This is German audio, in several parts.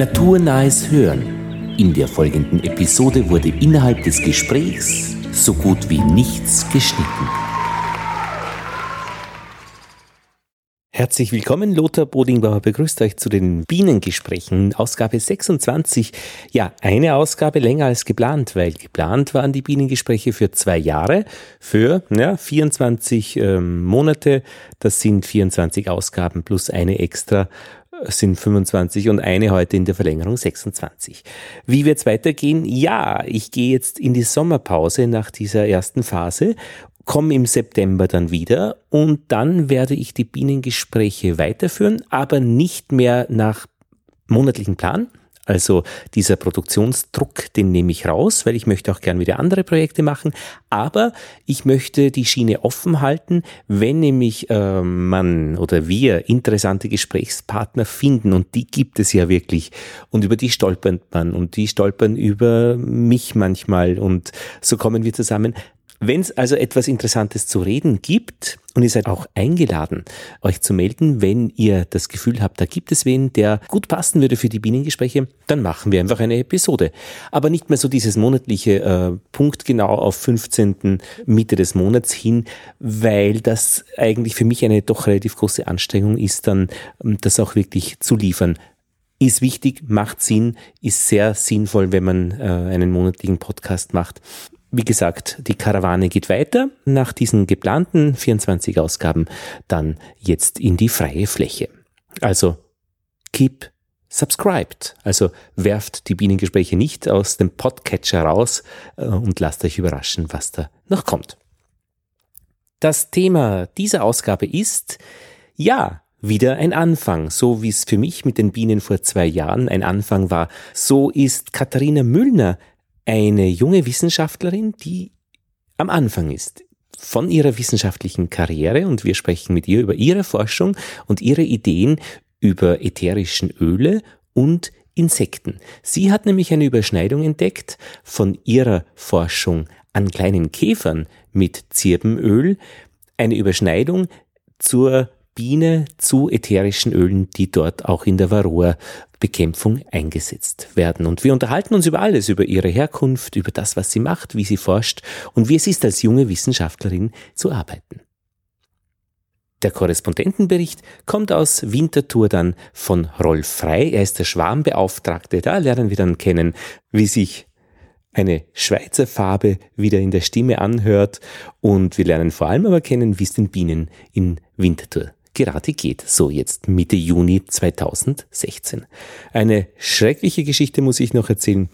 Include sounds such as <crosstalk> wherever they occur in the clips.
Naturnahes Hören. In der folgenden Episode wurde innerhalb des Gesprächs so gut wie nichts geschnitten. Herzlich willkommen, Lothar Bodingbauer begrüßt euch zu den Bienengesprächen, Ausgabe 26. Ja, eine Ausgabe länger als geplant, weil geplant waren die Bienengespräche für zwei Jahre, für ja, 24 ähm, Monate. Das sind 24 Ausgaben plus eine extra sind 25 und eine heute in der Verlängerung 26. Wie wird es weitergehen? Ja, ich gehe jetzt in die Sommerpause nach dieser ersten Phase komme im September dann wieder und dann werde ich die Bienengespräche weiterführen, aber nicht mehr nach monatlichen Plan. Also dieser Produktionsdruck, den nehme ich raus, weil ich möchte auch gern wieder andere Projekte machen. Aber ich möchte die Schiene offen halten, wenn nämlich äh, man oder wir interessante Gesprächspartner finden. Und die gibt es ja wirklich. Und über die stolpert man. Und die stolpern über mich manchmal. Und so kommen wir zusammen wenn es also etwas Interessantes zu reden gibt, und ihr seid auch eingeladen, euch zu melden, wenn ihr das Gefühl habt, da gibt es wen, der gut passen würde für die Bienengespräche, dann machen wir einfach eine Episode. Aber nicht mehr so dieses monatliche äh, Punkt genau auf 15. Mitte des Monats hin, weil das eigentlich für mich eine doch relativ große Anstrengung ist, dann ähm, das auch wirklich zu liefern ist wichtig, macht Sinn, ist sehr sinnvoll, wenn man äh, einen monatlichen Podcast macht. Wie gesagt, die Karawane geht weiter nach diesen geplanten 24 Ausgaben dann jetzt in die freie Fläche. Also keep subscribed. Also werft die Bienengespräche nicht aus dem Podcatcher raus äh, und lasst euch überraschen, was da noch kommt. Das Thema dieser Ausgabe ist, ja, wieder ein Anfang. So wie es für mich mit den Bienen vor zwei Jahren ein Anfang war, so ist Katharina Müllner eine junge Wissenschaftlerin, die am Anfang ist von ihrer wissenschaftlichen Karriere und wir sprechen mit ihr über ihre Forschung und ihre Ideen über ätherischen Öle und Insekten. Sie hat nämlich eine Überschneidung entdeckt von ihrer Forschung an kleinen Käfern mit Zirbenöl, eine Überschneidung zur Biene zu ätherischen Ölen, die dort auch in der Varroa-Bekämpfung eingesetzt werden. Und wir unterhalten uns über alles, über ihre Herkunft, über das, was sie macht, wie sie forscht und wie es ist, als junge Wissenschaftlerin zu arbeiten. Der Korrespondentenbericht kommt aus Winterthur dann von Rolf Frei. Er ist der Schwarmbeauftragte. Da lernen wir dann kennen, wie sich eine Schweizer Farbe wieder in der Stimme anhört und wir lernen vor allem aber kennen, wie es den Bienen in Winterthur gerade geht, so jetzt Mitte Juni 2016. Eine schreckliche Geschichte muss ich noch erzählen.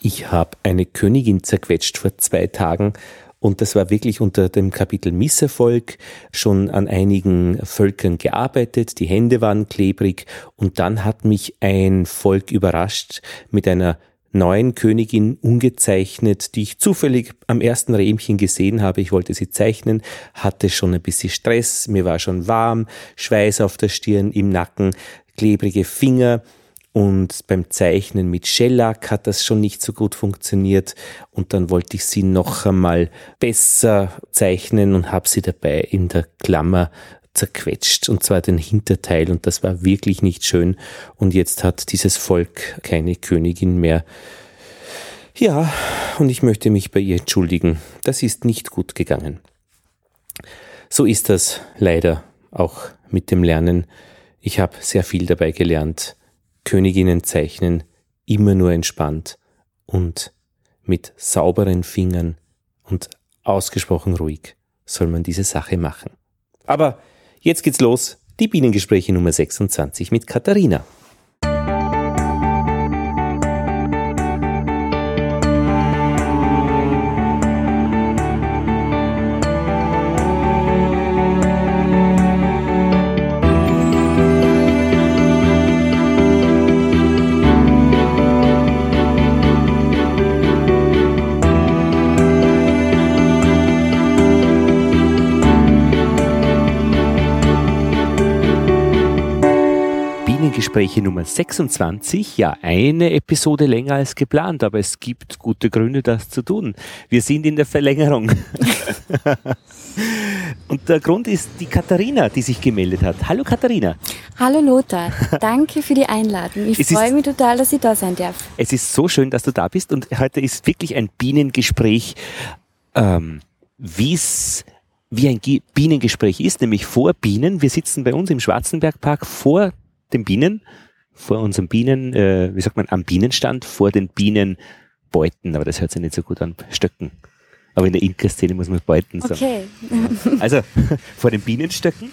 Ich habe eine Königin zerquetscht vor zwei Tagen und das war wirklich unter dem Kapitel Misserfolg schon an einigen Völkern gearbeitet, die Hände waren klebrig und dann hat mich ein Volk überrascht mit einer neuen Königin ungezeichnet, die ich zufällig am ersten Rähmchen gesehen habe. Ich wollte sie zeichnen, hatte schon ein bisschen Stress, mir war schon warm, Schweiß auf der Stirn, im Nacken, klebrige Finger. Und beim Zeichnen mit Shellac hat das schon nicht so gut funktioniert. Und dann wollte ich sie noch einmal besser zeichnen und habe sie dabei in der Klammer zerquetscht und zwar den Hinterteil und das war wirklich nicht schön und jetzt hat dieses Volk keine Königin mehr. Ja, und ich möchte mich bei ihr entschuldigen. Das ist nicht gut gegangen. So ist das leider auch mit dem Lernen. Ich habe sehr viel dabei gelernt. Königinnen zeichnen immer nur entspannt und mit sauberen Fingern und ausgesprochen ruhig soll man diese Sache machen. Aber Jetzt geht's los. Die Bienengespräche Nummer 26 mit Katharina. Gespräche Nummer 26. Ja, eine Episode länger als geplant, aber es gibt gute Gründe, das zu tun. Wir sind in der Verlängerung. <laughs> Und der Grund ist die Katharina, die sich gemeldet hat. Hallo Katharina. Hallo Lothar, danke für die Einladung. Ich freue mich total, dass ich da sein darf. Es ist so schön, dass du da bist und heute ist wirklich ein Bienengespräch, ähm, wie es wie ein Bienengespräch ist, nämlich vor Bienen. Wir sitzen bei uns im Schwarzenbergpark vor den Bienen, vor unserem Bienen, äh, wie sagt man, am Bienenstand, vor den Bienenbeuten, aber das hört sich nicht so gut an, Stöcken. Aber in der Imkerszene muss man Beuten sagen. Okay. Also <laughs> vor den Bienenstöcken.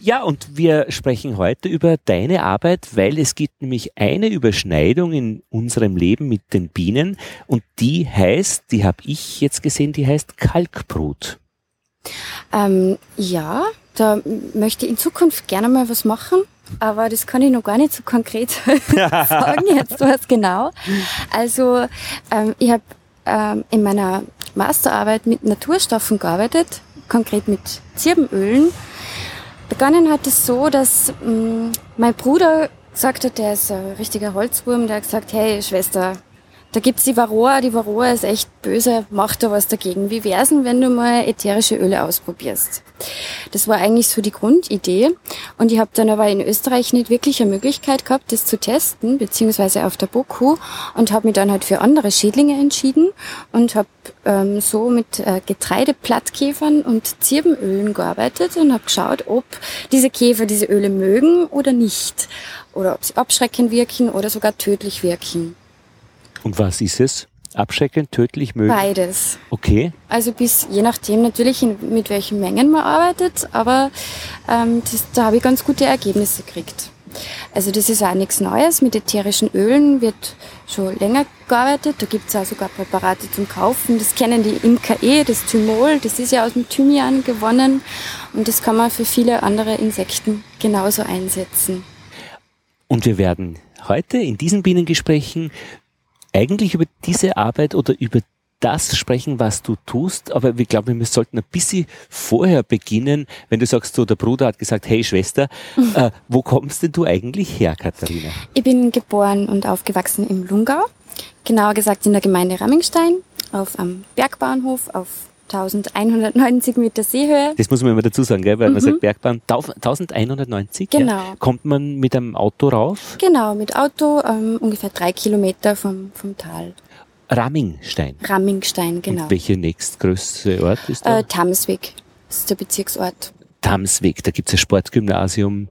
Ja, und wir sprechen heute über deine Arbeit, weil es gibt nämlich eine Überschneidung in unserem Leben mit den Bienen und die heißt, die habe ich jetzt gesehen, die heißt Kalkbrut. Ähm, ja, da möchte ich in Zukunft gerne mal was machen, aber das kann ich noch gar nicht so konkret <laughs> sagen jetzt was genau. Also ähm, ich habe ähm, in meiner Masterarbeit mit Naturstoffen gearbeitet, konkret mit Zirbenölen. Begonnen hat es so, dass mh, mm, mein Bruder gesagt hat, der ist ein richtiger Holzwurm, der hat gesagt, hey Schwester, da gibt's die Varroa, die Varroa ist echt böse, mach da was dagegen. Wie wär's denn, wenn du mal ätherische Öle ausprobierst? Das war eigentlich so die Grundidee. Und ich habe dann aber in Österreich nicht wirklich eine Möglichkeit gehabt, das zu testen, beziehungsweise auf der BOKU und habe mich dann halt für andere Schädlinge entschieden und habe ähm, so mit äh, Getreideblattkäfern und Zirbenölen gearbeitet und habe geschaut, ob diese Käfer diese Öle mögen oder nicht. Oder ob sie abschreckend wirken oder sogar tödlich wirken. Und was ist es? Abschreckend, tödlich, mögen? Beides. Okay. Also bis, je nachdem natürlich, in, mit welchen Mengen man arbeitet, aber ähm, das, da habe ich ganz gute Ergebnisse gekriegt. Also das ist auch nichts Neues. Mit ätherischen Ölen wird schon länger gearbeitet. Da gibt es auch sogar Präparate zum Kaufen. Das kennen die Imker eh, das Thymol. Das ist ja aus dem Thymian gewonnen. Und das kann man für viele andere Insekten genauso einsetzen. Und wir werden heute in diesen Bienengesprächen eigentlich über diese Arbeit oder über das sprechen, was du tust, aber ich glaube, wir sollten ein bisschen vorher beginnen, wenn du sagst, so der Bruder hat gesagt, hey Schwester, <laughs> äh, wo kommst denn du eigentlich her, Katharina? Ich bin geboren und aufgewachsen im Lungau, genauer gesagt in der Gemeinde Rammingstein, auf einem Bergbahnhof auf 1190 Meter Seehöhe. Das muss man immer dazu sagen, gell? weil mhm. man sagt Bergbahn 1190. Genau. Ja. Kommt man mit einem Auto rauf? Genau, mit Auto ähm, ungefähr drei Kilometer vom, vom Tal. Rammingstein. Rammingstein, genau. Und welcher nächstgrößte Ort ist da? Äh, Tamsweg. Das ist der Bezirksort. Tamsweg, da gibt es ein Sportgymnasium.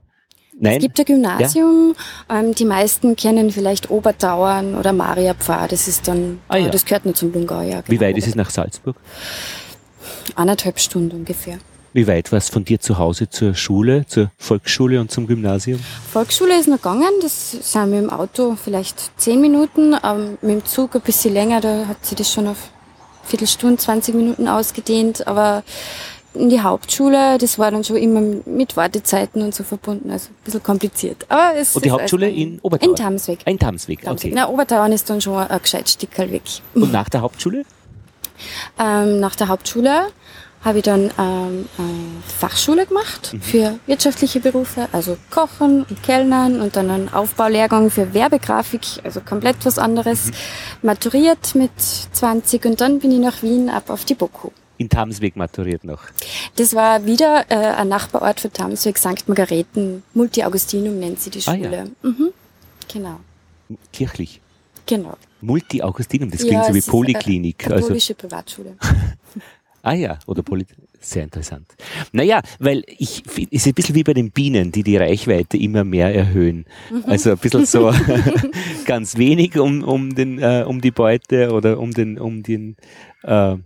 Nein? Es gibt ein Gymnasium. Ja? Ähm, die meisten kennen vielleicht Obertauern oder Mariapfarr. Das ist dann, ah, ja. das gehört nur zum Lungau, ja. Genau. Wie weit ist es nach Salzburg? Anderthalb Stunden ungefähr. Wie weit war es von dir zu Hause zur Schule, zur Volksschule und zum Gymnasium? Volksschule ist noch gegangen, das sind wir im Auto vielleicht zehn Minuten, ähm, mit dem Zug ein bisschen länger, da hat sich das schon auf Viertelstunde, 20 Minuten ausgedehnt, aber in die Hauptschule, das war dann schon immer mit Wartezeiten und so verbunden, also ein bisschen kompliziert. Aber es und die Hauptschule in Obertauern? In Tamsweg. In Tamsweg, okay. Na, Obertauern ist dann schon ein gescheit Stückel weg. Und nach der Hauptschule? <laughs> Ähm, nach der Hauptschule habe ich dann ähm, eine Fachschule gemacht mhm. für wirtschaftliche Berufe, also Kochen und Kellnern und dann einen Aufbaulehrgang für Werbegrafik, also komplett was anderes. Mhm. Maturiert mit 20 und dann bin ich nach Wien ab auf die BOKU. In Tamsweg maturiert noch? Das war wieder äh, ein Nachbarort für Tamsweg, St. Margareten, Multi-Augustinum nennt sie die Schule. Ah, ja. mhm. Genau. Kirchlich? Genau. Multi-Augustinum, das klingt ja, so wie Poliklinik. Katholische also. Privatschule. <laughs> ah ja, oder Poly sehr interessant. Naja, weil ich, ist ein bisschen wie bei den Bienen, die die Reichweite immer mehr erhöhen. Mhm. Also ein bisschen so <laughs> <laughs> ganz wenig um, um, den, äh, um die Beute oder um den, um den, äh,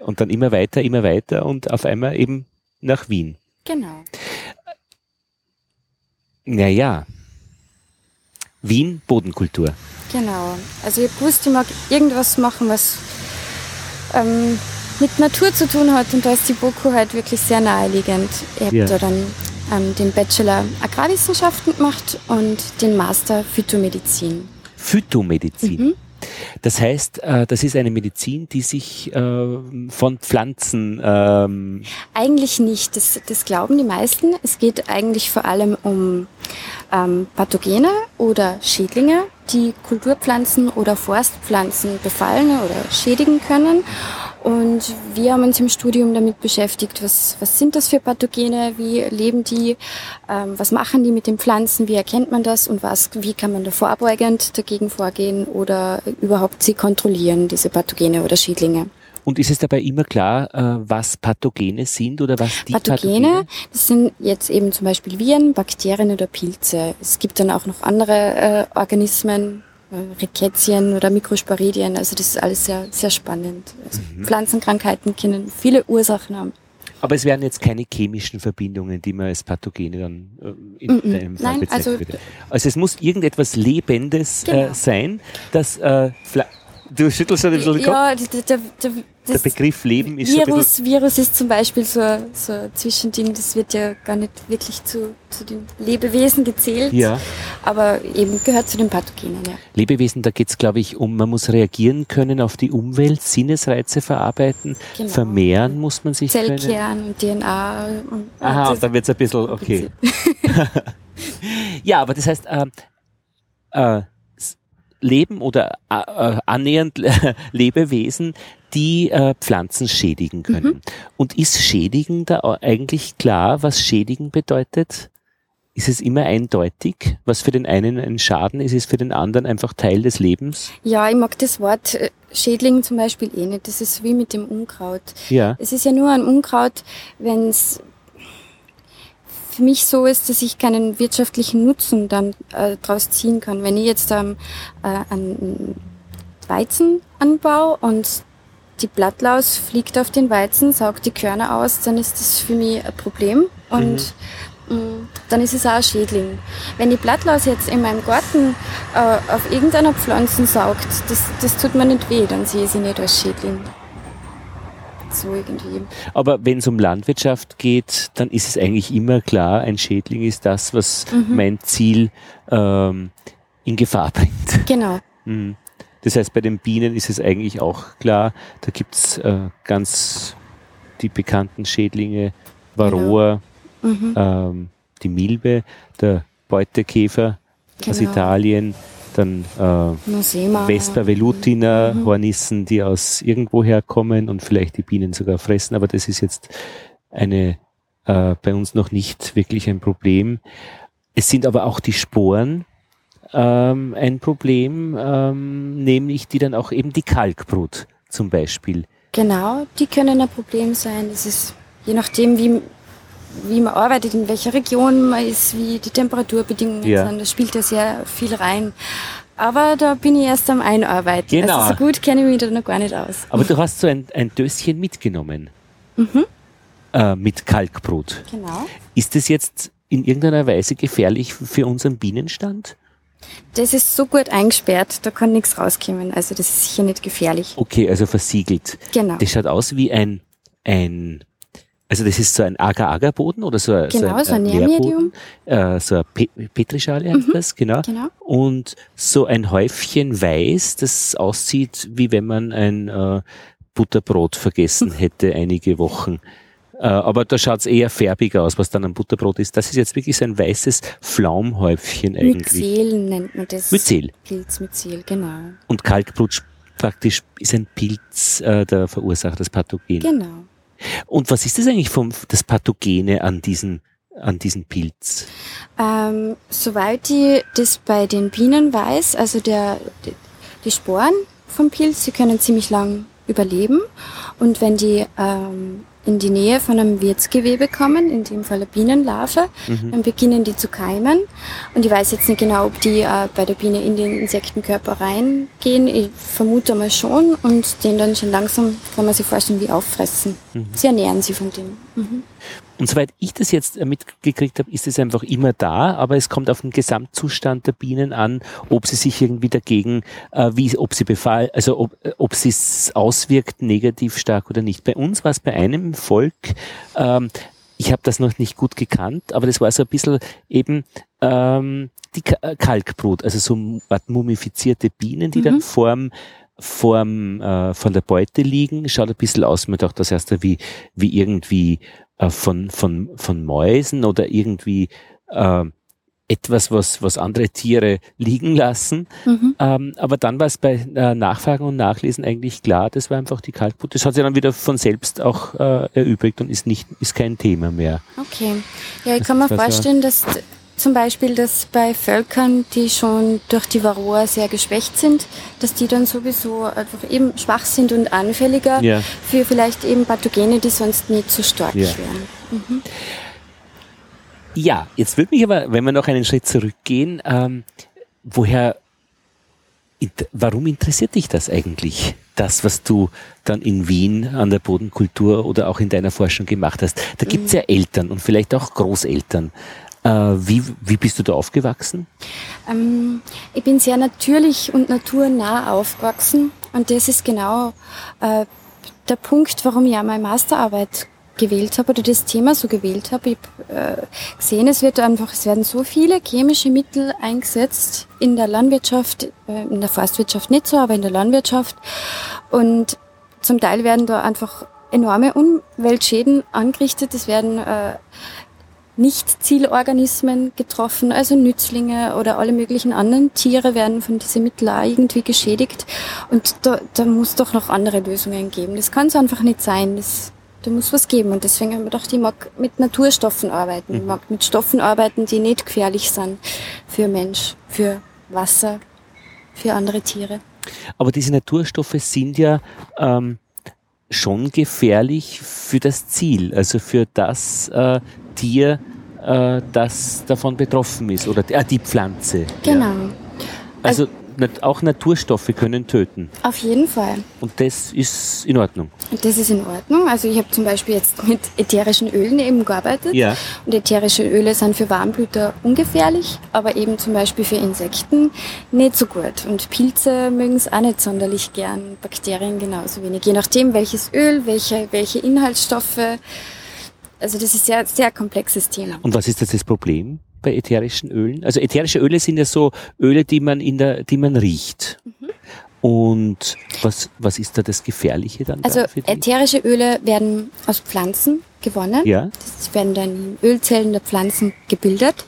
und dann immer weiter, immer weiter und auf einmal eben nach Wien. Genau. Naja, Wien, Bodenkultur. Genau. Also ich wusste, ich mag irgendwas machen, was ähm, mit Natur zu tun hat und da ist die BOKU halt wirklich sehr naheliegend. Ich habe ja. da dann ähm, den Bachelor Agrarwissenschaften gemacht und den Master Phytomedizin. Phytomedizin? Mhm. Das heißt, äh, das ist eine Medizin, die sich äh, von Pflanzen. Ähm eigentlich nicht. Das, das glauben die meisten. Es geht eigentlich vor allem um ähm, Pathogene oder Schädlinge, die Kulturpflanzen oder Forstpflanzen befallen oder schädigen können. Und wir haben uns im Studium damit beschäftigt, was, was sind das für Pathogene, wie leben die, ähm, was machen die mit den Pflanzen, wie erkennt man das und was, wie kann man da vorbeugend dagegen vorgehen oder überhaupt sie kontrollieren, diese Pathogene oder Schädlinge. Und ist es dabei immer klar, äh, was Pathogene sind oder was die Pathogene, Pathogene? Das sind jetzt eben zum Beispiel Viren, Bakterien oder Pilze. Es gibt dann auch noch andere äh, Organismen, äh, Rickettien oder Mikrosporidien. Also das ist alles sehr, sehr spannend. Also mhm. Pflanzenkrankheiten können viele Ursachen haben. Aber es wären jetzt keine chemischen Verbindungen, die man als Pathogene dann äh, in mm -mm. deinem Fall Nein, bezeichnen also, würde. Also es muss irgendetwas Lebendes äh, genau. äh, sein, das äh, du schüttelst ein bisschen den Kopf. Ja, der, der, der, der Begriff Leben ist Virus, schon Virus ist zum Beispiel so, so ein Zwischending, das wird ja gar nicht wirklich zu, zu den Lebewesen gezählt, ja. aber eben gehört zu den Pathogenen. Ja. Lebewesen, da geht es, glaube ich, um, man muss reagieren können auf die Umwelt, Sinnesreize verarbeiten, genau. vermehren muss man sich Zellkern können. und DNA. Und Aha, und da wird es ein bisschen, okay. <laughs> ja, aber das heißt, äh, äh, Leben oder äh, annähernd <laughs> Lebewesen, die äh, Pflanzen schädigen können. Mhm. Und ist schädigen da eigentlich klar, was schädigen bedeutet? Ist es immer eindeutig? Was für den einen ein Schaden ist, ist für den anderen einfach Teil des Lebens? Ja, ich mag das Wort äh, Schädling zum Beispiel eh nicht. Das ist wie mit dem Unkraut. Ja. Es ist ja nur ein Unkraut, wenn es für mich so ist, dass ich keinen wirtschaftlichen Nutzen dann äh, daraus ziehen kann. Wenn ich jetzt ähm, äh, einen Weizen anbaue und die Blattlaus fliegt auf den Weizen, saugt die Körner aus, dann ist das für mich ein Problem und mhm. mh, mm, dann ist es auch ein Schädling. Wenn die Blattlaus jetzt in meinem Garten äh, auf irgendeiner Pflanze saugt, das, das tut mir nicht weh, dann sehe ich sie nicht als Schädling so irgendwie. Aber wenn es um Landwirtschaft geht, dann ist es eigentlich immer klar, ein Schädling ist das, was mhm. mein Ziel ähm, in Gefahr <laughs> bringt. Genau. Mhm. Das heißt, bei den Bienen ist es eigentlich auch klar, da gibt's äh, ganz die bekannten Schädlinge, Varroa, genau. mhm. ähm, die Milbe, der Beutekäfer genau. aus Italien, dann äh, Vespa velutina mhm. Hornissen, die aus irgendwoher kommen und vielleicht die Bienen sogar fressen, aber das ist jetzt eine äh, bei uns noch nicht wirklich ein Problem. Es sind aber auch die Sporen ähm, ein Problem, ähm, nämlich die dann auch eben die Kalkbrut zum Beispiel. Genau, die können ein Problem sein. Das ist je nachdem, wie wie man arbeitet, in welcher Region man ist, wie die Temperaturbedingungen ja. sind. Das spielt ja sehr viel rein. Aber da bin ich erst am Einarbeiten. Genau. Also so gut kenne ich mich da noch gar nicht aus. Aber du hast so ein, ein Döschen mitgenommen. Mhm. Äh, mit Kalkbrot. Genau. Ist das jetzt in irgendeiner Weise gefährlich für unseren Bienenstand? Das ist so gut eingesperrt, da kann nichts rauskommen. Also das ist sicher nicht gefährlich. Okay, also versiegelt. Genau. Das schaut aus wie ein, ein also das ist so ein Agar-Agar-Boden oder so, genau, so ein, so ein Nährmedium. Äh, so eine Pe Petrischale heißt mhm, das, genau. genau. Und so ein Häufchen Weiß, das aussieht, wie wenn man ein äh, Butterbrot vergessen hätte einige Wochen. Äh, aber da schaut's eher färbig aus, was dann ein Butterbrot ist. Das ist jetzt wirklich so ein weißes Flaumhäufchen eigentlich. Myzel nennt man das. Myzel. Pilz Myzel, genau. Und Kalkbrot praktisch ist ein Pilz, äh, der verursacht das Pathogen. Genau. Und was ist das eigentlich vom, das Pathogene an diesen an diesen Pilz? Ähm, soweit ich das bei den Bienen weiß, also der, die Sporen vom Pilz, die können ziemlich lang überleben. Und wenn die ähm, in die Nähe von einem Wirtsgewebe kommen, in dem Fall eine Bienenlarve, mhm. dann beginnen die zu keimen. Und ich weiß jetzt nicht genau, ob die äh, bei der Biene in den Insektenkörper reingehen. Ich vermute mal schon und den dann schon langsam, kann man sich vorstellen, wie auffressen. Mhm. Sie ernähren sich von dem. Mhm. Und soweit ich das jetzt äh, mitgekriegt habe, ist es einfach immer da, aber es kommt auf den Gesamtzustand der Bienen an, ob sie sich irgendwie dagegen, äh, wie, ob sie befall, also ob, äh, ob sie es auswirkt, negativ stark oder nicht. Bei uns war es bei einem Volk, ähm, ich habe das noch nicht gut gekannt, aber das war so ein bisschen eben ähm, die äh, Kalkbrut, also so mumifizierte Bienen, die mhm. dann vorm vorm, äh, von der Beute liegen, schaut ein bisschen aus, man dachte das erst wie, wie irgendwie äh, von, von, von Mäusen oder irgendwie äh, etwas, was, was andere Tiere liegen lassen. Mhm. Ähm, aber dann war es bei äh, Nachfragen und Nachlesen eigentlich klar, das war einfach die Kalkbutter. Das hat sich dann wieder von selbst auch äh, erübrigt und ist nicht, ist kein Thema mehr. Okay. Ja, ich kann mir vorstellen, dass zum Beispiel, dass bei Völkern, die schon durch die Varroa sehr geschwächt sind, dass die dann sowieso einfach eben schwach sind und anfälliger ja. für vielleicht eben Pathogene, die sonst nicht so stark ja. wären. Mhm. Ja, jetzt würde mich aber, wenn wir noch einen Schritt zurückgehen, ähm, woher, warum interessiert dich das eigentlich? Das, was du dann in Wien an der Bodenkultur oder auch in deiner Forschung gemacht hast. Da gibt es mhm. ja Eltern und vielleicht auch Großeltern. Äh, wie, wie bist du da aufgewachsen? Ähm, ich bin sehr natürlich und naturnah aufgewachsen und das ist genau äh, der Punkt, warum ich auch meine Masterarbeit gewählt habe oder das Thema so gewählt habe. Ich habe äh, gesehen, es wird einfach, es werden so viele chemische Mittel eingesetzt in der Landwirtschaft, äh, in der Forstwirtschaft nicht so, aber in der Landwirtschaft. Und zum Teil werden da einfach enorme Umweltschäden angerichtet. Es werden äh, nicht-Zielorganismen getroffen, also Nützlinge oder alle möglichen anderen Tiere werden von diesen Mitteln auch irgendwie geschädigt. Und da, da muss doch noch andere Lösungen geben. Das kann es einfach nicht sein. Das, da muss was geben. Und deswegen haben wir gedacht, ich mag mit Naturstoffen arbeiten. Ich mhm. mag mit Stoffen arbeiten, die nicht gefährlich sind für Mensch, für Wasser, für andere Tiere. Aber diese Naturstoffe sind ja ähm, schon gefährlich für das Ziel, also für das äh, Tier, äh, das davon betroffen ist oder äh, die Pflanze. Genau. Ja. Also, also auch Naturstoffe können töten. Auf jeden Fall. Und das ist in Ordnung. Das ist in Ordnung. Also ich habe zum Beispiel jetzt mit ätherischen Ölen eben gearbeitet. Ja. Und ätherische Öle sind für Warmblüter ungefährlich, aber eben zum Beispiel für Insekten nicht so gut. Und Pilze mögen es auch nicht sonderlich gern, Bakterien genauso wenig. Je nachdem, welches Öl, welche, welche Inhaltsstoffe. Also das ist ein sehr, sehr komplexes Thema. Und was ist jetzt das Problem? bei ätherischen Ölen? Also ätherische Öle sind ja so Öle, die man in der, die man riecht. Mhm. Und was, was ist da das Gefährliche dann? Also da ätherische Öle werden aus Pflanzen gewonnen. Ja. Das werden dann in Ölzellen der Pflanzen gebildet.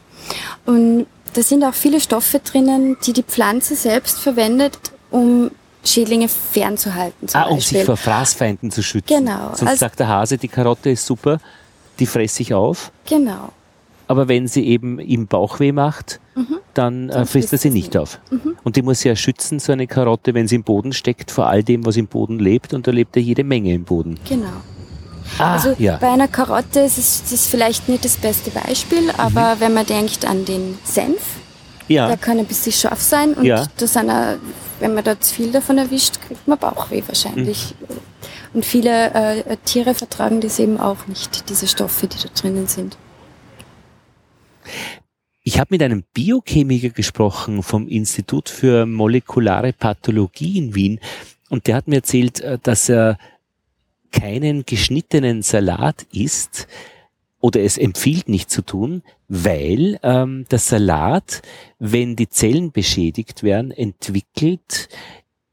Und da sind auch viele Stoffe drinnen, die die Pflanze selbst verwendet, um Schädlinge fernzuhalten. ah, um sich vor Fraßfeinden zu schützen. Genau. Sonst also, sagt der Hase, die Karotte ist super, die fresse ich auf. Genau aber wenn sie eben im Bauchweh macht, mhm. dann äh, frisst er sie nicht auf. Mhm. Und die muss ja schützen, so eine Karotte, wenn sie im Boden steckt, vor all dem, was im Boden lebt. Und da lebt ja jede Menge im Boden. Genau. Ah, also ja. bei einer Karotte ist es ist vielleicht nicht das beste Beispiel, aber mhm. wenn man denkt an den Senf, ja. der kann ein bisschen scharf sein und ja. da sind auch, wenn man da zu viel davon erwischt, kriegt man Bauchweh wahrscheinlich. Und viele äh, Tiere vertragen das eben auch nicht, diese Stoffe, die da drinnen sind. Ich habe mit einem Biochemiker gesprochen vom Institut für molekulare Pathologie in Wien und der hat mir erzählt, äh, dass er keinen geschnittenen Salat isst oder es empfiehlt nicht zu tun, weil ähm, der Salat, wenn die Zellen beschädigt werden, entwickelt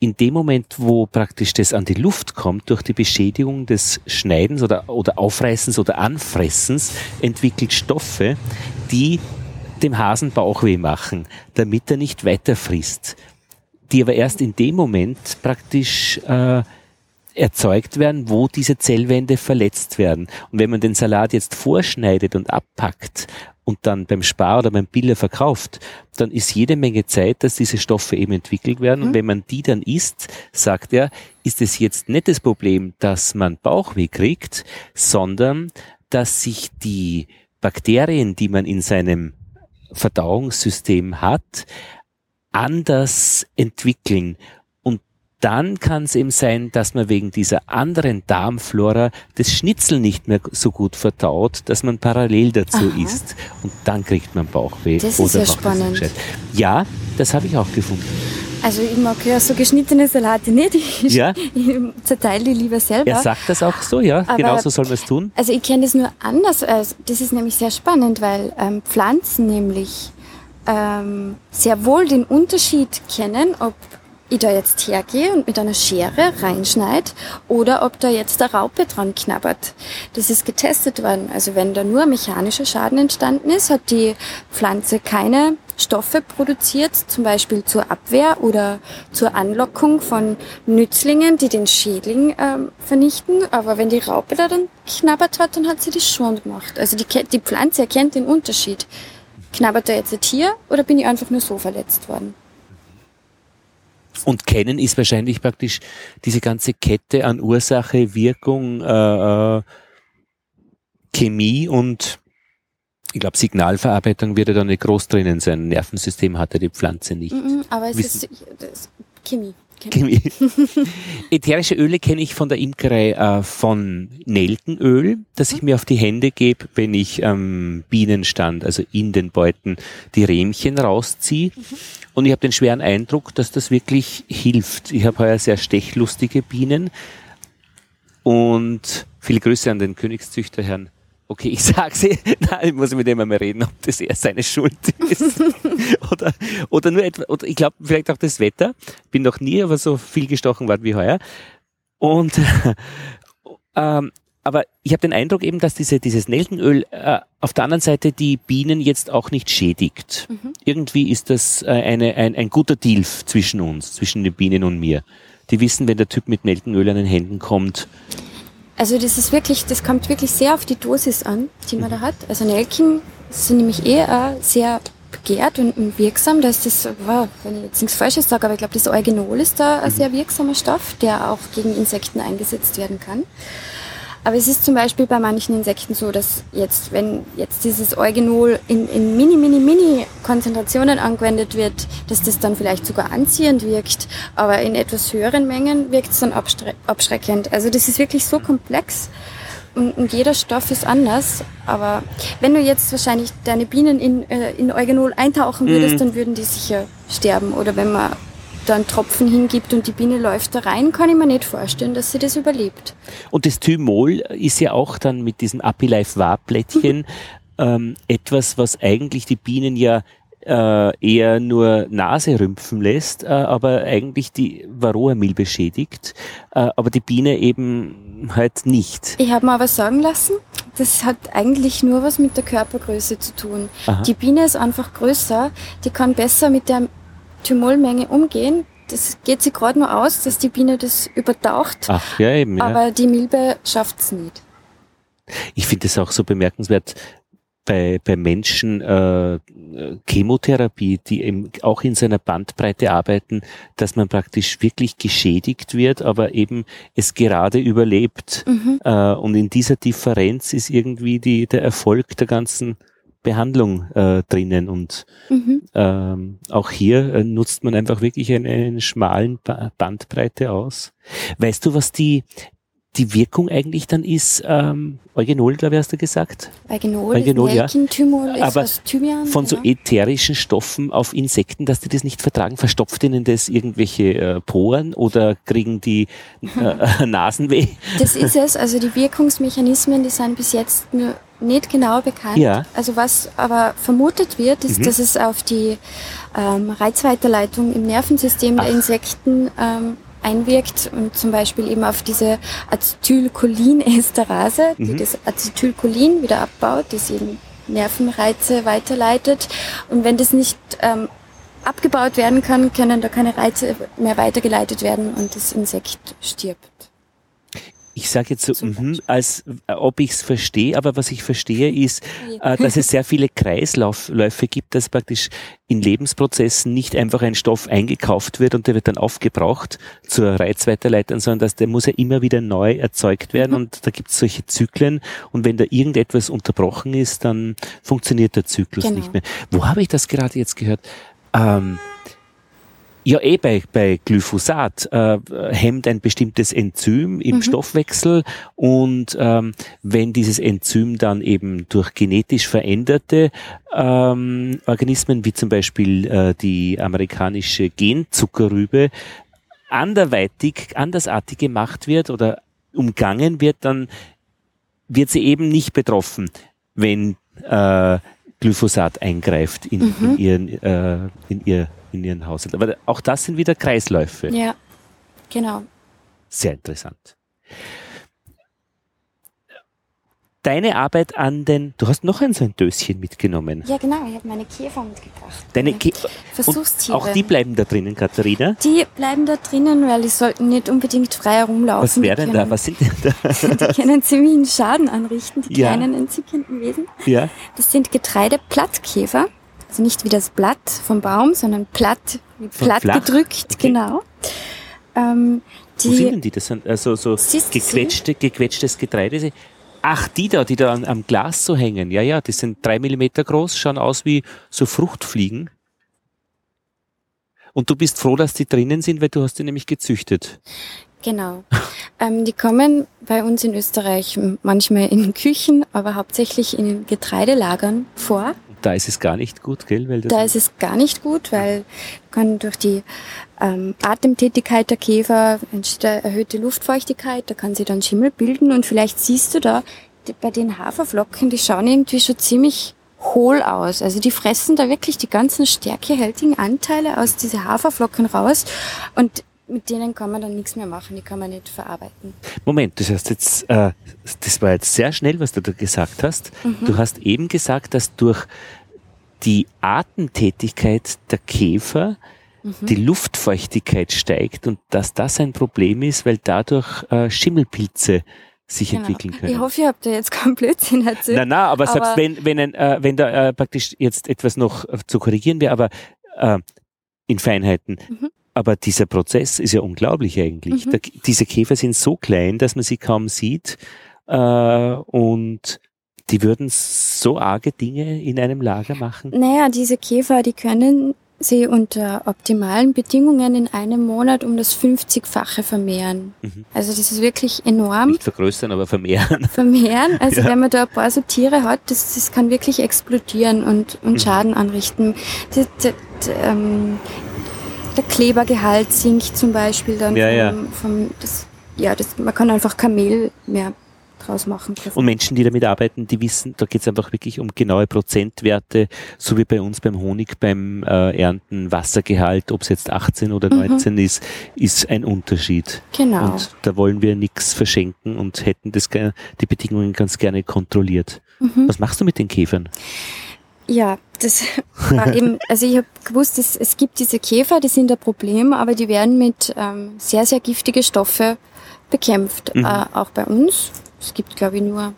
in dem Moment, wo praktisch das an die Luft kommt, durch die Beschädigung des Schneidens oder, oder Aufreißens oder Anfressens, entwickelt Stoffe, die dem Hasen Bauchweh machen, damit er nicht weiter frisst, die aber erst in dem Moment praktisch äh, erzeugt werden, wo diese Zellwände verletzt werden. Und wenn man den Salat jetzt vorschneidet und abpackt und dann beim Spar oder beim Biller verkauft, dann ist jede Menge Zeit, dass diese Stoffe eben entwickelt werden. Mhm. Und wenn man die dann isst, sagt er, ist es jetzt nicht das Problem, dass man Bauchweh kriegt, sondern dass sich die Bakterien, die man in seinem Verdauungssystem hat, anders entwickeln dann kann es eben sein, dass man wegen dieser anderen Darmflora das Schnitzel nicht mehr so gut verdaut, dass man parallel dazu Aha. isst. Und dann kriegt man Bauchweh. Das ist ja spannend. Ja, das habe ich auch gefunden. Also ich mag ja so geschnittene Salate nicht. Ich, <laughs> ja. ich <laughs> zerteile die lieber selber. Er sagt das auch so, ja. Aber, genau so soll man es tun. Also ich kenne das nur anders. Also das ist nämlich sehr spannend, weil ähm, Pflanzen nämlich ähm, sehr wohl den Unterschied kennen, ob ich da jetzt hergehe und mit einer Schere reinschneide oder ob da jetzt der Raupe dran knabbert. Das ist getestet worden. Also wenn da nur mechanischer Schaden entstanden ist, hat die Pflanze keine Stoffe produziert, zum Beispiel zur Abwehr oder zur Anlockung von Nützlingen, die den Schädling ähm, vernichten. Aber wenn die Raupe da dann knabbert hat, dann hat sie das schon gemacht. Also die, die Pflanze erkennt den Unterschied. Knabbert da jetzt ein Tier oder bin ich einfach nur so verletzt worden? Und kennen ist wahrscheinlich praktisch diese ganze Kette an Ursache, Wirkung, äh, äh, Chemie und ich glaube, Signalverarbeitung wird ja da nicht groß drinnen sein. Nervensystem hat ja die Pflanze nicht. Mm -mm, aber es Wissen ist Chemie. Ätherische Öle kenne ich von der Imkerei äh, von Nelkenöl, das ich mir auf die Hände gebe, wenn ich am ähm, Bienenstand, also in den Beuten, die Rähmchen rausziehe. Mhm. Und ich habe den schweren Eindruck, dass das wirklich hilft. Ich habe heuer sehr stechlustige Bienen und viele Grüße an den Königszüchter Herrn okay, ich sage sie, <laughs> nein, ich muss mit dem einmal reden, ob das eher seine Schuld <laughs> ist. oder, oder nur etwa, oder ich glaube vielleicht auch das Wetter. Bin noch nie aber so viel gestochen worden wie heuer. Und <laughs> ähm, aber ich habe den Eindruck eben, dass diese, dieses Nelkenöl äh, auf der anderen Seite die Bienen jetzt auch nicht schädigt. Mhm. Irgendwie ist das äh, eine, ein, ein guter Deal zwischen uns, zwischen den Bienen und mir. Die wissen, wenn der Typ mit Nelkenöl an den Händen kommt, also das ist wirklich, das kommt wirklich sehr auf die Dosis an, die man da hat. Also Nelken sind nämlich eh sehr begehrt und wirksam. Da ist das, wow, wenn ich jetzt nichts Falsches sage, aber ich glaube, das Eugenol ist da ein sehr wirksamer Stoff, der auch gegen Insekten eingesetzt werden kann. Aber es ist zum Beispiel bei manchen Insekten so, dass jetzt, wenn jetzt dieses Eugenol in, in mini, mini, mini Konzentrationen angewendet wird, dass das dann vielleicht sogar anziehend wirkt, aber in etwas höheren Mengen wirkt es dann abschreckend. Also das ist wirklich so komplex und, und, jeder Stoff ist anders. Aber wenn du jetzt wahrscheinlich deine Bienen in, äh, in Eugenol eintauchen würdest, mhm. dann würden die sicher sterben. Oder wenn man da einen Tropfen hingibt und die Biene läuft da rein, kann ich mir nicht vorstellen, dass sie das überlebt. Und das Thymol ist ja auch dann mit diesem Apilife Warblättchen ähm, etwas, was eigentlich die Bienen ja äh, eher nur Nase rümpfen lässt, äh, aber eigentlich die Varroa-Milbe beschädigt, äh, aber die Biene eben halt nicht. Ich habe mir aber sagen lassen, das hat eigentlich nur was mit der Körpergröße zu tun. Aha. Die Biene ist einfach größer, die kann besser mit der Thymolmenge umgehen. Das geht sich gerade nur aus, dass die Biene das übertaucht. Ach, ja, eben, ja. Aber die Milbe schafft es nicht. Ich finde es auch so bemerkenswert bei, bei Menschen äh, Chemotherapie, die eben auch in seiner Bandbreite arbeiten, dass man praktisch wirklich geschädigt wird, aber eben es gerade überlebt. Mhm. Äh, und in dieser Differenz ist irgendwie die, der Erfolg der ganzen Behandlung äh, drinnen und mhm. ähm, auch hier äh, nutzt man einfach wirklich eine, eine schmalen ba Bandbreite aus. Weißt du, was die die Wirkung eigentlich dann ist, ähm, Eugenol, glaube ich, hast du gesagt? Eugenol, Eugenol ist Nelken, ja. Thymol ist Aber Thymian, von so ätherischen Stoffen auf Insekten, dass die das nicht vertragen, verstopft ihnen das irgendwelche äh, Poren oder kriegen die <laughs> äh, <laughs> Nasenweh? Das ist es, also die Wirkungsmechanismen, die sind bis jetzt nur nicht genau bekannt. Ja. Also was aber vermutet wird, ist, mhm. dass es auf die ähm, Reizweiterleitung im Nervensystem Ach. der Insekten ähm, einwirkt und zum Beispiel eben auf diese Acetylcholinesterase, die mhm. das Acetylcholin wieder abbaut, das eben Nervenreize weiterleitet. Und wenn das nicht ähm, abgebaut werden kann, können da keine Reize mehr weitergeleitet werden und das Insekt stirbt ich sage jetzt so, mh, als äh, ob ich es verstehe, aber was ich verstehe ist, äh, dass es sehr viele Kreisläufe gibt, dass praktisch in Lebensprozessen nicht einfach ein Stoff eingekauft wird und der wird dann aufgebraucht zur Reizweiterleitung, sondern dass der muss ja immer wieder neu erzeugt werden mhm. und da gibt es solche Zyklen und wenn da irgendetwas unterbrochen ist, dann funktioniert der Zyklus genau. nicht mehr. Wo habe ich das gerade jetzt gehört? Ähm, ja, eh bei, bei Glyphosat äh, hemmt ein bestimmtes Enzym im mhm. Stoffwechsel und ähm, wenn dieses Enzym dann eben durch genetisch veränderte ähm, Organismen wie zum Beispiel äh, die amerikanische Genzuckerrübe anderweitig, andersartig gemacht wird oder umgangen wird, dann wird sie eben nicht betroffen, wenn äh, Glyphosat eingreift in, mhm. in, ihren, äh, in ihr in ihren Haushalt. Aber auch das sind wieder Kreisläufe. Ja, genau. Sehr interessant. Deine Arbeit an den, du hast noch ein so ein Döschen mitgenommen. Ja, genau, ich habe meine Käfer mitgebracht. Deine Kä Versuchstiere. Auch die bleiben da drinnen, Katharina? Die bleiben da drinnen, weil die sollten nicht unbedingt frei herumlaufen. Was wäre denn da? Was sind denn da? <laughs> die können ziemlichen Schaden anrichten, die ja. kleinen entzückenden Wesen. Ja. Das sind Getreideplattkäfer. Also nicht wie das Blatt vom Baum, sondern platt, platt flach? gedrückt, okay. genau. Ähm, die, Wo sind denn die? Das sind also so gequetschte, gequetschtes Getreide. Ach, die da, die da am Glas so hängen. Ja, ja, die sind drei Millimeter groß, schauen aus wie so Fruchtfliegen. Und du bist froh, dass die drinnen sind, weil du hast die nämlich gezüchtet. Genau. <laughs> ähm, die kommen bei uns in Österreich manchmal in Küchen, aber hauptsächlich in Getreidelagern vor. Da ist es gar nicht gut, gell? Weil da ist es gar nicht gut, weil kann durch die ähm, Atemtätigkeit der Käfer entsteht eine erhöhte Luftfeuchtigkeit, da kann sie dann Schimmel bilden und vielleicht siehst du da die, bei den Haferflocken, die schauen irgendwie schon ziemlich hohl aus. Also die fressen da wirklich die ganzen stärkehaltigen Anteile aus diese Haferflocken raus und mit denen kann man dann nichts mehr machen, die kann man nicht verarbeiten. Moment, das heißt jetzt, äh, das war jetzt sehr schnell, was du da gesagt hast. Mhm. Du hast eben gesagt, dass durch die Atemtätigkeit der Käfer mhm. die Luftfeuchtigkeit steigt und dass das ein Problem ist, weil dadurch äh, Schimmelpilze sich genau. entwickeln können. Ich hoffe, ihr habt da jetzt keinen Blödsinn erzählt. Nein, nein, aber, aber selbst wenn, wenn, ein, äh, wenn da äh, praktisch jetzt etwas noch zu korrigieren wäre, aber äh, in Feinheiten. Mhm. Aber dieser Prozess ist ja unglaublich eigentlich. Mhm. Da, diese Käfer sind so klein, dass man sie kaum sieht äh, und die würden so arge Dinge in einem Lager machen? Naja, diese Käfer, die können sie unter optimalen Bedingungen in einem Monat um das 50-fache vermehren. Mhm. Also das ist wirklich enorm. Nicht vergrößern, aber vermehren. <laughs> Vermehren. Also ja. wenn man da ein paar so Tiere hat, das, das kann wirklich explodieren und, und mhm. Schaden anrichten. Die, die, ähm, der Klebergehalt sinkt zum Beispiel dann ja, vom, ja. vom das, ja, das, man kann einfach Kamel mehr draus machen. Und Menschen, die damit arbeiten, die wissen, da geht es einfach wirklich um genaue Prozentwerte, so wie bei uns beim Honig beim äh, Ernten Wassergehalt, ob es jetzt 18 oder 19 mhm. ist, ist ein Unterschied. Genau. Und da wollen wir nichts verschenken und hätten das die Bedingungen ganz gerne kontrolliert. Mhm. Was machst du mit den Käfern? Ja, das <laughs> war eben, also ich habe gewusst, es, es gibt diese Käfer, die sind ein Problem, aber die werden mit ähm, sehr, sehr giftige Stoffe bekämpft. Mhm. Äh, auch bei uns. Es gibt, glaube ich, nur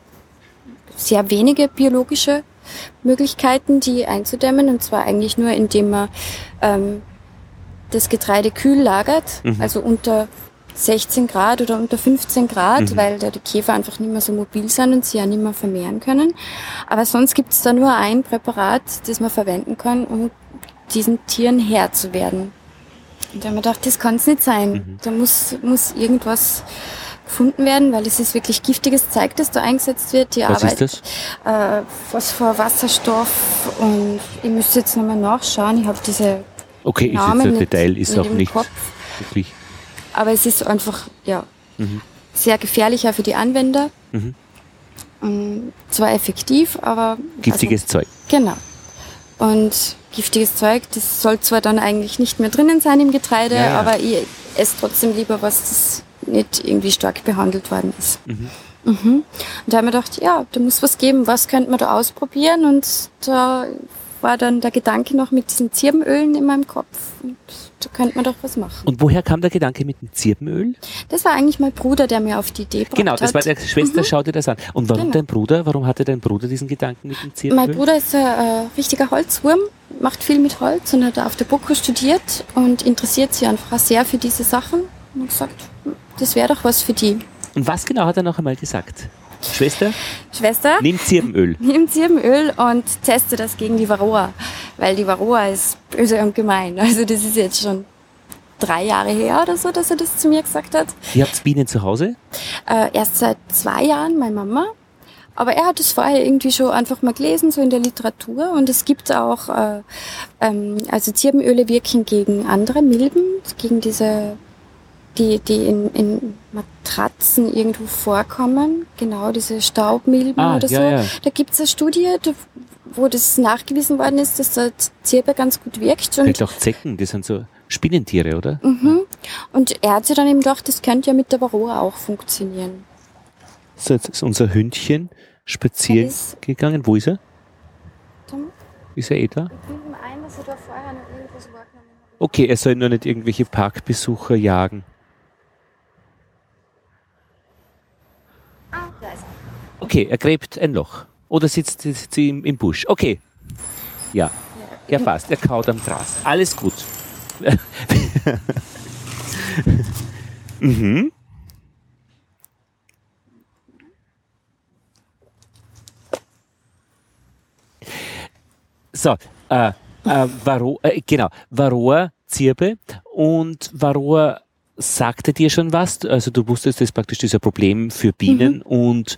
sehr wenige biologische Möglichkeiten, die einzudämmen. Und zwar eigentlich nur, indem man ähm, das Getreide kühl lagert, mhm. also unter 16 Grad oder unter 15 Grad, mhm. weil da die Käfer einfach nicht mehr so mobil sind und sie ja nicht mehr vermehren können. Aber sonst gibt es da nur ein Präparat, das man verwenden kann, um diesen Tieren Herr zu werden. Und da haben wir gedacht, das kann es nicht sein. Mhm. Da muss, muss irgendwas gefunden werden, weil es ist wirklich giftiges Zeug, das da eingesetzt wird. Die Was Arbeit, ist das? Äh, Phosphor, Wasserstoff und ich müsste jetzt nochmal nachschauen. Ich habe diese Okay, Namen ist jetzt Detail, ist auch nicht Kopf. wirklich. Aber es ist einfach, ja, mhm. sehr gefährlich auch für die Anwender. Mhm. Und zwar effektiv, aber... Giftiges also, Zeug. Genau. Und giftiges Zeug, das soll zwar dann eigentlich nicht mehr drinnen sein im Getreide, ja, ja. aber ich esse trotzdem lieber was, das nicht irgendwie stark behandelt worden ist. Mhm. Mhm. Und da haben wir gedacht, ja, da muss was geben, was könnte man da ausprobieren? Und da war dann der Gedanke noch mit diesen Zirbenölen in meinem Kopf. Und könnte man doch was machen. Und woher kam der Gedanke mit dem Zirbenöl? Das war eigentlich mein Bruder, der mir auf die Idee brachte. Genau, das war der Schwester, mhm. schau dir das an. Und warum genau. dein Bruder, warum hatte dein Bruder diesen Gedanken mit dem Zirbenöl? Mein Bruder ist ein äh, richtiger Holzwurm, macht viel mit Holz und hat auf der BOKU studiert und interessiert sich einfach sehr für diese Sachen. Und gesagt, das wäre doch was für die. Und was genau hat er noch einmal gesagt? Schwester? Schwester? Nimm Zirbenöl. <laughs> Nimm Zirbenöl und teste das gegen die Varroa. Weil die Varroa ist böse und gemein. Also das ist jetzt schon drei Jahre her oder so, dass er das zu mir gesagt hat. Ihr habt Bienen zu Hause? Äh, erst seit zwei Jahren, meine Mama. Aber er hat es vorher irgendwie schon einfach mal gelesen, so in der Literatur. Und es gibt auch, äh, ähm, also Zirbenöle wirken gegen andere Milben, gegen diese die, die in, in Matratzen irgendwo vorkommen, genau diese Staubmilben ah, oder ja, so. Ja. Da gibt es eine Studie, wo das nachgewiesen worden ist, dass der Zirbe ganz gut wirkt. Und Vielleicht auch Zecken, die sind so Spinnentiere, oder? Mhm. Und er hat sich dann eben gedacht, das könnte ja mit der Varroa auch funktionieren. So, jetzt ist unser Hündchen spazieren gegangen. Wo ist er? Tom? Ist er eh da? Ein, dass er da vorher noch irgendwas wahrgenommen hat. Okay, er soll nur nicht irgendwelche Parkbesucher jagen. Ah, da ist er. Okay, er gräbt ein Loch. Oder sitzt, sitzt sie im, im Busch? Okay. Ja. Ja, passt. Er kaut am Gras. Alles gut. <laughs> mhm. So, äh, äh, Varroa, äh, genau, Varroa Zirbe und Varroa sagte dir schon was? Also du wusstest, das ist praktisch dieser Problem für Bienen mhm. und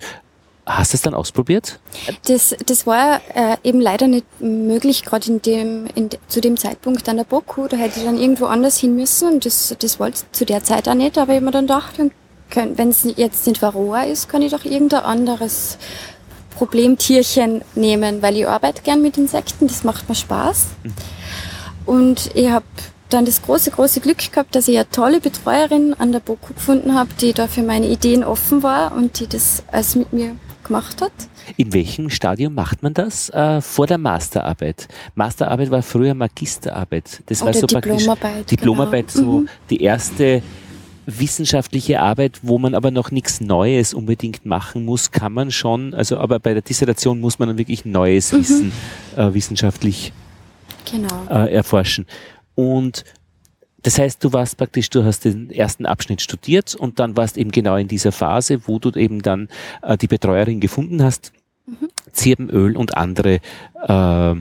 Hast du es dann ausprobiert? Das, das war äh, eben leider nicht möglich, gerade in dem, in zu dem Zeitpunkt an der Boku. Da hätte ich dann irgendwo anders hin müssen und das, das wollte zu der Zeit auch nicht. Aber ich mir dann gedacht, wenn es jetzt nicht Varroa ist, kann ich doch irgendein anderes Problemtierchen nehmen, weil ich arbeite gern mit Insekten, das macht mir Spaß. Mhm. Und ich habe dann das große, große Glück gehabt, dass ich eine tolle Betreuerin an der BOKU gefunden habe, die da für meine Ideen offen war und die das alles mit mir gemacht hat. In welchem Stadium macht man das? Äh, vor der Masterarbeit. Masterarbeit war früher Magisterarbeit. Das Oder war so Diplomarbeit. Diplomarbeit, genau. so mhm. die erste wissenschaftliche Arbeit, wo man aber noch nichts Neues unbedingt machen muss, kann man schon, also aber bei der Dissertation muss man dann wirklich neues mhm. Wissen äh, wissenschaftlich genau. äh, erforschen. Und das heißt, du warst praktisch, du hast den ersten Abschnitt studiert und dann warst eben genau in dieser Phase, wo du eben dann äh, die Betreuerin gefunden hast, mhm. Zirbenöl und andere äh,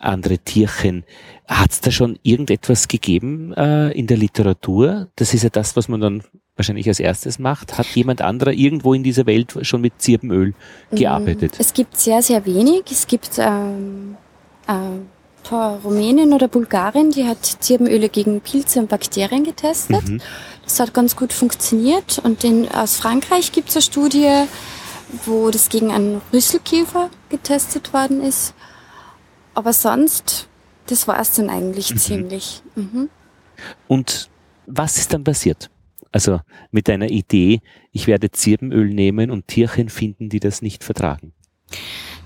andere Tierchen. Hat es da schon irgendetwas gegeben äh, in der Literatur? Das ist ja das, was man dann wahrscheinlich als erstes macht. Hat jemand anderer irgendwo in dieser Welt schon mit Zirbenöl mhm. gearbeitet? Es gibt sehr, sehr wenig. Es gibt ähm, ähm, Rumänien oder Bulgarien, die hat Zirbenöle gegen Pilze und Bakterien getestet. Mhm. Das hat ganz gut funktioniert. Und in, aus Frankreich gibt es eine Studie, wo das gegen einen Rüsselkäfer getestet worden ist. Aber sonst, das war es dann eigentlich mhm. ziemlich. Mhm. Und was ist dann passiert? Also mit deiner Idee, ich werde Zirbenöl nehmen und Tierchen finden, die das nicht vertragen.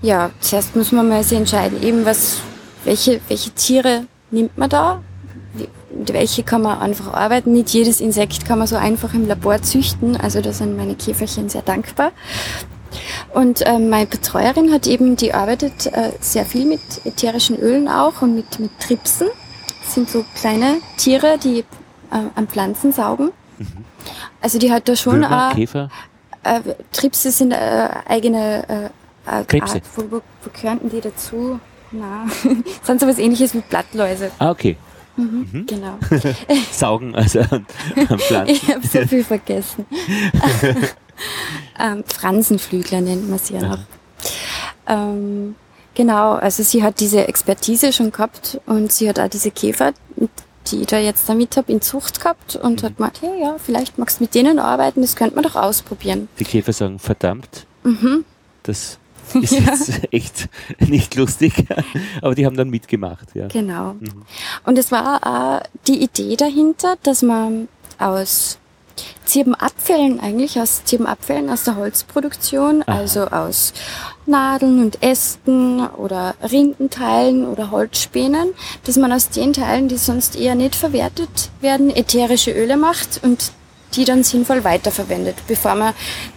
Ja, zuerst muss man mal sich entscheiden, eben was welche, welche Tiere nimmt man da, mit welche kann man einfach arbeiten. Nicht jedes Insekt kann man so einfach im Labor züchten, also da sind meine Käferchen sehr dankbar. Und äh, meine Betreuerin hat eben, die arbeitet äh, sehr viel mit ätherischen Ölen auch und mit, mit Tripsen. Das sind so kleine Tiere, die äh, an Pflanzen saugen. Mhm. Also die hat da schon Würmer, Käfer? Äh, Tripse sind äh, eigene äh, Krebse. Art, wo, wo, die dazu? Na, sind so was ähnliches wie Blattläuse. Ah, okay. Mhm, mhm. Genau. <laughs> Saugen, also am Pflanzen. Ich habe so viel vergessen. <laughs> ähm, Fransenflügler nennt man sie ja noch. Ähm, genau, also sie hat diese Expertise schon gehabt und sie hat auch diese Käfer, die ich da jetzt damit habe, in Zucht gehabt und mhm. hat gemeint, hey, ja, vielleicht magst du mit denen arbeiten, das könnte man doch ausprobieren. Die Käfer sagen, verdammt, mhm. das ist ja. jetzt echt nicht lustig, <laughs> aber die haben dann mitgemacht. Ja. Genau. Mhm. Und es war äh, die Idee dahinter, dass man aus Zirbenabfällen eigentlich, aus Zirbenabfällen aus der Holzproduktion, Aha. also aus Nadeln und Ästen oder Rindenteilen oder Holzspänen, dass man aus den Teilen, die sonst eher nicht verwertet werden, ätherische Öle macht und die dann sinnvoll weiterverwendet, bevor man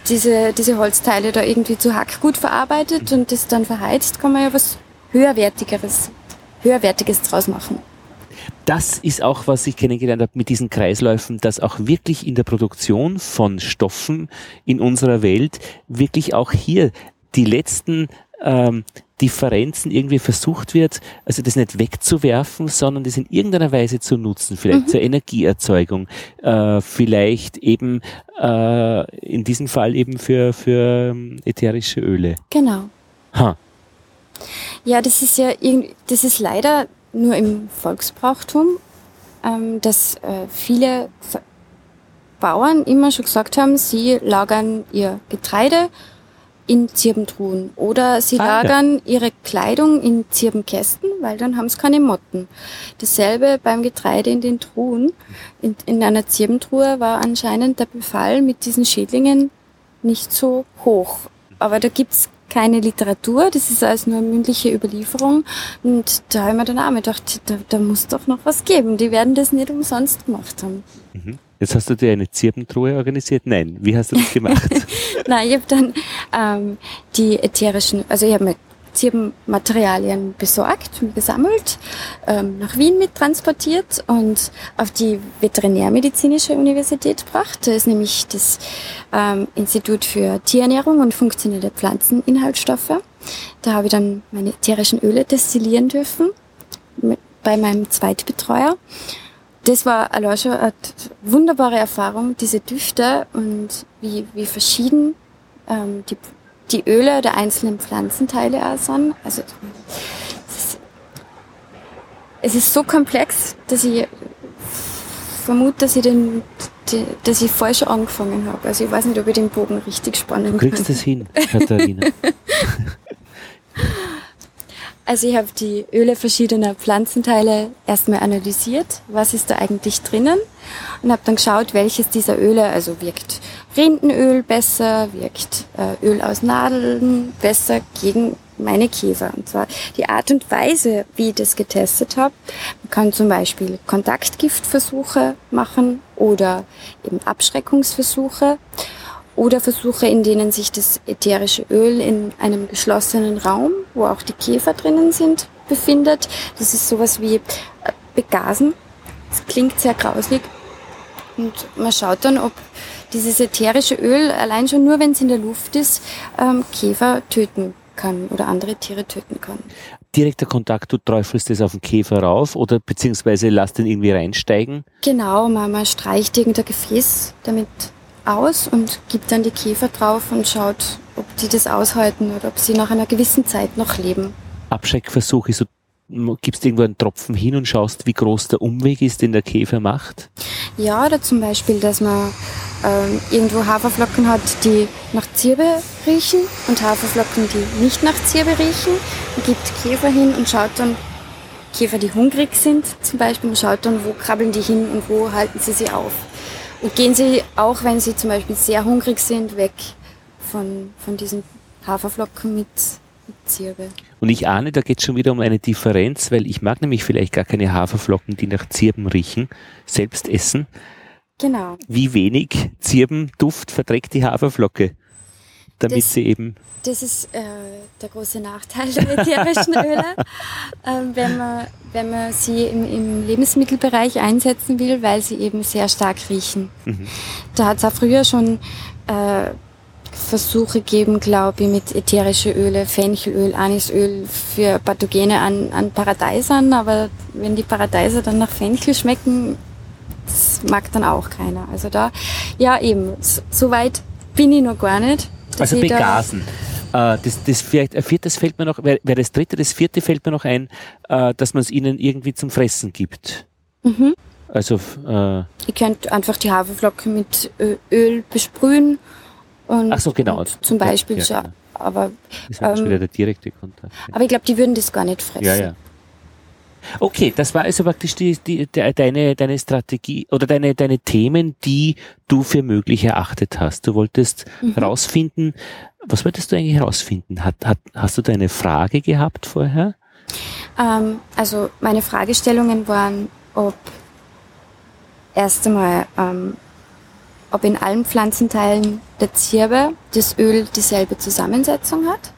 diese, diese Holzteile da irgendwie zu Hackgut verarbeitet und das dann verheizt, kann man ja was höherwertigeres, höherwertiges draus machen. Das ist auch, was ich kennengelernt habe mit diesen Kreisläufen, dass auch wirklich in der Produktion von Stoffen in unserer Welt wirklich auch hier die letzten ähm, Differenzen irgendwie versucht wird, also das nicht wegzuwerfen, sondern das in irgendeiner Weise zu nutzen, vielleicht mhm. zur Energieerzeugung, äh, vielleicht eben äh, in diesem Fall eben für, für ähm, ätherische Öle. Genau. Ha. Ja, das ist ja irgendwie, das ist leider nur im Volksbrauchtum, ähm, dass äh, viele Bauern immer schon gesagt haben, sie lagern ihr Getreide in Zirbentruhen. Oder sie ah, lagern ja. ihre Kleidung in Zirbenkästen, weil dann haben sie keine Motten. Dasselbe beim Getreide in den Truhen. In, in einer Zirbentruhe war anscheinend der Befall mit diesen Schädlingen nicht so hoch. Aber da gibt's keine Literatur, das ist alles nur mündliche Überlieferung. Und da habe ich mir dann auch gedacht, da, da muss doch noch was geben. Die werden das nicht umsonst gemacht haben. Mhm. Jetzt hast du dir eine Zirbentruhe organisiert? Nein. Wie hast du das gemacht? <laughs> Nein, ich habe dann ähm, die ätherischen, also ich habe mir Zirbenmaterialien besorgt, gesammelt, ähm, nach Wien mittransportiert und auf die Veterinärmedizinische Universität gebracht. Da ist nämlich das ähm, Institut für Tierernährung und funktionelle Pflanzeninhaltsstoffe. Da habe ich dann meine ätherischen Öle destillieren dürfen mit, bei meinem Zweitbetreuer das war allein schon eine wunderbare Erfahrung, diese Düfte und wie, wie verschieden ähm, die, die Öle der einzelnen Pflanzenteile auch sind. Also es ist, es ist so komplex, dass ich vermute, dass ich den, die, dass ich falsch angefangen habe. Also ich weiß nicht, ob ich den Bogen richtig spannen kann. Du kriegst es hin, Katharina. <laughs> <laughs> Also ich habe die Öle verschiedener Pflanzenteile erstmal analysiert, was ist da eigentlich drinnen und habe dann geschaut, welches dieser Öle, also wirkt Rindenöl besser, wirkt äh, Öl aus Nadeln besser gegen meine Käfer. Und zwar die Art und Weise, wie ich das getestet habe. Man kann zum Beispiel Kontaktgiftversuche machen oder eben Abschreckungsversuche oder Versuche, in denen sich das ätherische Öl in einem geschlossenen Raum, wo auch die Käfer drinnen sind, befindet. Das ist sowas wie äh, Begasen. Das klingt sehr grauslig. Und man schaut dann, ob dieses ätherische Öl allein schon nur, wenn es in der Luft ist, ähm, Käfer töten kann oder andere Tiere töten kann. Direkter Kontakt, du träufelst es auf den Käfer rauf oder beziehungsweise lass den irgendwie reinsteigen? Genau, man, man streicht irgendein Gefäß damit aus und gibt dann die Käfer drauf und schaut, ob die das aushalten oder ob sie nach einer gewissen Zeit noch leben. Abschreckversuche, so gibst irgendwo einen Tropfen hin und schaust, wie groß der Umweg ist, den der Käfer macht? Ja, oder zum Beispiel, dass man ähm, irgendwo Haferflocken hat, die nach Zirbe riechen und Haferflocken, die nicht nach Zirbe riechen. Man gibt Käfer hin und schaut dann, Käfer, die hungrig sind zum Beispiel, und schaut dann, wo krabbeln die hin und wo halten sie sie auf. Gehen sie, auch wenn sie zum Beispiel sehr hungrig sind, weg von, von diesen Haferflocken mit, mit Zirbe. Und ich ahne, da geht es schon wieder um eine Differenz, weil ich mag nämlich vielleicht gar keine Haferflocken, die nach Zirben riechen, selbst essen. Genau. Wie wenig Zirbenduft verträgt die Haferflocke, damit das, sie eben das ist äh, der große Nachteil <laughs> der ätherischen Öle. ähm, wenn, man, wenn man sie im, im, Lebensmittelbereich einsetzen will, weil sie eben sehr stark riechen. Mhm. Da hat es auch früher schon äh, Versuche gegeben, glaube ich, mit ätherische Öle, Fenchelöl, Anisöl für Pathogene an, an Paradeisern. Aber wenn die Paradeiser dann nach Fenchel schmecken, das mag dann auch keiner. Also da, ja eben, so, weit bin ich noch gar nicht. Also begasen. Äh, das, das viertes fällt mir noch, wäre das dritte, das vierte fällt mir noch ein, äh, dass man es ihnen irgendwie zum Fressen gibt. Mhm. Also, äh, Ihr könnt einfach die Haferflocken mit Öl besprühen. Und, Ach so, genau. zum Beispiel, ja, ja, genau. aber, das ist ähm, wieder der direkte Kontakt. Aber ich glaube, die würden das gar nicht fressen. Ja, ja. Okay, das war also praktisch die, die, die, deine, deine Strategie oder deine, deine Themen, die du für möglich erachtet hast. Du wolltest mhm. herausfinden, was wolltest du eigentlich herausfinden? Hat, hat, hast du da eine Frage gehabt vorher? Ähm, also meine Fragestellungen waren, ob erst einmal, ähm, ob in allen Pflanzenteilen der Zirbe das Öl dieselbe Zusammensetzung hat.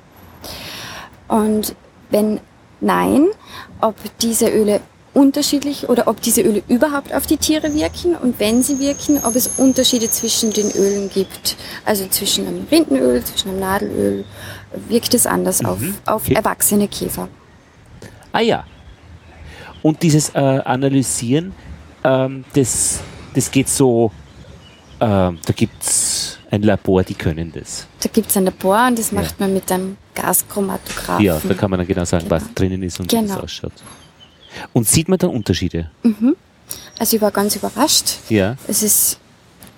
Und wenn nein, ob diese Öle unterschiedlich oder ob diese Öle überhaupt auf die Tiere wirken und wenn sie wirken, ob es Unterschiede zwischen den Ölen gibt. Also zwischen einem Rindenöl, zwischen einem Nadelöl. Wirkt es anders mhm. auf, auf okay. erwachsene Käfer. Ah ja. Und dieses äh, Analysieren, ähm, das, das geht so, äh, da gibt es ein Labor, die können das. Da gibt es ein Labor und das macht ja. man mit einem Gaschromatographen. Ja, da kann man dann genau sagen, genau. was drinnen ist und genau. wie es ausschaut. Und sieht man da Unterschiede? Mhm. Also ich war ganz überrascht. Ja. Es ist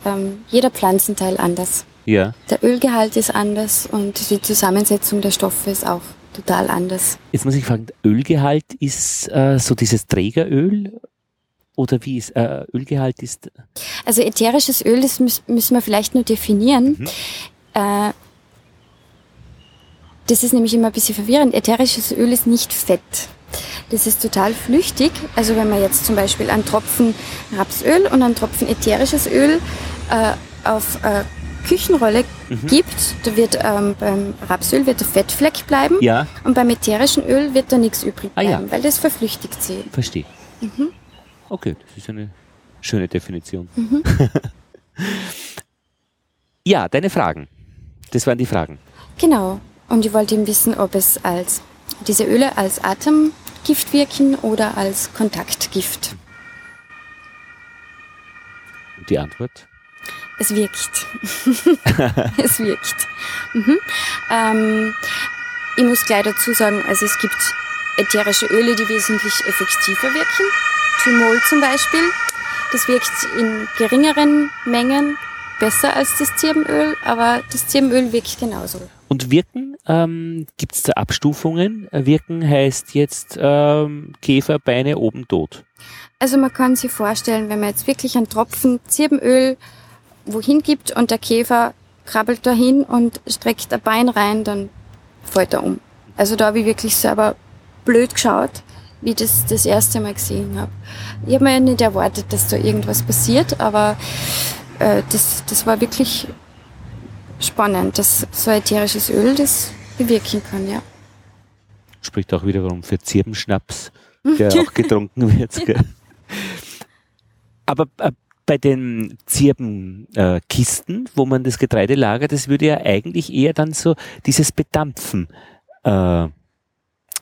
ähm, jeder Pflanzenteil anders. Ja. Der Ölgehalt ist anders und die Zusammensetzung der Stoffe ist auch total anders. Jetzt muss ich fragen, Ölgehalt ist äh, so dieses Trägeröl oder wie ist äh, Ölgehalt ist? Also ätherisches Öl, das müssen wir vielleicht nur definieren. Mhm. Äh, das ist nämlich immer ein bisschen verwirrend. Ätherisches Öl ist nicht Fett. Das ist total flüchtig. Also wenn man jetzt zum Beispiel einen Tropfen Rapsöl und einen Tropfen ätherisches Öl äh, auf äh, Küchenrolle mhm. gibt, da wird ähm, beim Rapsöl wird der Fettfleck bleiben ja. und beim ätherischen Öl wird da nichts übrig bleiben, ah, ja. weil das verflüchtigt sich. Verstehe. Mhm. Okay, das ist eine schöne Definition. Mhm. <laughs> ja, deine Fragen. Das waren die Fragen. Genau. Und ich wollte eben wissen, ob es als diese Öle als Atemgift wirken oder als Kontaktgift. Die Antwort? Es wirkt. <laughs> es wirkt. Mhm. Ähm, ich muss gleich dazu sagen, also es gibt ätherische Öle, die wesentlich effektiver wirken. Thymol zum Beispiel. Das wirkt in geringeren Mengen besser als das Zirbenöl, aber das Zirbenöl wirkt genauso. Und wirken, ähm, gibt es da Abstufungen? Wirken heißt jetzt ähm, Käfer, oben tot. Also man kann sich vorstellen, wenn man jetzt wirklich einen Tropfen Zirbenöl wohin gibt und der Käfer krabbelt dahin und streckt ein Bein rein, dann fällt er um. Also da habe ich wirklich selber blöd geschaut, wie ich das das erste Mal gesehen habe. Ich habe mir ja nicht erwartet, dass da irgendwas passiert, aber äh, das, das war wirklich spannend, dass so ätherisches Öl das bewirken kann, ja. Spricht auch wiederum für Zirbenschnaps, der auch <laughs> getrunken wird. Gell? Aber äh, bei den Zirbenkisten, äh, wo man das Getreide lagert, das würde ja eigentlich eher dann so dieses Bedampfen äh,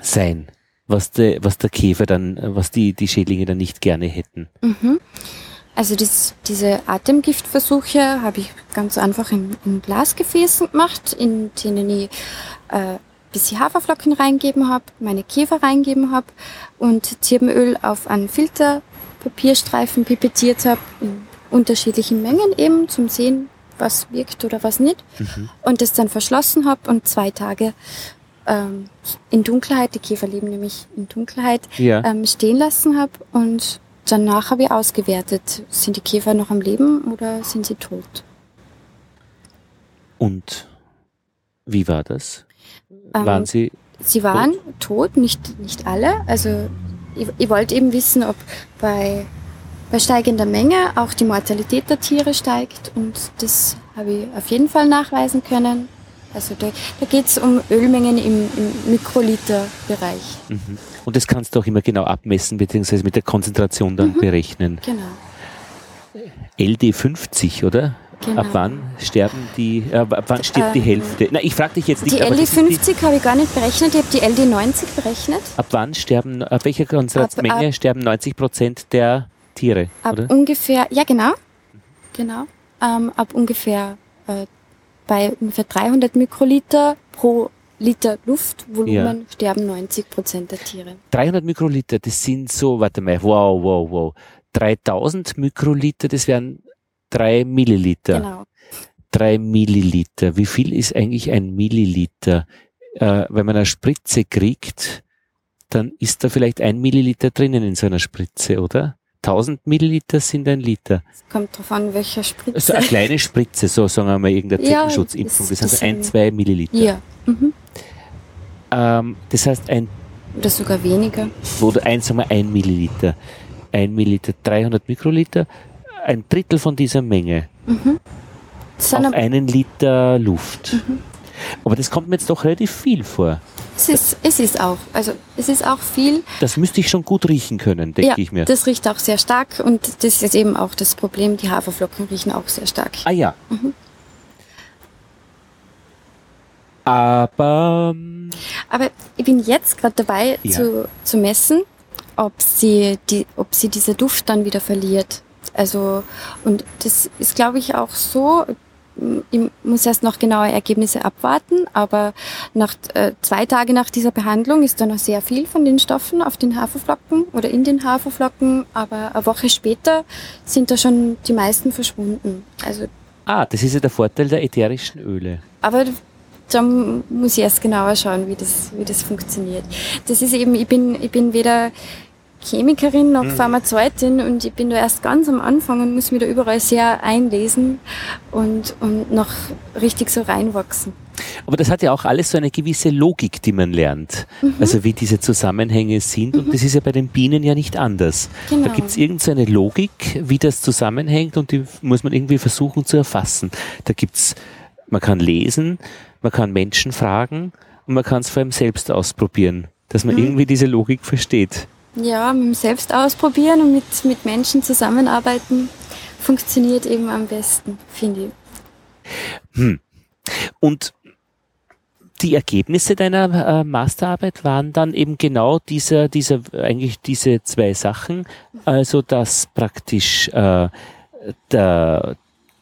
sein, was, de, was der Käfer dann, was die, die Schädlinge dann nicht gerne hätten. Mhm. Also das, diese Atemgiftversuche habe ich ganz einfach in, in Glasgefäßen gemacht, in denen ich äh, bisschen Haferflocken reingeben habe, meine Käfer reingeben habe und Zirbenöl auf einen Filterpapierstreifen pipettiert habe, in unterschiedlichen Mengen eben, zum Sehen, was wirkt oder was nicht. Mhm. Und das dann verschlossen habe und zwei Tage ähm, in Dunkelheit, die Käfer leben nämlich in Dunkelheit, ja. ähm, stehen lassen habe und danach habe ich ausgewertet, sind die Käfer noch am Leben oder sind sie tot. Und wie war das? Ähm, waren sie? Sie waren tot, tot nicht, nicht alle. Also ich, ich wollte eben wissen, ob bei, bei steigender Menge auch die Mortalität der Tiere steigt und das habe ich auf jeden Fall nachweisen können. Also da, da geht es um Ölmengen im, im Mikroliter-Bereich. Mhm. Und das kannst du auch immer genau abmessen, beziehungsweise mit der Konzentration dann mhm. berechnen. Genau. LD50, oder? Genau. Ab wann sterben die, äh, ab wann stirbt äh, die Hälfte? Na, ich frage dich jetzt nicht. Die LD50 habe ich gar nicht berechnet, ich habe die LD90 berechnet. Ab wann sterben, ab welcher Konzentrationsmenge ab, sterben 90 Prozent der Tiere? Ab oder? ungefähr, ja genau, genau. Ähm, ab ungefähr äh, bei ungefähr 300 Mikroliter pro Liter Luftvolumen ja. sterben 90 Prozent der Tiere. 300 Mikroliter, das sind so, warte mal, wow, wow, wow. 3000 Mikroliter, das wären 3 Milliliter. Genau. 3 Milliliter. Wie viel ist eigentlich ein Milliliter? Äh, wenn man eine Spritze kriegt, dann ist da vielleicht ein Milliliter drinnen in so einer Spritze, oder? 1000 Milliliter sind ein Liter. Es kommt drauf an, welcher Spritze. Also eine kleine Spritze, so sagen wir mal irgendeine Zeckenschutzimpfung. das, das sind ein, zwei Milliliter. Ja. Mhm. Ähm, das heißt ein... Oder sogar weniger. Oder ein, sagen wir ein Milliliter. Ein Milliliter, 300 Mikroliter. Ein Drittel von dieser Menge. Mhm. Auf einen Liter Luft. Mhm. Aber das kommt mir jetzt doch relativ viel vor. Es ist, es ist auch. Also es ist auch viel. Das müsste ich schon gut riechen können, denke ja, ich mir. Das riecht auch sehr stark und das ist eben auch das Problem. Die Haferflocken riechen auch sehr stark. Ah ja. Mhm. Aber. Aber ich bin jetzt gerade dabei ja. zu, zu messen, ob sie, die, ob sie diese Duft dann wieder verliert. Also, und das ist, glaube ich, auch so, ich muss erst noch genaue Ergebnisse abwarten, aber nach äh, zwei Tage nach dieser Behandlung ist da noch sehr viel von den Stoffen auf den Haferflocken oder in den Haferflocken, aber eine Woche später sind da schon die meisten verschwunden. Also Ah, das ist ja der Vorteil der ätherischen Öle. Aber da muss ich erst genauer schauen, wie das, wie das funktioniert. Das ist eben, ich bin, ich bin weder Chemikerin noch mhm. Pharmazeutin und ich bin da erst ganz am Anfang und muss mich da überall sehr einlesen und, und noch richtig so reinwachsen. Aber das hat ja auch alles so eine gewisse Logik, die man lernt. Mhm. Also wie diese Zusammenhänge sind. Und mhm. das ist ja bei den Bienen ja nicht anders. Genau. Da gibt es irgendeine Logik, wie das zusammenhängt und die muss man irgendwie versuchen zu erfassen. Da gibt's, man kann lesen, man kann Menschen fragen und man kann es vor allem selbst ausprobieren, dass man mhm. irgendwie diese Logik versteht. Ja, mit dem Selbst ausprobieren und mit, mit Menschen zusammenarbeiten funktioniert eben am besten, finde ich. Hm. Und die Ergebnisse deiner äh, Masterarbeit waren dann eben genau dieser, dieser, eigentlich diese zwei Sachen. Also, dass praktisch äh, der,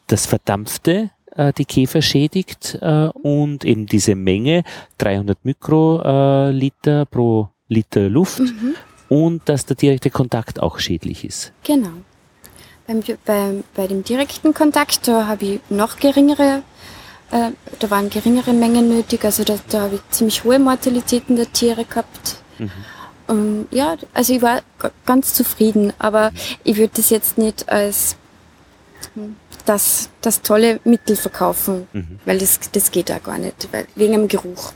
das Verdampfte äh, die Käfer schädigt äh, und eben diese Menge 300 Mikroliter pro Liter Luft mhm und dass der direkte Kontakt auch schädlich ist. Genau. Beim, bei, bei dem direkten Kontakt, da habe ich noch geringere, äh, da waren geringere Mengen nötig, also da, da habe ich ziemlich hohe Mortalitäten der Tiere gehabt. Mhm. Um, ja, also ich war ganz zufrieden, aber ich würde das jetzt nicht als hm, das, das tolle Mittel verkaufen, mhm. weil das, das geht auch gar nicht, weil, wegen dem Geruch.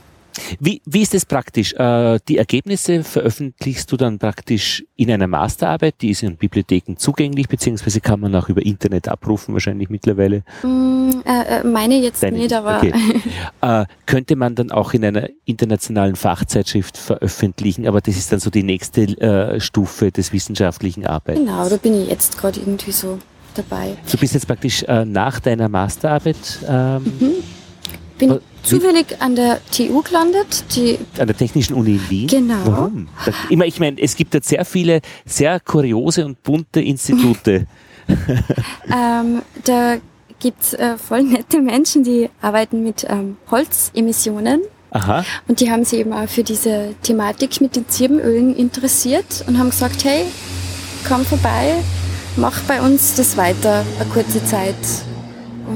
Wie, wie ist es praktisch? Äh, die Ergebnisse veröffentlichst du dann praktisch in einer Masterarbeit, die ist in Bibliotheken zugänglich, beziehungsweise kann man auch über Internet abrufen, wahrscheinlich mittlerweile? Mm, äh, äh, meine jetzt Deine nicht, aber. Okay. <laughs> äh, könnte man dann auch in einer internationalen Fachzeitschrift veröffentlichen, aber das ist dann so die nächste äh, Stufe des wissenschaftlichen Arbeits. Genau, da bin ich jetzt gerade irgendwie so dabei. Du bist jetzt praktisch äh, nach deiner Masterarbeit. Ähm, mhm. Bin zufällig an der TU gelandet. Die an der Technischen Uni in Wien? Genau. Warum? immer, ich meine, es gibt jetzt sehr viele sehr kuriose und bunte Institute. <laughs> <laughs> ähm, da gibt es äh, voll nette Menschen, die arbeiten mit ähm, Holzemissionen. Aha. Und die haben sich eben auch für diese Thematik mit den Zirbenölen interessiert und haben gesagt, hey, komm vorbei, mach bei uns das weiter, eine kurze Zeit.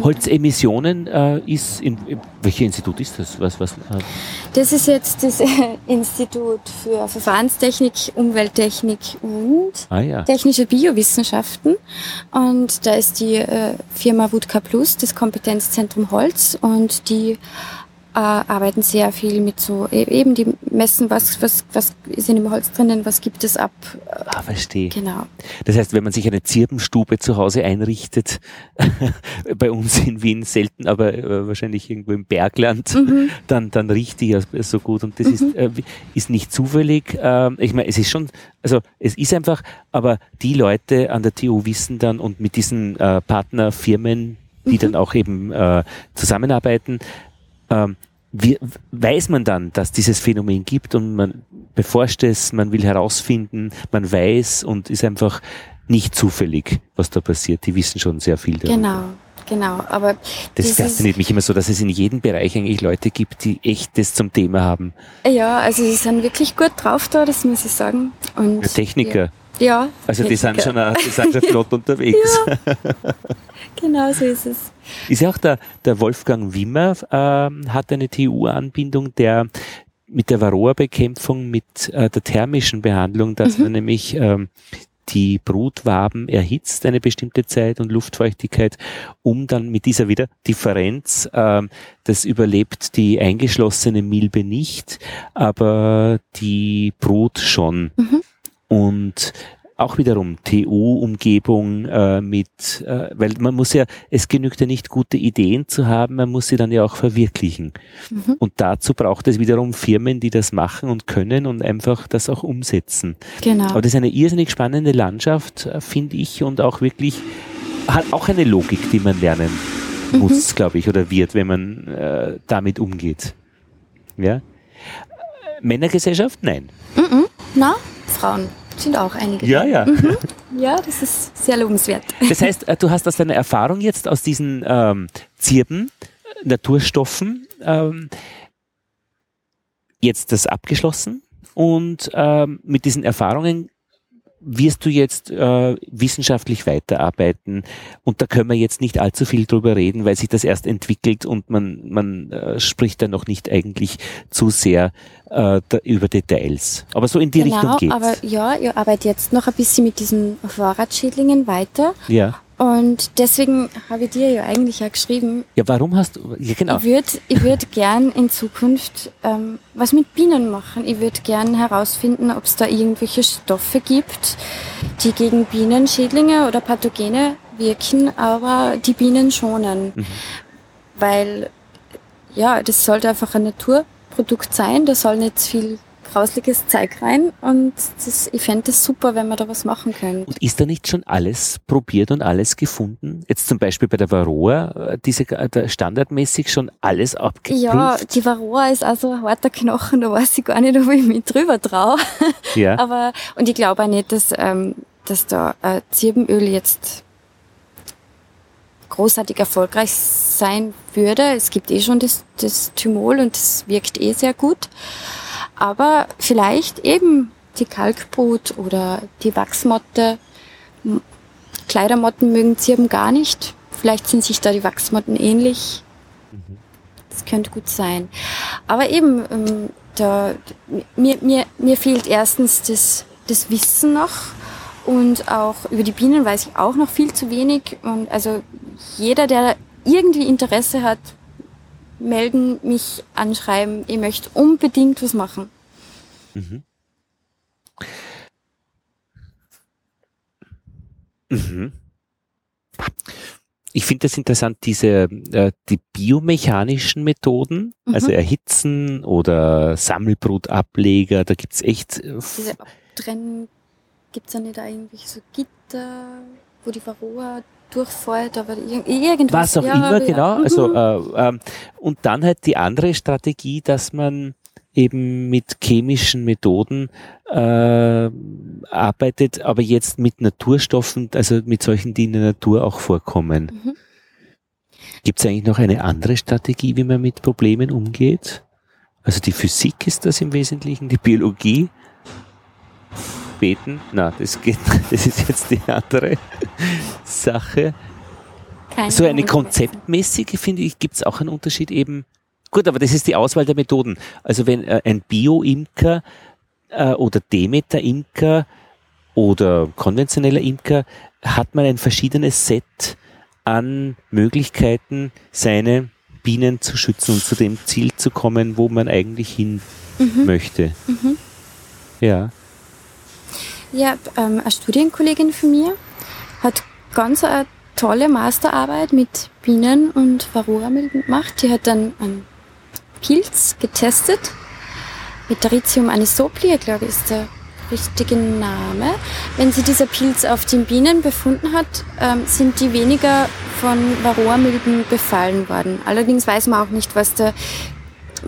Holzemissionen äh, ist, in, welches Institut ist das? Was, was, äh? Das ist jetzt das Institut für Verfahrenstechnik, Umwelttechnik und ah, ja. technische Biowissenschaften. Und da ist die äh, Firma Wudka Plus, das Kompetenzzentrum Holz und die äh, arbeiten sehr viel mit so, e-, eben die messen, was, was, was ist in dem Holz drinnen, was gibt es ab. Ah, verstehe. Genau. Das heißt, wenn man sich eine Zirbenstube zu Hause einrichtet, <laughs> bei uns in Wien selten, aber äh, wahrscheinlich irgendwo im Bergland, mhm. dann, dann riecht die ja so gut und das mhm. ist, äh, ist nicht zufällig. Äh, ich meine, es ist schon, also es ist einfach, aber die Leute an der TU wissen dann und mit diesen äh, Partnerfirmen, die mhm. dann auch eben äh, zusammenarbeiten, ähm, wie, weiß man dann, dass dieses Phänomen gibt und man beforscht es, man will herausfinden, man weiß und ist einfach nicht zufällig, was da passiert. Die wissen schon sehr viel darüber. Genau. Genau, aber das fasziniert mich immer so, dass es in jedem Bereich eigentlich Leute gibt, die echt das zum Thema haben. Ja, also sie sind wirklich gut drauf da, das muss ich sagen. Und Techniker. Ja. Ja also die sind schon, die sind schon flott <laughs> unterwegs. Ja. Genau so ist es. Ist ja auch der, der Wolfgang Wimmer ähm, hat eine TU-Anbindung, der mit der Varroa-Bekämpfung, mit äh, der thermischen Behandlung, dass mhm. man nämlich ähm, die Brutwaben erhitzt eine bestimmte Zeit und Luftfeuchtigkeit, um dann mit dieser wieder Differenz, ähm, das überlebt die eingeschlossene Milbe nicht, aber die Brut schon. Mhm. Und auch wiederum TU-Umgebung äh, mit, äh, weil man muss ja, es genügt ja nicht gute Ideen zu haben, man muss sie dann ja auch verwirklichen. Mhm. Und dazu braucht es wiederum Firmen, die das machen und können und einfach das auch umsetzen. Genau. Aber das ist eine irrsinnig spannende Landschaft, äh, finde ich, und auch wirklich, hat auch eine Logik, die man lernen mhm. muss, glaube ich, oder wird, wenn man äh, damit umgeht. Ja? Männergesellschaft? Nein. Mhm. Na, Frauen sind auch einige. Ja, ja. Mhm. Ja, das ist sehr lobenswert. Das heißt, äh, du hast aus deiner Erfahrung jetzt aus diesen ähm, Zirben, Naturstoffen, ähm, jetzt das abgeschlossen und ähm, mit diesen Erfahrungen wirst du jetzt äh, wissenschaftlich weiterarbeiten und da können wir jetzt nicht allzu viel drüber reden, weil sich das erst entwickelt und man, man äh, spricht da noch nicht eigentlich zu sehr äh, da, über Details. Aber so in die genau, Richtung geht's. aber ja, ich arbeite jetzt noch ein bisschen mit diesen Vorratschädlingen weiter. Ja. Und deswegen habe ich dir ja eigentlich auch geschrieben, Ja, warum hast du, ja genau, ich würde ich würd gern in Zukunft ähm, was mit Bienen machen. Ich würde gern herausfinden, ob es da irgendwelche Stoffe gibt, die gegen Bienenschädlinge oder Pathogene wirken, aber die Bienen schonen. Weil, ja, das sollte einfach ein Naturprodukt sein, da soll nicht viel grausliches Zeug rein und das, ich fände es super, wenn wir da was machen können. Und ist da nicht schon alles probiert und alles gefunden? Jetzt zum Beispiel bei der Varroa, äh, diese äh, da standardmäßig schon alles abgeprüft? Ja, die Varroa ist also ein harter Knochen, da weiß ich gar nicht, ob ich mich drüber traue. <laughs> Ja. Aber, und ich glaube auch nicht, dass, ähm, dass da äh, Zirbenöl jetzt großartig erfolgreich sein würde. Es gibt eh schon das, das Thymol und das wirkt eh sehr gut. Aber vielleicht eben die Kalkbrut oder die Wachsmotte. Kleidermotten mögen Zirben gar nicht. Vielleicht sind sich da die Wachsmotten ähnlich. Das könnte gut sein. Aber eben, ähm, da, mir, mir, mir fehlt erstens das, das Wissen noch und auch über die Bienen weiß ich auch noch viel zu wenig. Und also jeder, der irgendwie Interesse hat, melden, mich anschreiben. Ich möchte unbedingt was machen. Mhm. Ich finde das interessant, diese äh, die biomechanischen Methoden, also Mhm. Erhitzen oder Sammelbrutableger, da gibt's echt äh, Diese Abtrennen, gibt's da nicht da irgendwelche so Gitter, wo die Varroa durchfällt, aber ir- irgendwas. was auch ja, immer, aber ja. genau. Mhm. Also äh, ähm, und dann halt die andere Strategie, dass man eben mit chemischen Methoden äh, arbeitet, aber jetzt mit Naturstoffen, also mit solchen, die in der Natur auch vorkommen. Mhm. Gibt es eigentlich noch eine andere Strategie, wie man mit Problemen umgeht? Also die Physik ist das im Wesentlichen, die Biologie. Beten? Na, das geht, das ist jetzt die andere Sache. Keine So eine konzeptmäßige, finde ich, gibt es auch einen Unterschied eben. Gut, aber das ist die Auswahl der Methoden. Also wenn äh, ein Bio-Imker äh, oder Demeter-Imker oder konventioneller Imker, hat man ein verschiedenes Set an Möglichkeiten, seine Bienen zu schützen und zu dem Ziel zu kommen, wo man eigentlich hin möchte. Ja. Ja, ähm, eine Studienkollegin von mir hat ganz eine tolle Masterarbeit mit Bienen und Varroa-Milben gemacht. Die hat dann einen Pilz getestet. Metaritium anisoplia, glaube ich, ist der richtige Name. Wenn sie dieser Pilz auf den Bienen befunden hat, ähm, sind die weniger von Varroa-Milben befallen worden. Allerdings weiß man auch nicht, was der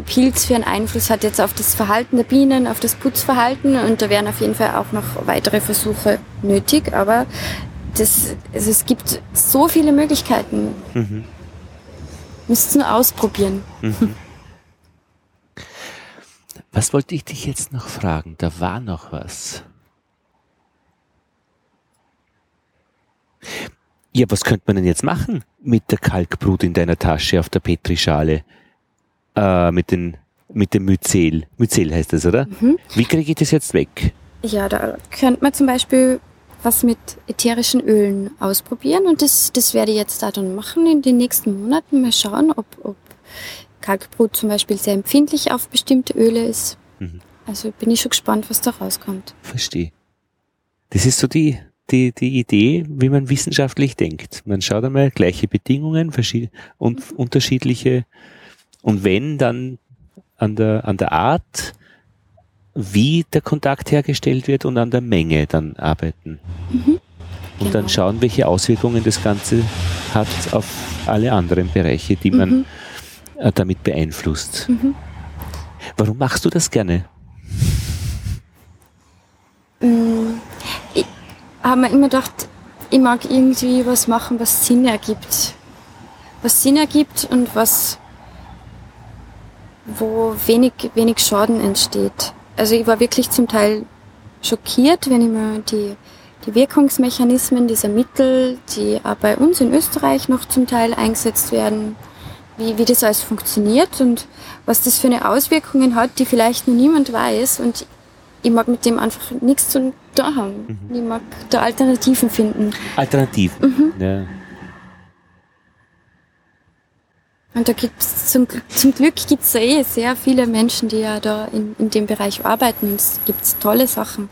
Pilz für einen Einfluss hat jetzt auf das Verhalten der Bienen, auf das Putzverhalten und da wären auf jeden Fall auch noch weitere Versuche nötig, aber das, also es gibt so viele Möglichkeiten. Mhm. Müsst nur ausprobieren. Was wollte ich dich jetzt noch fragen? Da war noch was. Ja, was könnte man denn jetzt machen mit der Kalkbrut in deiner Tasche auf der Petrischale? Äh, mit, den, mit dem Myzel. Myzel heißt das, oder? Wie kriege ich das jetzt weg? Ja, da könnte man zum Beispiel was mit ätherischen Ölen ausprobieren und das, das werde ich jetzt da dann machen in den nächsten Monaten. Mal schauen, ob, ob Kalkbrut zum Beispiel sehr empfindlich auf bestimmte Öle ist. Also bin ich schon gespannt, was da rauskommt. Verstehe. Das ist so die, die, die Idee, wie man wissenschaftlich denkt. Man schaut einmal gleiche Bedingungen verschied und unterschiedliche und wenn dann an der, an der Art, wie der Kontakt hergestellt wird und an der Menge dann arbeiten. Und dann Genau. schauen, welche Auswirkungen das Ganze hat auf alle anderen Bereiche, die man äh, damit beeinflusst. Warum machst du das gerne? haben wir immer gedacht, ich mag irgendwie was machen, was Sinn ergibt. Was Sinn ergibt und was, wo wenig, wenig Schaden entsteht. Also ich war wirklich zum Teil schockiert, wenn ich mir die, die Wirkungsmechanismen dieser Mittel, die auch bei uns in Österreich noch zum Teil eingesetzt werden, wie, wie das alles funktioniert und was das für eine Auswirkungen hat, die vielleicht noch niemand weiß. Und ich mag mit dem einfach nichts zu tun haben. Mhm. Ich mag da Alternativen finden. Alternativen, mhm. ja. Und da gibt's zum, zum Glück gibt's da eh sehr viele Menschen, die ja da in, in dem Bereich arbeiten und es gibt tolle Sachen.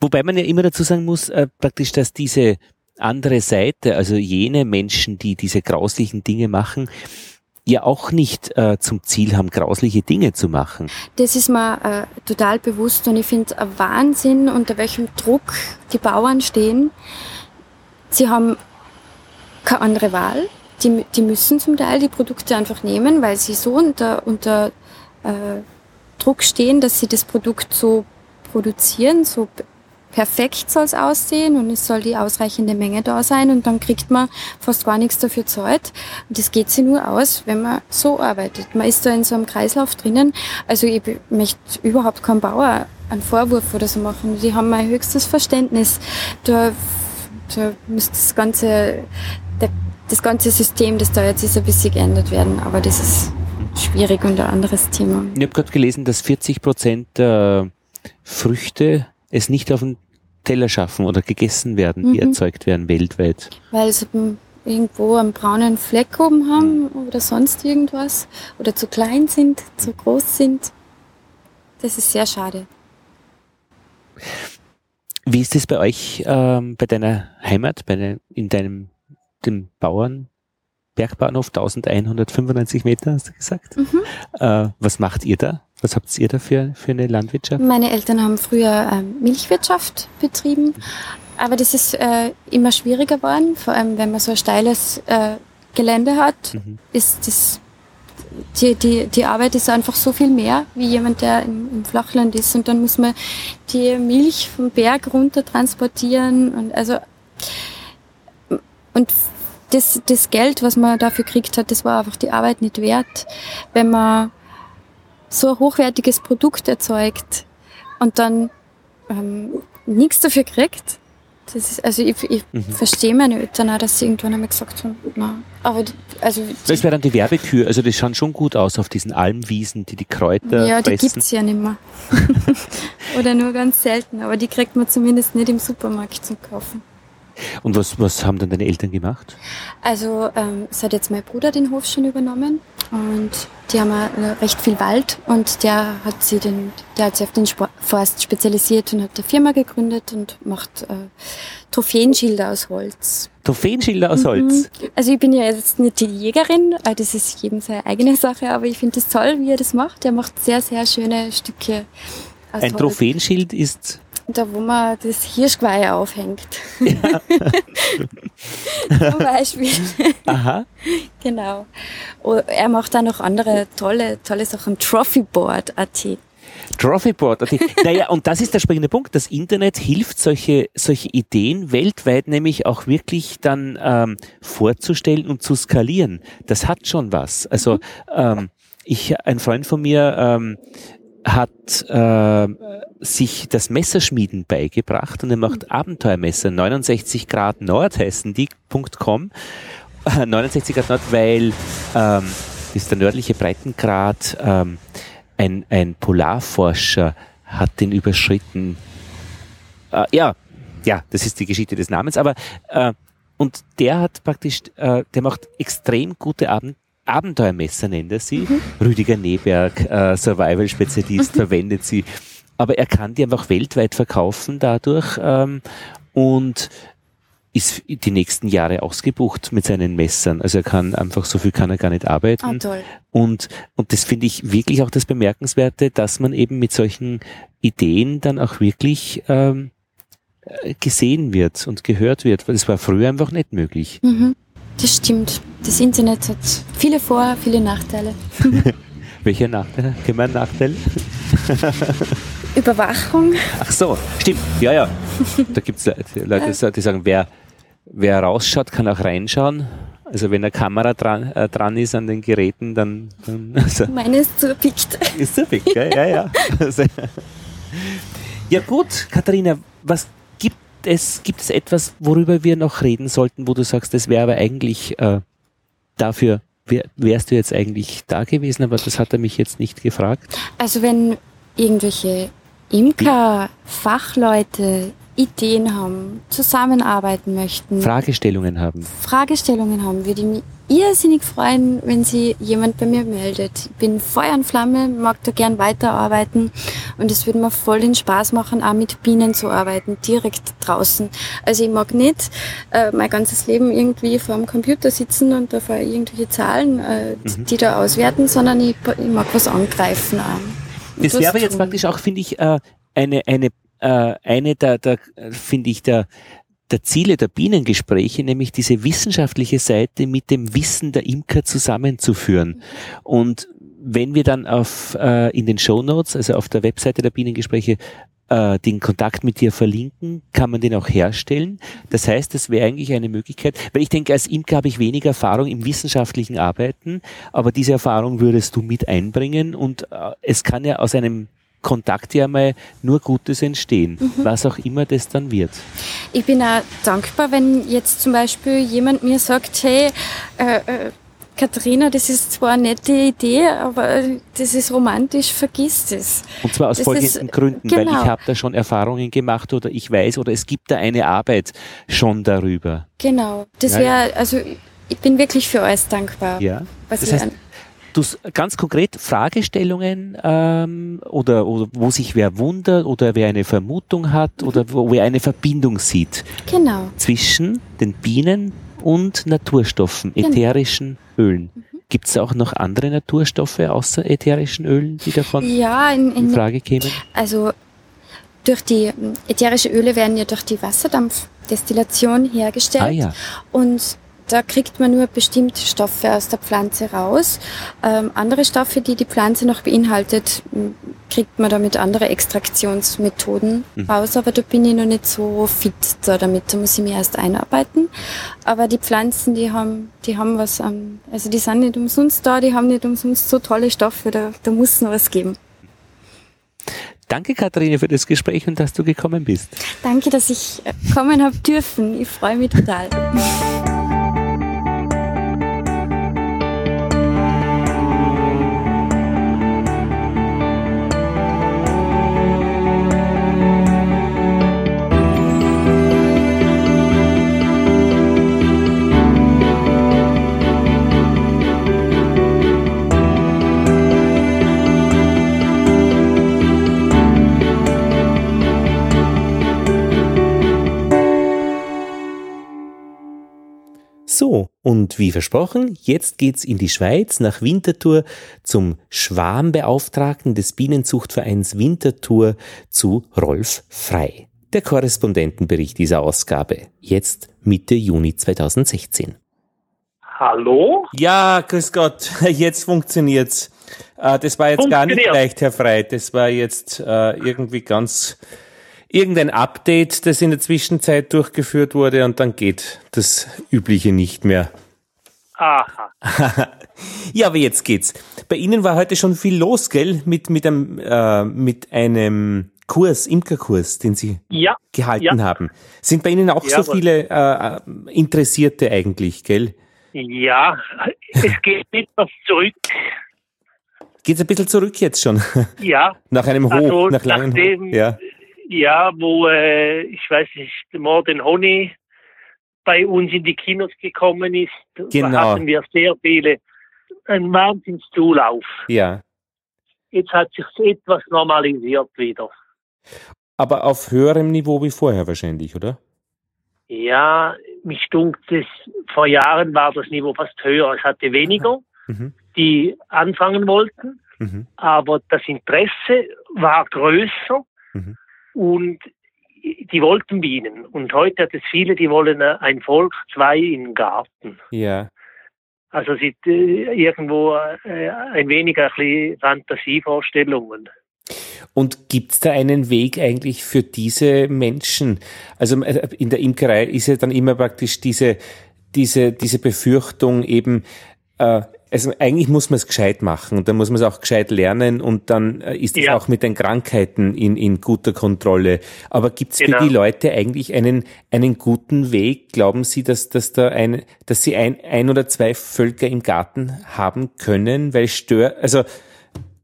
Wobei man ja immer dazu sagen muss, äh, praktisch, dass diese andere Seite, also jene Menschen, die diese grauslichen Dinge machen, ja auch nicht äh, zum Ziel haben, grausliche Dinge zu machen. Das ist mir äh, total bewusst und ich finde ein Wahnsinn, unter welchem Druck die Bauern stehen. Sie haben keine andere Wahl die, die müssen zum Teil die Produkte einfach nehmen, weil sie so unter, unter äh, Druck stehen, dass sie das Produkt so produzieren, so perfekt soll es aussehen und es soll die ausreichende Menge da sein und dann kriegt man fast gar nichts dafür zahlt. Und das geht sich nur aus, wenn man so arbeitet. Man ist da in so einem Kreislauf drinnen. Also ich möchte überhaupt keinen Bauer einen Vorwurf oder so machen. Die haben mein höchstes Verständnis. Da, da muss das ganze, das ganze System, das da jetzt ist, ein bisschen geändert werden. Aber das ist schwierig und ein anderes Thema. Ich habe gerade gelesen, dass 40 Prozent der Früchte es nicht auf den Teller schaffen oder gegessen werden, mhm. die erzeugt werden weltweit. Weil sie irgendwo einen braunen Fleck oben haben oder sonst irgendwas oder zu klein sind, zu groß sind. Das ist sehr schade. Wie ist es bei euch, ähm, bei deiner Heimat, bei de, in deinem dem Bauern Bergbahnhof 1195 Meter, hast du gesagt. Mhm. Äh, was macht ihr da? Was habt ihr da für, für eine Landwirtschaft? Meine Eltern haben früher ähm, Milchwirtschaft betrieben, aber das ist äh, immer schwieriger geworden, vor allem wenn man so ein steiles äh, Gelände hat, mhm. ist das die, die, die Arbeit ist einfach so viel mehr wie jemand, der im, im Flachland ist. Und dann muss man die Milch vom Berg runter transportieren und also und das, das Geld, was man dafür gekriegt hat, das war einfach die Arbeit nicht wert. Wenn man so ein hochwertiges Produkt erzeugt und dann ähm, nichts dafür kriegt, das ist, also ich, ich mhm. verstehe meine Eltern auch, dass sie irgendwann einmal gesagt haben, na, aber also das wäre dann die Werbekühe, also die schauen schon gut aus auf diesen Almwiesen, die die Kräuter Ja, die fressen. gibt's ja nicht mehr. <laughs> <laughs> Oder nur ganz selten, aber die kriegt man zumindest nicht im Supermarkt zum Kaufen. Und was, was haben dann deine Eltern gemacht? Also ähm, es hat jetzt mein Bruder den Hof schon übernommen und die haben recht viel Wald und der hat sie den, der hat sich auf den Forst spezialisiert und hat eine Firma gegründet und macht äh, Trophäenschilder aus Holz. Trophäenschilder aus Holz? Mhm. Also ich bin ja jetzt nicht die Jägerin, das ist jedem seine eigene Sache, aber ich finde es toll, wie er das macht. Er macht sehr, sehr schöne Stücke aus Ein Holz. Trophäenschild ist da, wo man das Hirschgeweih aufhängt. Ja. <laughs> Zum Beispiel. Aha. Genau. Und er macht auch noch andere tolle, tolle Sachen. Trophyboard.at. Trophyboard. naja, und das ist der springende Punkt. Das Internet hilft, solche, solche Ideen weltweit nämlich auch wirklich dann ähm, vorzustellen und zu skalieren. Das hat schon was. Also mhm. ähm, ich, ein Freund von mir ähm, hat äh, sich das Messerschmieden beigebracht und er macht mhm. Abenteuermesser. 69 Grad Nord heißen die.com. 69 Grad Nord, weil ähm, ist der nördliche Breitengrad. Ähm, ein, ein Polarforscher hat den überschritten. Äh, ja, ja, das ist die Geschichte des Namens. Aber äh, und der hat praktisch, äh, der macht extrem gute Abend Abenteuermesser nennt er sie. Mhm. Rüdiger Neberg, äh, Survival-Spezialist, <laughs> verwendet sie. Aber er kann die einfach weltweit verkaufen dadurch ähm, und ist die nächsten Jahre ausgebucht mit seinen Messern. Also er kann einfach, so viel kann er gar nicht arbeiten. Oh, toll. Und, und das finde ich wirklich auch das Bemerkenswerte, dass man eben mit solchen Ideen dann auch wirklich ähm, gesehen wird und gehört wird, weil das war früher einfach nicht möglich. Mhm. Das stimmt. Das Internet hat viele Vor-, viele Nachteile. <laughs> Welche Nachteile? Kennen wir einen Nachteil? <laughs> Überwachung. Ach so, stimmt. Ja, ja. Da gibt es Leute, die sagen, wer, wer rausschaut, kann auch reinschauen. Also wenn eine Kamera dran, äh, dran ist an den Geräten, dann... dann <laughs> also Meine ist zerpickt. Ist zerpickt, ja, ja. ja. Also, Ja gut, Katharina, was es, gibt es etwas, worüber wir noch reden sollten, wo du sagst, das wäre aber eigentlich äh, dafür, wär, wärst du jetzt eigentlich da gewesen, aber das hat er mich jetzt nicht gefragt? Also wenn irgendwelche Imker, Fachleute, Ideen haben, zusammenarbeiten möchten. Fragestellungen haben. Fragestellungen haben, würde ich irrsinnig freuen, wenn sich jemand bei mir meldet. Ich bin Feuer und Flamme, mag da gern weiterarbeiten und es würde mir voll den Spaß machen, auch mit Bienen zu arbeiten, direkt draußen. Also ich mag nicht äh, mein ganzes Leben irgendwie vor dem Computer sitzen und da vor irgendwelche Zahlen, äh, mhm. die da auswerten, sondern ich, ich mag was angreifen. Auch. Das wäre jetzt praktisch auch, finde ich, äh, eine, eine äh, eine der, der finde ich, der, der Ziele der Bienengespräche, nämlich diese wissenschaftliche Seite mit dem Wissen der Imker zusammenzuführen. Und wenn wir dann auf äh, in den Show Notes, also auf der Webseite der Bienengespräche, äh, den Kontakt mit dir verlinken, kann man den auch herstellen. Das heißt, das wäre eigentlich eine Möglichkeit, weil ich denke, als Imker habe ich wenig Erfahrung im wissenschaftlichen Arbeiten, aber diese Erfahrung würdest du mit einbringen und äh, es kann ja aus einem Kontakt ja mal nur Gutes entstehen, mhm. was auch immer das dann wird. Ich bin auch dankbar, wenn jetzt zum Beispiel jemand mir sagt, hey, äh, äh, Katharina, das ist zwar eine nette Idee, aber das ist romantisch, vergiss es. Und zwar aus das folgenden ist, Gründen, genau. weil ich habe da schon Erfahrungen gemacht oder ich weiß oder es gibt da eine Arbeit schon darüber. Genau, das wäre, also ich bin wirklich für alles dankbar. Ja, das heißt, Du ganz konkret Fragestellungen ähm, oder, oder wo sich wer wundert oder wer eine Vermutung hat oder wo wer eine Verbindung sieht. Genau. Zwischen den Bienen und Naturstoffen, genau. ätherischen Ölen. Mhm. Gibt es auch noch andere Naturstoffe außer ätherischen Ölen, die davon ja, in, in, in Frage kämen? Also durch die ähm, ätherischen Öle werden ja durch die Wasserdampfdestillation hergestellt. Ah, ja. Und da kriegt man nur bestimmte Stoffe aus der Pflanze raus. Ähm, andere Stoffe, die die Pflanze noch beinhaltet, kriegt man da mit anderen Extraktionsmethoden mhm. raus. Aber da bin ich noch nicht so fit da damit. Da muss ich mich erst einarbeiten. Aber die Pflanzen, die haben, die haben was, ähm, also die sind nicht umsonst da, die haben nicht umsonst so tolle Stoffe. Da, da muss noch was geben. Danke, Katharine, für das Gespräch und dass du gekommen bist. Danke, dass ich äh, kommen habe dürfen. Ich freue mich total. So, und wie versprochen, jetzt geht's in die Schweiz nach Winterthur zum Schwarmbeauftragten des Bienenzuchtvereins Winterthur zu Rolf Frei. Der Korrespondentenbericht dieser Ausgabe, jetzt Mitte Juni 2016. Hallo? Ja, grüß Gott, <laughs> jetzt funktioniert's. Äh, das war jetzt gar nicht leicht, Herr Frei. Das war jetzt äh, irgendwie ganz irgendein Update, das in der Zwischenzeit durchgeführt wurde und dann geht das Übliche nicht mehr. Aha. <laughs> ja, aber jetzt geht's. Bei Ihnen war heute schon viel los, gell? Mit, mit einem, äh, mit einem Kurs, Imkerkurs, den Sie ja, gehalten ja. haben. Sind bei Ihnen auch ja, so viele äh, Interessierte eigentlich, gell? Ja, <laughs> es geht etwas zurück. Geht's ein bisschen zurück jetzt schon? Ja. <laughs> nach einem Hoch, also, nach langem Hoch. Ja ja, wo äh, ich weiß nicht, Morden Honey bei uns in die Kinos gekommen ist, genau. hatten wir sehr viele, ein Wahnsinnszulauf. Ja. Jetzt hat sich etwas normalisiert wieder. Aber auf höherem Niveau wie vorher wahrscheinlich, oder? Ja, mich stunkt es, vor Jahren war das Niveau fast höher. Es hatte weniger, mhm. die anfangen wollten, mhm. aber das Interesse war größer. Mhm und die wollten Bienen. Und heute hat es viele, die wollen äh, ein Volk, zwei im Garten. Ja. Also sind äh, irgendwo äh, ein wenig ein bisschen Fantasievorstellungen. Und gibt es da einen Weg eigentlich für diese Menschen? Also in der Imkerei ist ja dann immer praktisch diese, diese, diese Befürchtung eben, äh, also eigentlich muss man es gescheit machen und dann muss man es auch gescheit lernen und dann äh, ist es ja. auch mit den Krankheiten in, in guter Kontrolle. Aber gibt es genau. für die Leute eigentlich einen, einen guten Weg? Glauben Sie, dass, dass da ein, dass sie ein, ein oder zwei Völker im Garten haben können? Weil stör, also,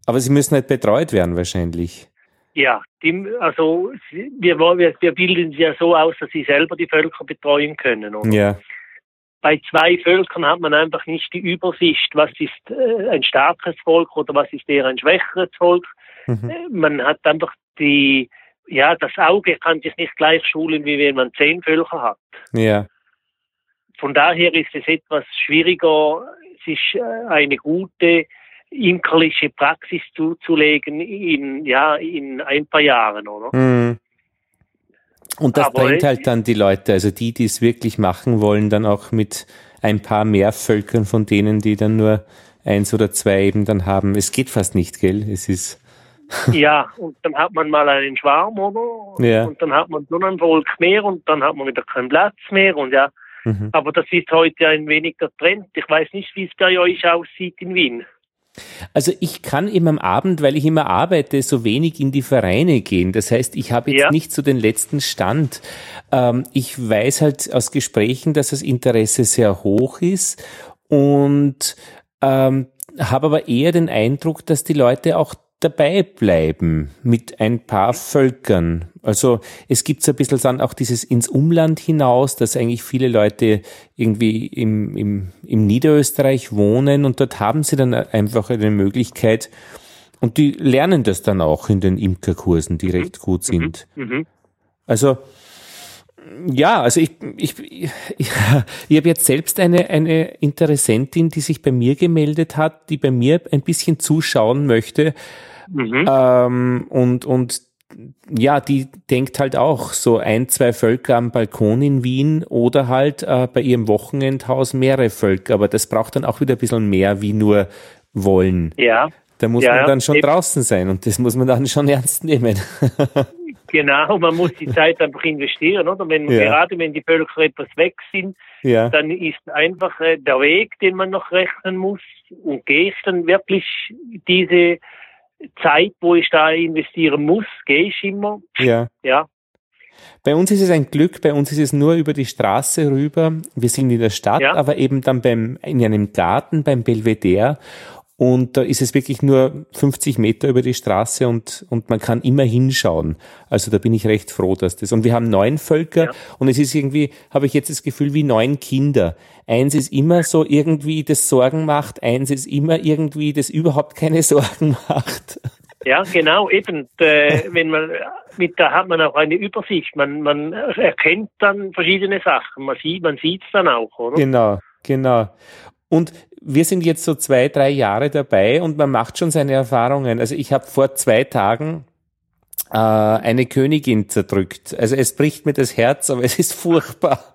aber sie müssen halt betreut werden wahrscheinlich. Ja, die, also wir, wir, wir bilden sie ja so aus, dass sie selber die Völker betreuen können. Oder? Ja bei zwei Völkern hat man einfach nicht die Übersicht, was ist äh, ein starkes Volk oder was ist eher ein schwächeres Volk. Mhm. Äh, man hat einfach die, ja, das Auge kann sich nicht gleich schulen, wie wenn man zehn Völker hat. Ja. Von daher ist es etwas schwieriger, sich äh, eine gute imkerliche Praxis zuzulegen in, ja, in ein paar Jahren, oder? Mhm. Und das Aber drängt halt dann die Leute, also die, die es wirklich machen wollen, dann auch mit ein paar mehr Völkern von denen, die dann nur eins oder zwei eben dann haben. Es geht fast nicht, gell? Es ist. <laughs> ja, und dann hat man mal einen Schwarm, oder? Ja. Und dann hat man nur ein Volk mehr und dann hat man wieder keinen Platz mehr und ja. Mhm. Aber das ist heute ein wenig der Trend. Ich weiß nicht, wie es bei euch aussieht in Wien. Also ich kann immer am Abend, weil ich immer arbeite, so wenig in die Vereine gehen. Das heißt, ich habe jetzt ja. nicht so den letzten Stand. Ähm, ich weiß halt aus Gesprächen, dass das Interesse sehr hoch ist und ähm, habe aber eher den Eindruck, dass die Leute auch dabei bleiben mit ein paar Völkern. Also es gibt so ein bisschen dann auch dieses ins Umland hinaus, dass eigentlich viele Leute irgendwie im, im, im Niederösterreich wohnen und dort haben sie dann einfach eine Möglichkeit und die lernen das dann auch in den Imkerkursen, die recht gut mhm. sind. Mhm. Also ja, also ich, ich, ich, <laughs> ich habe jetzt selbst eine, eine Interessentin, die sich bei mir gemeldet hat, die bei mir ein bisschen zuschauen möchte. Mhm. Ähm, und, und ja, die denkt halt auch so ein, zwei Völker am Balkon in Wien oder halt äh, bei ihrem Wochenendhaus mehrere Völker. Aber das braucht dann auch wieder ein bisschen mehr wie nur wollen. Ja. Da muss ja, man dann schon draußen sein und das muss man dann schon <laughs> ernst nehmen. Genau, man muss die Zeit einfach investieren, oder? Wenn, <laughs> ja. Gerade wenn die Völker etwas weg sind, ja. dann ist einfach äh, der Weg, den man noch rechnen muss. Und gehe ich dann wirklich diese Zeit, wo ich da investieren muss, gehe ich immer. Ja. Ja. Bei uns ist es ein Glück, bei uns ist es nur über die Straße rüber. Wir sind in der Stadt, ja. aber eben dann beim, in einem Garten beim Belvedere und da ist es wirklich nur 50 Meter über die Straße und, und man kann immer hinschauen. Also da bin ich recht froh, dass das. Und wir haben neun Völker ja. und es ist irgendwie, habe ich jetzt das Gefühl, wie neun Kinder. Eins ist immer so irgendwie, das Sorgen macht, eins ist immer irgendwie, das überhaupt keine <laughs> Sorgen macht. Ja, genau, eben. Äh, wenn man mit da hat man auch eine Übersicht. Man, man erkennt dann verschiedene Sachen. Man sieht, man sieht es dann auch, oder? Genau, genau. Und wir sind jetzt so zwei, drei Jahre dabei und man macht schon seine Erfahrungen. Also ich habe vor zwei Tagen äh, eine Königin zerdrückt. Also es bricht mir das Herz, aber <laughs> es ist furchtbar.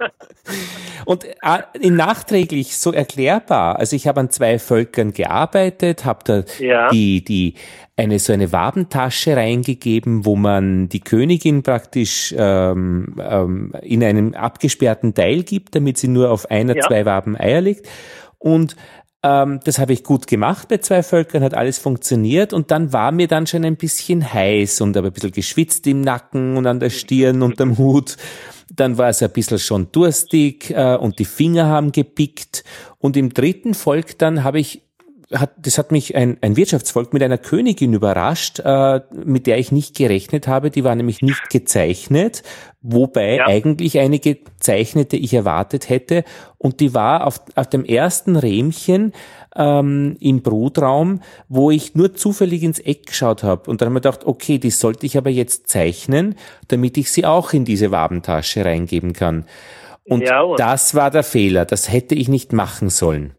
Und äh, nachträglich so erklärbar. Also ich habe an zwei Völkern gearbeitet, habe da ja. die, die eine so eine Wabentasche reingegeben, wo man die Königin praktisch ähm, ähm, in einem abgesperrten Teil gibt, damit sie nur auf einer, ja. zwei Waben Eier legt. Und ähm, das habe ich gut gemacht bei zwei Völkern, hat alles funktioniert und dann war mir dann schon ein bisschen heiß und habe ein bisschen geschwitzt im Nacken und an der Stirn und am Hut. Dann war es ein bisschen schon durstig äh, und die Finger haben gepickt. Und im dritten Volk dann habe ich hat, das hat mich ein, ein Wirtschaftsvolk mit einer Königin überrascht, äh, mit der ich nicht gerechnet habe. Die war nämlich nicht gezeichnet, wobei ja. eigentlich eine gezeichnete ich erwartet hätte. Und die war auf, auf dem ersten Rähmchen ähm, im Brutraum, wo ich nur zufällig ins Eck geschaut habe. Und dann habe ich gedacht, okay, die sollte ich aber jetzt zeichnen, damit ich sie auch in diese Wabentasche reingeben kann. Und ja, das war der Fehler. Das hätte ich nicht machen sollen.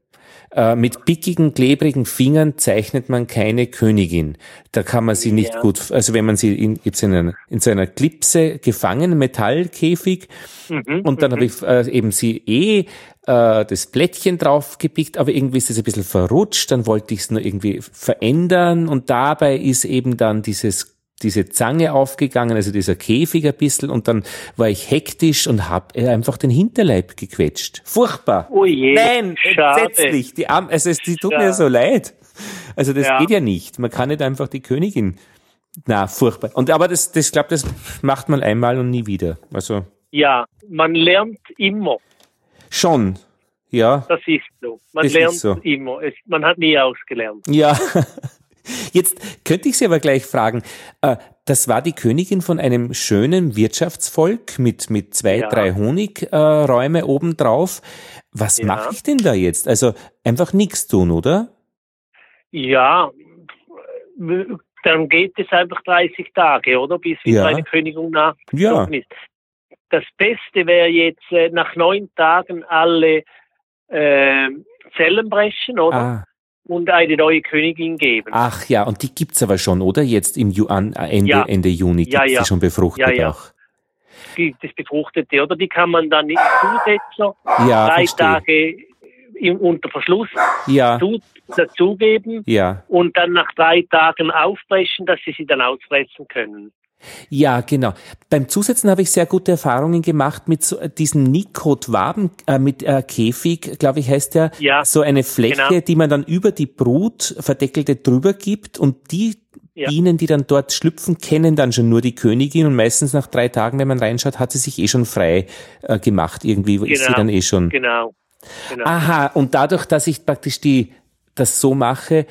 Äh, mit pickigen, klebrigen Fingern zeichnet man keine Königin. Da kann man sie nicht ja. gut, also wenn man sie in, gibt's in, einer, in so einer Klipse gefangen, Metallkäfig, mhm, und dann mhm. habe ich äh, eben sie eh äh, das Blättchen draufgepickt, aber irgendwie ist es ein bisschen verrutscht, dann wollte ich es nur irgendwie verändern und dabei ist eben dann dieses diese Zange aufgegangen, also dieser Käfig ein bisschen und dann war ich hektisch und hab einfach den Hinterleib gequetscht. Furchtbar. Oh je, Nein, schade. entsetzlich. Die Arme, also es die tut mir so leid. Also das ja. geht ja nicht. Man kann nicht einfach die Königin. Na, furchtbar. Und aber das, das glaube, das macht man einmal und nie wieder. Also. Ja, man lernt immer. Schon. Ja. Das ist so. Man das lernt so. immer. Es, man hat nie ausgelernt. Ja. Jetzt könnte ich Sie aber gleich fragen, äh, das war die Königin von einem schönen Wirtschaftsvolk mit, mit zwei, ja. drei Honigräume äh, obendrauf. Was ja. mache ich denn da jetzt? Also einfach nichts tun, oder? Ja, dann geht es einfach 30 Tage, oder? Bis ja. eine Königin nachgezogen ja. ist. Das Beste wäre jetzt äh, nach neun Tagen alle äh, Zellen brechen, oder? Ah. Und eine neue Königin geben. Ach ja, und die gibt's aber schon, oder? Jetzt im Ju an, äh, Ende, ja. Ende Juni gibt ja, ja. sie schon befruchtet ja, ja. auch. Gibt es Befruchtete, oder? Die kann man dann nicht zusetzen. Ja, drei verstehe. Tage im, unter Verschluss ja. zu, dazugeben ja. und dann nach drei Tagen aufbrechen, dass sie sie dann ausfressen können. Ja, genau. Beim Zusetzen habe ich sehr gute Erfahrungen gemacht mit so, diesem Nikot-Waben, äh, mit äh, Käfig, glaube ich, heißt der. Ja, so eine Fläche, genau. die man dann über die Brut verdeckelte drüber gibt und die ja. Bienen, die dann dort schlüpfen, kennen dann schon nur die Königin und meistens nach drei Tagen, wenn man reinschaut, hat sie sich eh schon frei äh, gemacht. Irgendwie genau, ist sie genau. dann eh schon. Genau. genau. Aha, und dadurch, dass ich praktisch die, das so mache,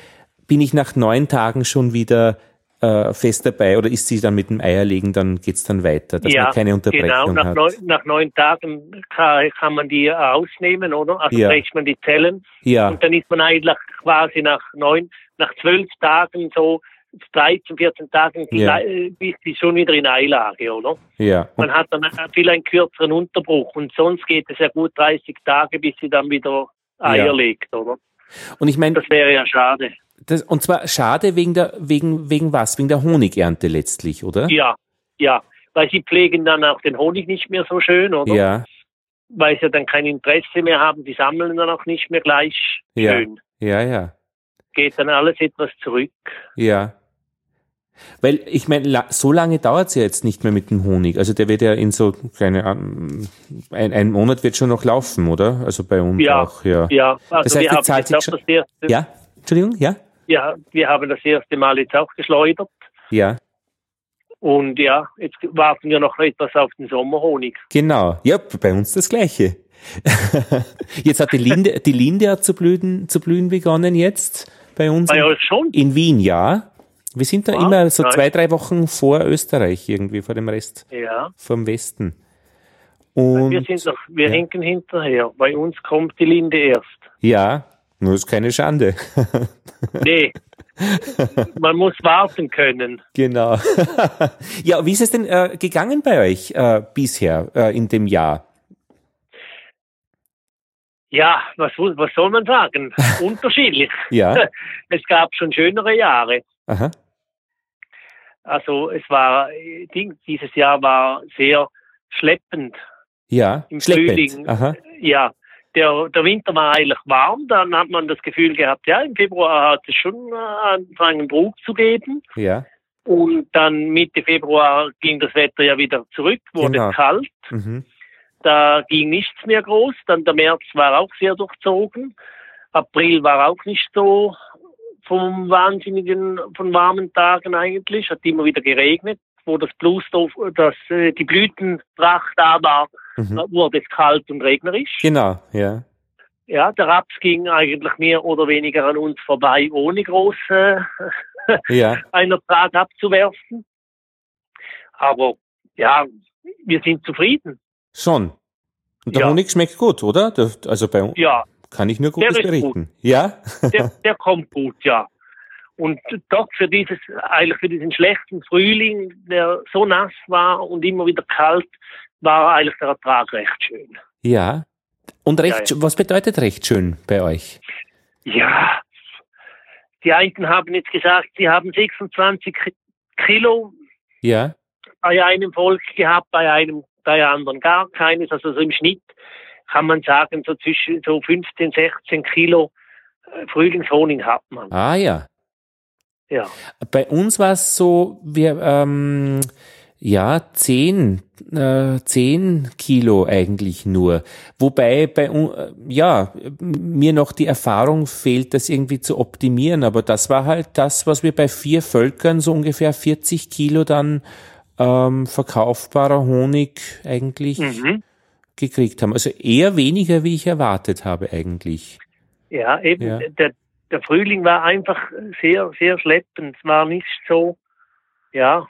bin ich nach neun Tagen schon wieder äh, fest dabei oder ist sie dann mit dem Eierlegen, dann geht's dann weiter, dass ja, man keine Unterbrechung genau. nach hat? Neun, nach neun Tagen kann, kann man die ausnehmen, oder? Also ja. brecht man die Zellen ja. und dann ist man eigentlich quasi nach neun, nach zwölf Tagen so 13, 14 Tagen ja. bist du schon wieder in Eilage, oder? Ja. Man hat dann viel einen kürzeren Unterbruch und sonst geht es ja gut 30 Tage, bis sie dann wieder Eier ja. legt, oder? Und ich meine, das wäre ja schade. Das, und zwar schade wegen der, wegen, wegen was? Wegen der Honigernte letztlich, oder? Ja, ja. Weil sie pflegen dann auch den Honig nicht mehr so schön, oder? Ja. Weil sie dann kein Interesse mehr haben, die sammeln dann auch nicht mehr gleich ja. schön. Ja, ja. Geht dann alles etwas zurück. Ja. Weil ich meine, so lange dauert es ja jetzt nicht mehr mit dem Honig. Also der wird ja in so keine ein, ein Monat wird schon noch laufen, oder? Also bei uns ja, auch, ja. Ja, also das heißt, die zahlt sich schon. Ja, Entschuldigung, ja. Ja, wir haben das erste Mal jetzt auch geschleudert. Ja. Und ja, jetzt warten wir noch etwas auf den Sommerhonig. Genau. Ja, bei uns das Gleiche. <laughs> jetzt hat die Linde, die Linde hat zu blühen, zu blühen begonnen jetzt bei uns. Bei euch schon? In Wien, ja. Wir sind da ah, immer so nein. zwei, drei Wochen vor Österreich irgendwie, vor dem Rest. Ja. Vom Westen. Und, wir sind noch, wir ja. hinken hinterher. Bei uns kommt die Linde erst. Ja, nur ist keine Schande. <laughs> nee. Man muss warten können. Genau. <laughs> ja, wie ist es denn äh, gegangen bei euch äh, bisher äh, in dem Jahr? Ja, was, was soll man sagen? <laughs> Unterschiedlich. ja. Es gab schon schönere Jahre. Aha. Also es war, dieses Jahr war sehr schleppend. Ja, im schleppend. Frühling. Aha. Ja, der, der Winter war eigentlich warm, dann hat man das Gefühl gehabt, ja, im Februar hat es schon angefangen, Druck zu geben. Ja. Und dann Mitte Februar ging das Wetter ja wieder zurück, wurde genau. kalt. Mhm. Da ging nichts mehr groß. Dann der März war auch sehr durchzogen. April war auch nicht so vom wahnsinnigen, von warmen Tagen eigentlich. Hat immer wieder geregnet. Wo das Blues, das, äh, die Blütenpracht da war, mhm. wurde es kalt und regnerisch. Genau, ja. Ja, der Raps ging eigentlich mehr oder weniger an uns vorbei, ohne große <laughs> ja. einen Ertrag abzuwerfen. Aber ja, wir sind zufrieden. Schon. Und der ja. Honig schmeckt gut, oder? also bei uns ja. kann ich nur Gutes berichten. Gut. Ja? <laughs> der, der kommt gut, ja. Und doch für dieses, eigentlich für diesen schlechten Frühling, der so nass war und immer wieder kalt, war eigentlich der Ertrag recht schön. Ja. Und recht, ja, ja. was bedeutet recht schön bei euch? Ja, die einen haben jetzt gesagt, sie haben 26 Kilo ja. bei einem Volk gehabt, bei einem, bei anderen gar keines. Also so im Schnitt kann man sagen, so zwischen so 15, 16 Kilo äh, Frühlingshonig hat man. Ah ja. Ja. Bei uns war es so, wir, ähm, ja, zehn, äh, zehn Kilo eigentlich nur. Wobei bei, äh, ja, mir noch die Erfahrung fehlt, das irgendwie zu optimieren. Aber das war halt das, was wir bei vier Völkern so ungefähr 40 Kilo dann ähm, verkaufbarer Honig eigentlich mhm. gekriegt haben. Also eher weniger, wie ich erwartet habe eigentlich. Ja, eben ja. Der, der Frühling war einfach sehr, sehr schleppend. Es war nicht so, ja,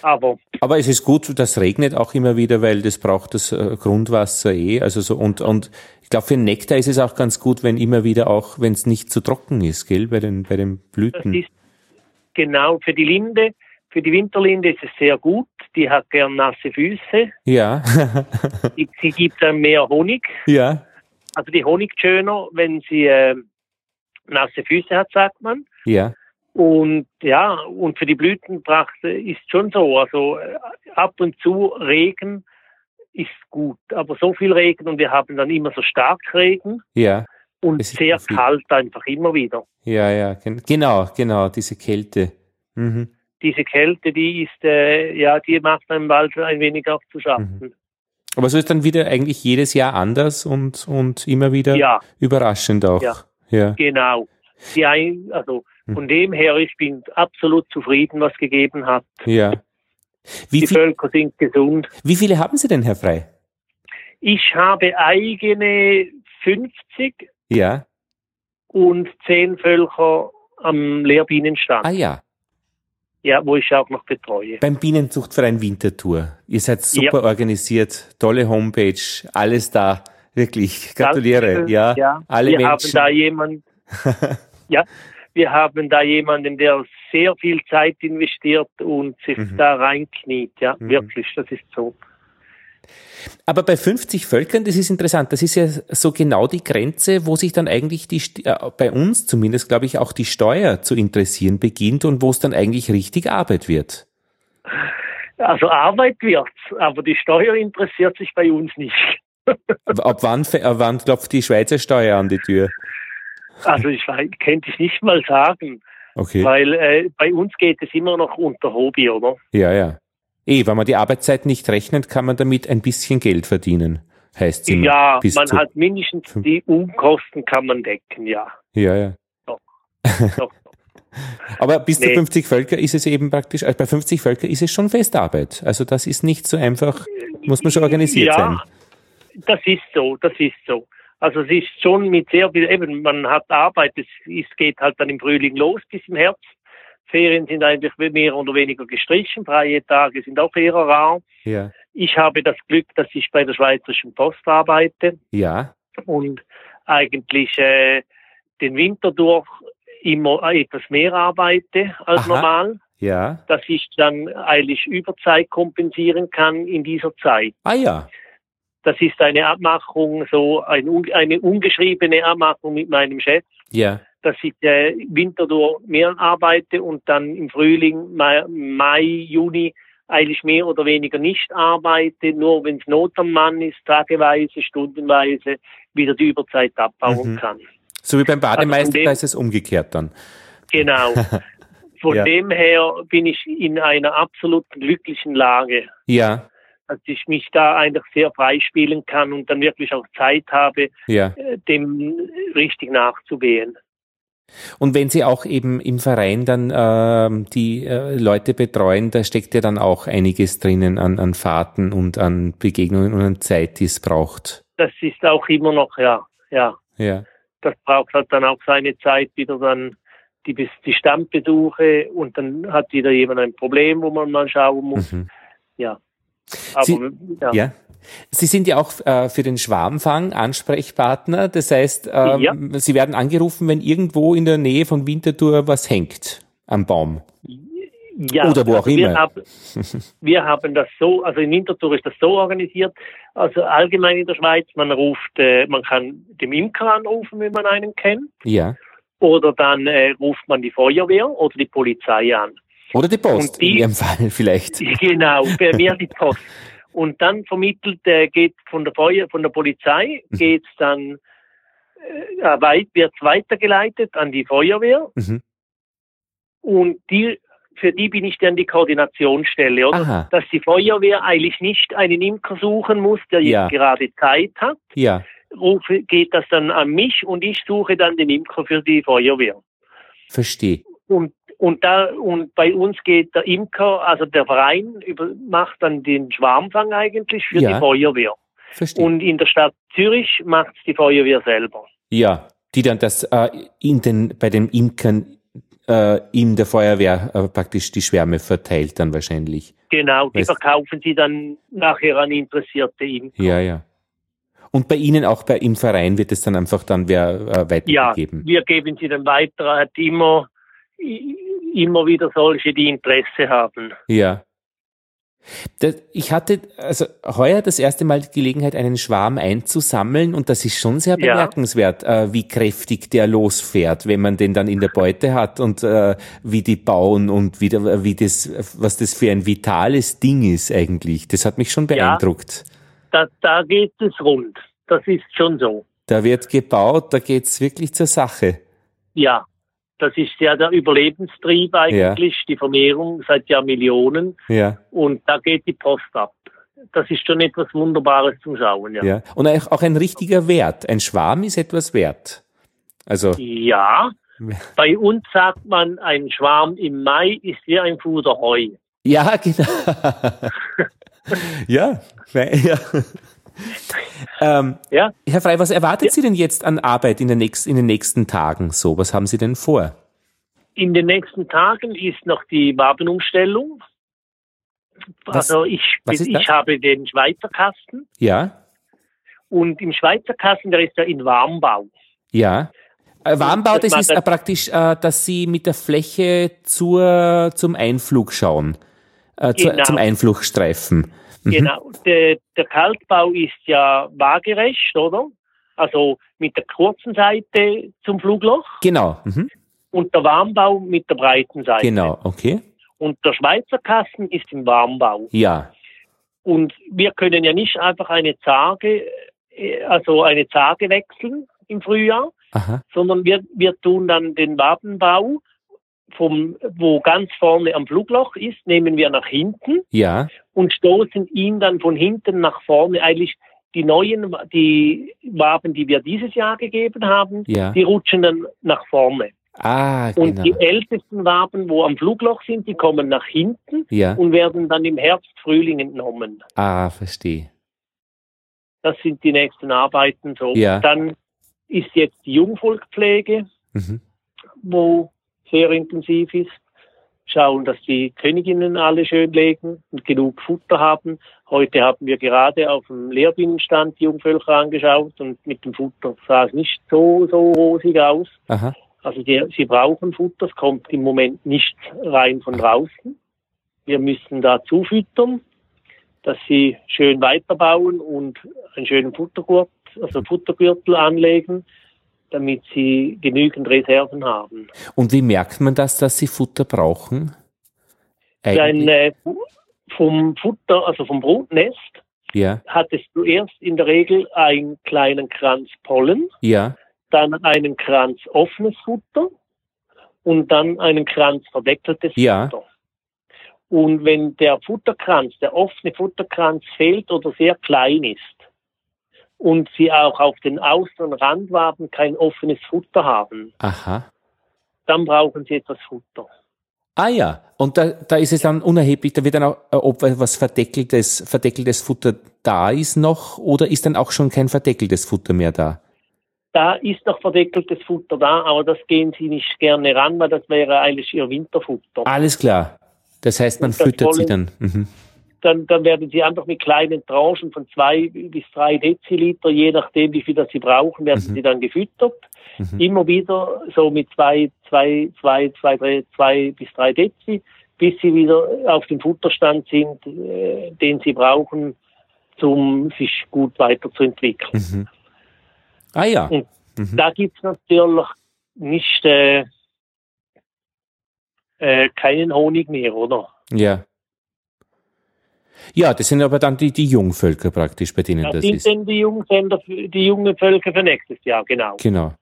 aber. Aber es ist gut, das regnet auch immer wieder, weil das braucht das äh, Grundwasser eh. Also so und und ich glaube für den Nektar ist es auch ganz gut, wenn immer wieder auch, wenn es nicht zu trocken ist, gell, bei den bei den Blüten. Ist genau für die Linde, für die Winterlinde ist es sehr gut. Die hat gern nasse Füße. Ja. <laughs> sie, sie gibt dann mehr Honig. Ja. Also die Honig schöner, wenn sie äh, nasse Füße hat, sagt man. Ja. Und ja, und für die Blütenpracht ist schon so. Also äh, ab und zu Regen ist gut, aber so viel Regen und wir haben dann immer so stark Regen. Ja. Und sehr kalt einfach immer wieder. Ja, ja, genau, genau, diese Kälte. Mhm. Diese Kälte, die ist, äh, ja, die macht einem bald ein wenig auch zu schaffen. Mhm. Aber so ist dann wieder eigentlich jedes Jahr anders und, und immer wieder ja. überraschend auch. Ja, ja. genau. Die ein, also. Von dem her, ich bin absolut zufrieden, was gegeben hat. Ja. Wie die viel, Völker sind gesund. Wie viele haben Sie denn, Herr Frei? Ich habe eigene 50. Ja. Und 10 Völker am Lehrbienenstand. Ah ja. Ja, wo ich auch noch betreue. Beim Bienenzuchtverein Winterthur. Ihr seid super ja. organisiert, tolle Homepage, alles da. Wirklich, gratuliere. Ja, ja, alle wir Menschen. haben da jemand, <laughs> ja, wir haben da jemanden, der sehr viel Zeit investiert und sich mhm. da reinkniet. Ja, mhm. wirklich, das ist so. Aber bei 50 Völkern, das ist interessant, das ist ja so genau die Grenze, wo sich dann eigentlich die, äh, bei uns zumindest, glaube ich, auch die Steuer zu interessieren beginnt und wo es dann eigentlich richtig Arbeit wird. Also Arbeit wird's, aber die Steuer interessiert sich bei uns nicht. <laughs> Ab wann, ab wann klopft die Schweizer Steuer an die Tür? Also ich könnte ich nicht mal sagen. Okay. Weil äh, bei uns geht es immer noch unter Hobby, oder? Ja, ja. Eh, wenn man die Arbeitszeit nicht rechnet, kann man damit ein bisschen Geld verdienen, heißt es Ja, man hat mindestens die Unkosten kann man decken, ja. Ja, ja. Doch. <laughs> Doch. Aber bis nee. zu 50 Völker ist es eben praktisch, also bei 50 Völker ist es schon Festarbeit. Also das ist nicht so einfach, muss man schon organisiert ja, sein. Das ist so, das ist so. Also es ist schon mit sehr viel, eben, man hat Arbeit, es, es geht halt dann im Frühling los bis im Herbst. Ferien sind eigentlich mehr oder weniger gestrichen, freie Tage sind auch eher rar. Ja. Ich habe das Glück, dass ich bei der Schweizerischen Post arbeite. Ja. Und eigentlich äh, den Winter durch immer etwas mehr arbeite als Aha. normal. Ja. Dass ich dann eigentlich Überzeit kompensieren kann in dieser Zeit. Ah ja. Das ist eine Abmachung, so ein, eine ungeschriebene Abmachung mit meinem Chef. Ja. Dass ich äh, Winter durch mehr arbeite und dann im Frühling, Mai, Mai, Juni eigentlich mehr oder weniger nicht arbeite, nur wenn es Not am Mann ist, tageweise, stundenweise wieder die Überzeit abbauen mhm. kann. So wie beim Bademeister, also da ist es umgekehrt dann. Genau. <laughs> Von ja. dem her bin ich in einer absolut glücklichen Lage. Ja dass ich mich da einfach sehr freispielen kann und dann wirklich auch Zeit habe, ja. Äh, dem richtig nachzugehen. Und wenn Sie auch eben im Verein dann äh, die äh, Leute betreuen, da steckt ja dann auch einiges drinnen an, an Fahrten und an Begegnungen und an Zeit, die es braucht. Das ist auch immer noch, ja, ja. Ja. Das braucht halt dann auch seine Zeit, wieder dann die, die Stammbesuche und dann hat wieder jemand ein Problem, wo man mal schauen muss. Mhm. Ja. Aber, Sie, ja. ja. Sie sind ja auch äh, für den Schwarmfang Ansprechpartner. Das heißt, ähm, ja. Sie werden angerufen, wenn irgendwo in der Nähe von Winterthur was hängt am Baum. Ja, Oder wo auch also immer. Wir haben, <laughs> wir haben das so, also in Winterthur ist das so organisiert, also allgemein in der Schweiz, man ruft, äh, man kann den Imker anrufen, wenn man einen kennt. Ja. Oder dann äh, ruft man die Feuerwehr oder die Polizei an. Oder die Post, die, in Ihrem Fall <laughs> vielleicht. <laughs> Genau, bei mir die Post. Und dann vermittelt, äh, geht von der Feuer, von der Polizei, mhm. geht's dann, äh, weit, wird weitergeleitet an die Feuerwehr. Mhm. Und die, für die bin ich dann die Koordinationsstelle, oder? Aha. Dass die Feuerwehr eigentlich nicht einen Imker suchen muss, der Ja. jetzt gerade Zeit hat. Ja, Rufe, geht das dann an mich und ich suche dann den Imker für die Feuerwehr. verstehe. Und, und da, und bei uns geht der Imker, also der Verein, über, macht dann den Schwarmfang eigentlich für Ja. die Feuerwehr. Verstehe. Und in der Stadt Zürich macht die Feuerwehr selber. Ja, die dann das äh, in den, bei den Imkern äh, in der Feuerwehr äh, praktisch die Schwärme verteilt dann wahrscheinlich. Genau, die Weißt- verkaufen sie dann nachher an interessierte Imker. Ja, ja. Und bei Ihnen auch bei im Verein wird es dann einfach dann wer äh, Ja, weitergegeben. wir geben sie dann weiter. Er hat immer, immer wieder solche, die Interesse haben. Ja. Ich hatte also heuer das erste Mal die Gelegenheit, einen Schwarm einzusammeln und das ist schon sehr Ja. bemerkenswert, äh, wie kräftig der losfährt, wenn man den dann in der Beute hat und äh, wie die bauen und wie, wie das, was das für ein vitales Ding ist eigentlich. Das hat mich schon Ja. beeindruckt. Da, da geht es rund. Das ist schon so. Da wird gebaut, da geht's wirklich zur Sache. Ja, das ist ja der Überlebenstrieb eigentlich, die Vermehrung seit Jahrmillionen. Ja, Und da geht die Post ab. Das ist schon etwas Wunderbares zum Schauen, ja. ja. Und auch ein richtiger Wert. Ein Schwarm ist etwas wert. Also, Ja, bei uns sagt man, ein Schwarm im Mai ist wie ein Fuder Heu. Ja, genau. <laughs> ja, ja. Ähm, Ja, Herr Frey, was erwartet Sie denn jetzt an Arbeit in, nächsten, in den nächsten Tagen so? Was haben Sie denn vor? in den nächsten Tagen ist noch die Wabenumstellung. Was- also ich, ich habe den Schweizer Kasten Ja, und im Schweizer Kasten, der ist ja in Warmbau. ja. Äh, Warmbau, das das ist äh, praktisch, äh, dass Sie mit der Fläche zur, zum Einflug schauen. Äh, zu, Genau. Zum Einflugstreifen. Mhm. Genau. Der, der Kaltbau ist ja waagerecht, oder? Also mit der kurzen Seite zum Flugloch Genau, mhm. und der Warmbau mit der breiten Seite. genau, okay. Und der Schweizer Kasten ist im Warmbau. Ja, Und wir können ja nicht einfach eine Zarge, äh, also eine Zarge wechseln im Frühjahr, aha, sondern wir, wir tun dann den Wabenbau vom, wo ganz vorne am Flugloch ist, nehmen wir nach hinten ja, und stoßen ihn dann von hinten nach vorne. Eigentlich die neuen, die Waben, die wir dieses Jahr gegeben haben, ja. die rutschen dann nach vorne. Ah, Und genau. die ältesten Waben, wo am Flugloch sind, die kommen nach hinten Ja, und werden dann im Herbst, Frühling entnommen. ah, verstehe. Das sind die nächsten Arbeiten so. Ja. Dann ist jetzt die Jungvolkpflege, Mhm. wo sehr intensiv ist. Schauen, dass die Königinnen alle schön legen und genug Futter haben. Heute haben wir gerade auf dem Lehrbienenstand die Jungvölker angeschaut und mit dem Futter sah es nicht so, so rosig aus. Aha, Also die, sie brauchen Futter, es kommt im Moment nicht rein von draußen. Wir müssen da zufüttern, dass sie schön weiterbauen und einen schönen Futtergurt, also Futtergürtel anlegen, damit sie genügend Reserven haben. Und wie merkt man das, dass sie Futter brauchen? Eigentlich? äh, vom Futter, also vom Brutnest, Ja, hat es zuerst in der Regel einen kleinen Kranz Pollen, ja, dann einen Kranz offenes Futter und dann einen Kranz verdeckeltes Ja. Futter. Und wenn der Futterkranz, der offene Futterkranz fehlt oder sehr klein ist und sie auch auf den und Randwaben kein offenes Futter haben, aha. dann brauchen sie etwas Futter. Ah ja, und da, da ist es dann unerheblich, da wird dann auch, äh, ob was verdeckeltes, verdeckeltes Futter da ist noch oder ist dann auch schon kein verdeckeltes Futter mehr da? Da ist noch verdeckeltes Futter da, aber das gehen sie nicht gerne ran, weil das wäre eigentlich ihr Winterfutter. Alles klar. Das heißt, man Und füttert sie wollen- dann. Mhm. Dann, dann werden sie einfach mit kleinen Tranchen von zwei bis drei Deziliter, je nachdem, wie viel das sie brauchen, werden Mhm. sie dann gefüttert. Mhm. Immer wieder so mit zwei, zwei, zwei, zwei, drei, zwei bis drei Dezi, bis sie wieder auf dem Futterstand sind, äh, den sie brauchen, um sich gut weiterzuentwickeln. Mhm. Ah ja. Und Mhm. Da gibt's natürlich nicht äh, äh, keinen Honig mehr, oder? Ja. Ja, das sind aber dann die, die Jungvölker praktisch, bei denen Das, das sind ist. dann die jungen Sender, die jungen Völker für nächstes Jahr, genau. Genau.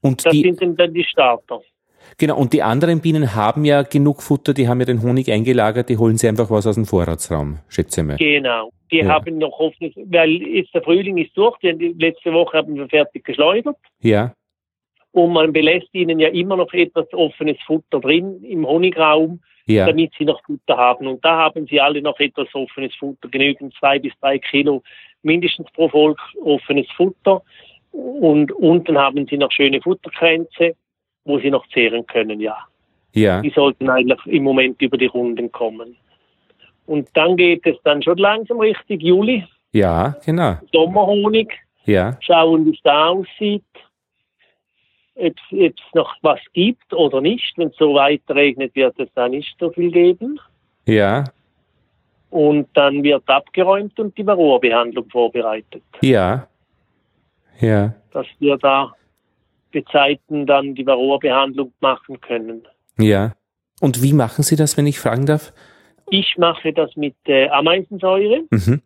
Und Das die, sind dann- die Starter. Genau, und die anderen Bienen haben ja genug Futter, die haben ja den Honig eingelagert, die holen sie einfach was aus dem Vorratsraum, schätze ich mal. Genau, die ja. haben noch offenes, weil jetzt der Frühling ist durch, die letzte Woche haben wir fertig geschleudert. Ja. Und man belässt ihnen ja immer noch etwas offenes Futter drin im Honigraum, ja. damit sie noch Futter haben. Und da haben sie alle noch etwas offenes Futter, genügend zwei bis drei Kilo mindestens pro Volk offenes Futter. Und unten haben sie noch schöne Futterkränze, wo sie noch zehren können, ja. Ja. Die sollten eigentlich im Moment über die Runden kommen. Und dann geht es dann schon langsam richtig Juli. Ja, genau. Sommerhonig. Ja. Schauen, wie es da aussieht. Ob es noch was gibt oder nicht. Wenn es so weiter regnet, wird es da nicht so viel geben. Ja. Und dann wird abgeräumt und die Varroa-Behandlung vorbereitet. Ja. Ja. Dass wir da Gezeiten dann die Varroa-Behandlung machen können. Ja. Und wie machen Sie das, wenn ich fragen darf? Ich mache das mit äh, Ameisensäure, mhm.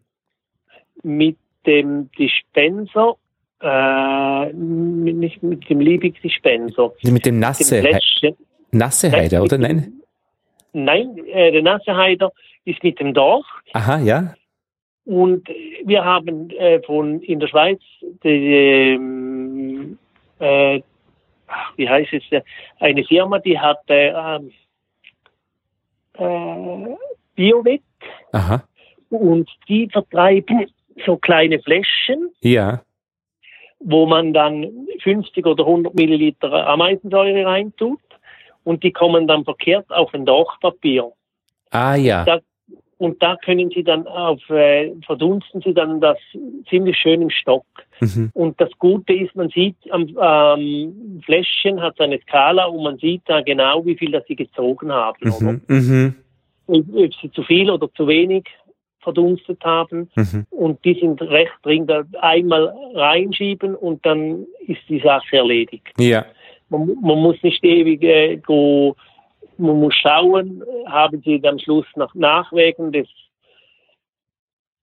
mit dem Dispenser, äh, nicht mit dem Liebig Dispenser. Mit dem Nasse, dem Nasse Heider, oder nein? Nein, äh, der Nasse Heider ist mit dem Dorf. Aha, ja. Und wir haben äh, von in der Schweiz die, ähm, äh, wie heißt es, eine Firma, die hat äh, äh, Biowet. Aha. Und die vertreiben so kleine Fläschchen. Ja. Wo man dann 50 oder 100 Milliliter Ameisensäure reintut. Und die kommen dann verkehrt auf ein Dachpapier. Ah ja. Da und da können Sie dann auf, äh, verdunsten Sie dann das ziemlich schön im Stock. Mhm. Und das Gute ist, man sieht am ähm, Fläschchen hat eine Skala und man sieht da genau, wie viel das Sie gezogen haben. Mhm. Mhm. Ob Sie zu viel oder zu wenig verdunstet haben. Mhm. Und die sind recht dringend einmal reinschieben und dann ist die Sache erledigt. Ja. Man, man muss nicht ewig äh, go man muss schauen, haben sie am Schluss nach Nachwägen des,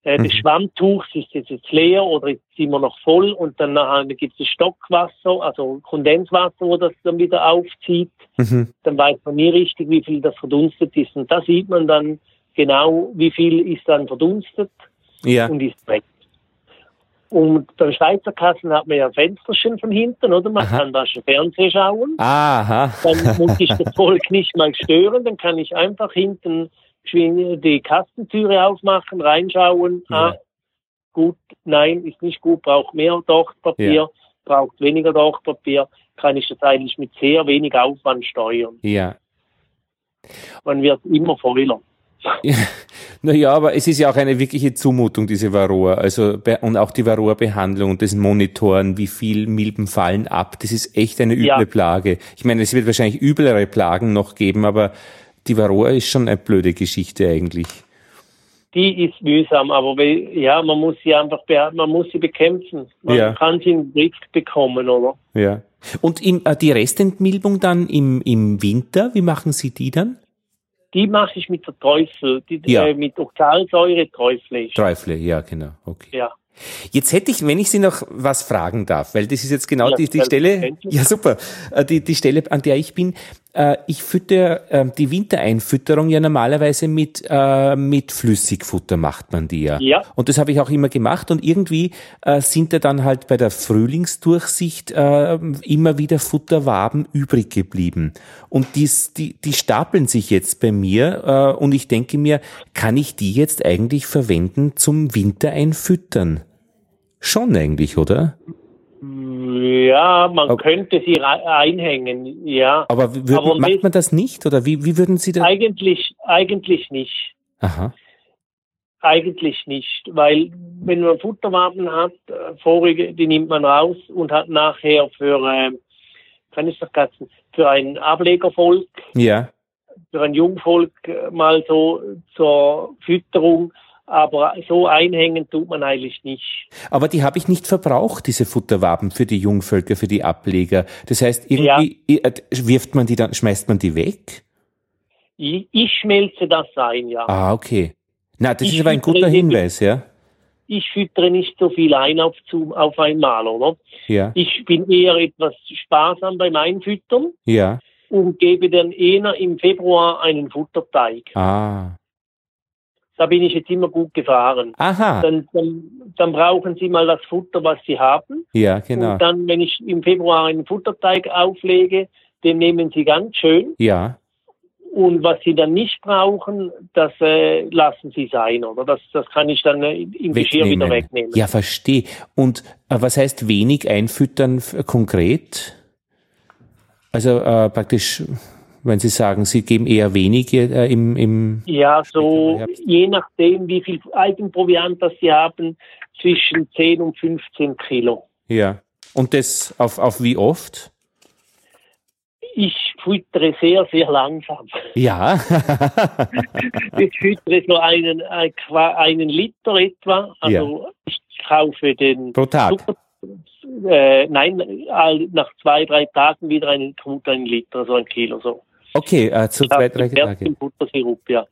äh, des mhm. Schwammtuchs, ist es jetzt leer oder ist es immer noch voll und dann gibt es Stockwasser, also Kondenswasser, wo das dann wieder aufzieht. Mhm. Dann weiß man nie richtig, wie viel das verdunstet ist. Und da sieht man dann genau, wie viel ist dann verdunstet ja. und ist weg. Und beim Schweizer Kassen hat man ja ein Fensterchen von hinten, oder? Man Aha. kann da schon Fernsehen schauen. Aha. Dann muss ich das Volk nicht mal stören, dann kann ich einfach hinten die Kassentüre aufmachen, reinschauen. Ja. Ah, gut, nein, ist nicht gut, braucht mehr Dochtpapier, ja. braucht weniger Dochtpapier, kann ich das eigentlich mit sehr wenig Aufwand steuern. Ja. Man wird immer voller. Naja, aber es ist ja auch eine wirkliche Zumutung, diese Varroa. Also, und auch die Varroa-Behandlung und das Monitoren, wie viel Milben fallen ab. Das ist echt eine üble ja. Plage. Ich meine, es wird wahrscheinlich üblere Plagen noch geben, aber die Varroa ist schon eine blöde Geschichte eigentlich. Die ist mühsam, aber ja, man muss sie einfach, man muss sie bekämpfen. Man ja. kann sie in den Blick bekommen, oder? Ja. Und im, äh, die Restentmilbung dann im, im Winter, wie machen Sie die dann? Die mache ich mit der Teufel, die, ja. äh, mit Oxalsäure Teufel. Teufel, ja, genau. Okay. Ja. Jetzt hätte ich, wenn ich Sie noch was fragen darf, weil das ist jetzt genau ja, die, die Stelle, ja super, äh, die, die Stelle, an der ich bin. Äh, ich fütter ähm, die Wintereinfütterung ja normalerweise mit, äh, mit Flüssigfutter macht man die ja. ja. Und das habe ich auch immer gemacht und irgendwie sind da dann halt bei der Frühlingsdurchsicht immer wieder Futterwaben übrig geblieben. Und dies, die, die stapeln sich jetzt bei mir und ich denke mir, kann ich die jetzt eigentlich verwenden zum Wintereinfüttern? Schon eigentlich, oder? Ja, man aber, könnte sie einhängen, ja. Aber, würd, aber macht man das nicht oder wie, wie würden Sie das? Eigentlich, eigentlich nicht. Aha. Eigentlich nicht, weil wenn man Futterwaben hat, äh, vorige, die nimmt man raus und hat nachher für, äh, kann ich vergessen, für ein Ablegervolk, ja. für ein Jungvolk äh, mal so zur Fütterung aber so einhängen tut man eigentlich nicht. Aber die habe ich nicht verbraucht, diese Futterwaben für die Jungvölker, für die Ableger. Das heißt, irgendwie ja. Äh, wirft man die dann, schmeißt man die weg? Ich, ich schmelze das ein, ja. Ah, okay. Na, das ich ist aber ein guter Hinweis, ja. Ich füttere nicht so viel ein auf, zu, auf einmal, oder? Ja. Ich bin eher etwas sparsam beim Einfüttern. Ja. und gebe dann eher im Februar einen Futterteig. Ah. Da bin ich jetzt immer gut gefahren. Aha. Dann, dann, dann brauchen Sie mal das Futter, was Sie haben. Ja, genau. Und dann, wenn ich im Februar einen Futterteig auflege, den nehmen Sie ganz schön. Ja. Und was Sie dann nicht brauchen, das äh, lassen Sie sein, oder? Das, das kann ich dann äh, im Geschirr wieder wegnehmen. Ja, verstehe. Und äh, was heißt wenig einfüttern konkret? Also äh, praktisch, wenn Sie sagen, Sie geben eher wenig äh, im, im Ja, so je nachdem, wie viel Eigenproviant das Sie haben, zwischen 10 und 15 Kilo. Ja. Und das auf, auf wie oft? Ich füttere sehr, sehr langsam. Ja. <laughs> ich füttere so einen, einen Liter etwa. Also ja. ich kaufe den Pro Tag. Zucker, äh, nein, nach zwei, drei Tagen wieder einen, kommt ein Liter, so ein Kilo so. Okay, äh, zu zwei, drei Tagen. Buttersirup, ja.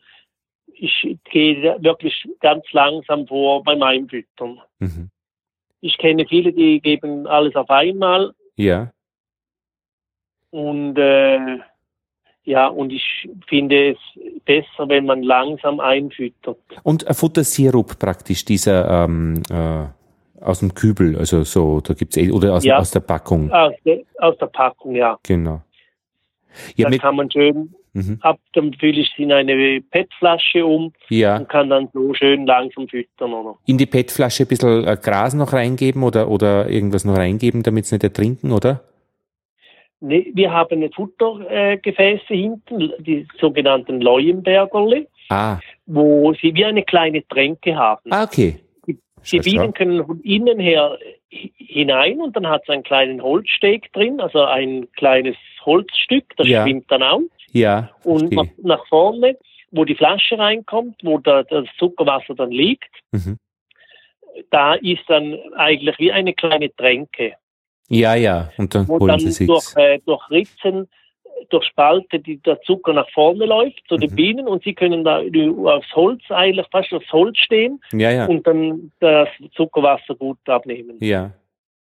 Ich gehe wirklich ganz langsam vor bei meinem Füttern. Mhm. Ich kenne viele, die geben alles auf einmal. Ja. Und äh, ja, und ich finde es besser, wenn man langsam einfüttert. Und ein Futtersirup praktisch, dieser ähm, äh, aus dem Kübel, also so, da gibt's eh, oder aus, ja, aus der Packung. Aus der, aus der Packung, ja. Genau. Ja, da kann man schön mhm. ab, dann fülle ich es in eine PET-Flasche um ja. und kann dann so schön langsam füttern, oder? In die PET-Flasche ein bisschen äh, Gras noch reingeben oder, oder irgendwas noch reingeben, damit sie nicht ertrinken, oder? Nee, wir haben Futtergefäße äh, hinten, die sogenannten Leuenbergerle, ah. wo sie wie eine kleine Tränke haben. Ah, okay. Die, die Bienen können von innen her hinein und dann hat es einen kleinen Holzsteg drin, also ein kleines Holzstück, das ja. schwimmt dann aus. Ja. Und nach, nach, vorne, wo die Flasche reinkommt, wo da, das Zuckerwasser dann liegt, mhm. da ist dann eigentlich wie eine tränke. Tränke. Ja, ja, und dann wo holen dann sie. Durch, äh, durch Ritzen, durch Spalte, die der Zucker nach vorne läuft zu den mhm. Bienen und sie können da aufs Holz eigentlich fast aufs Holz stehen ja, ja. und dann das Zuckerwasser gut abnehmen. Ja.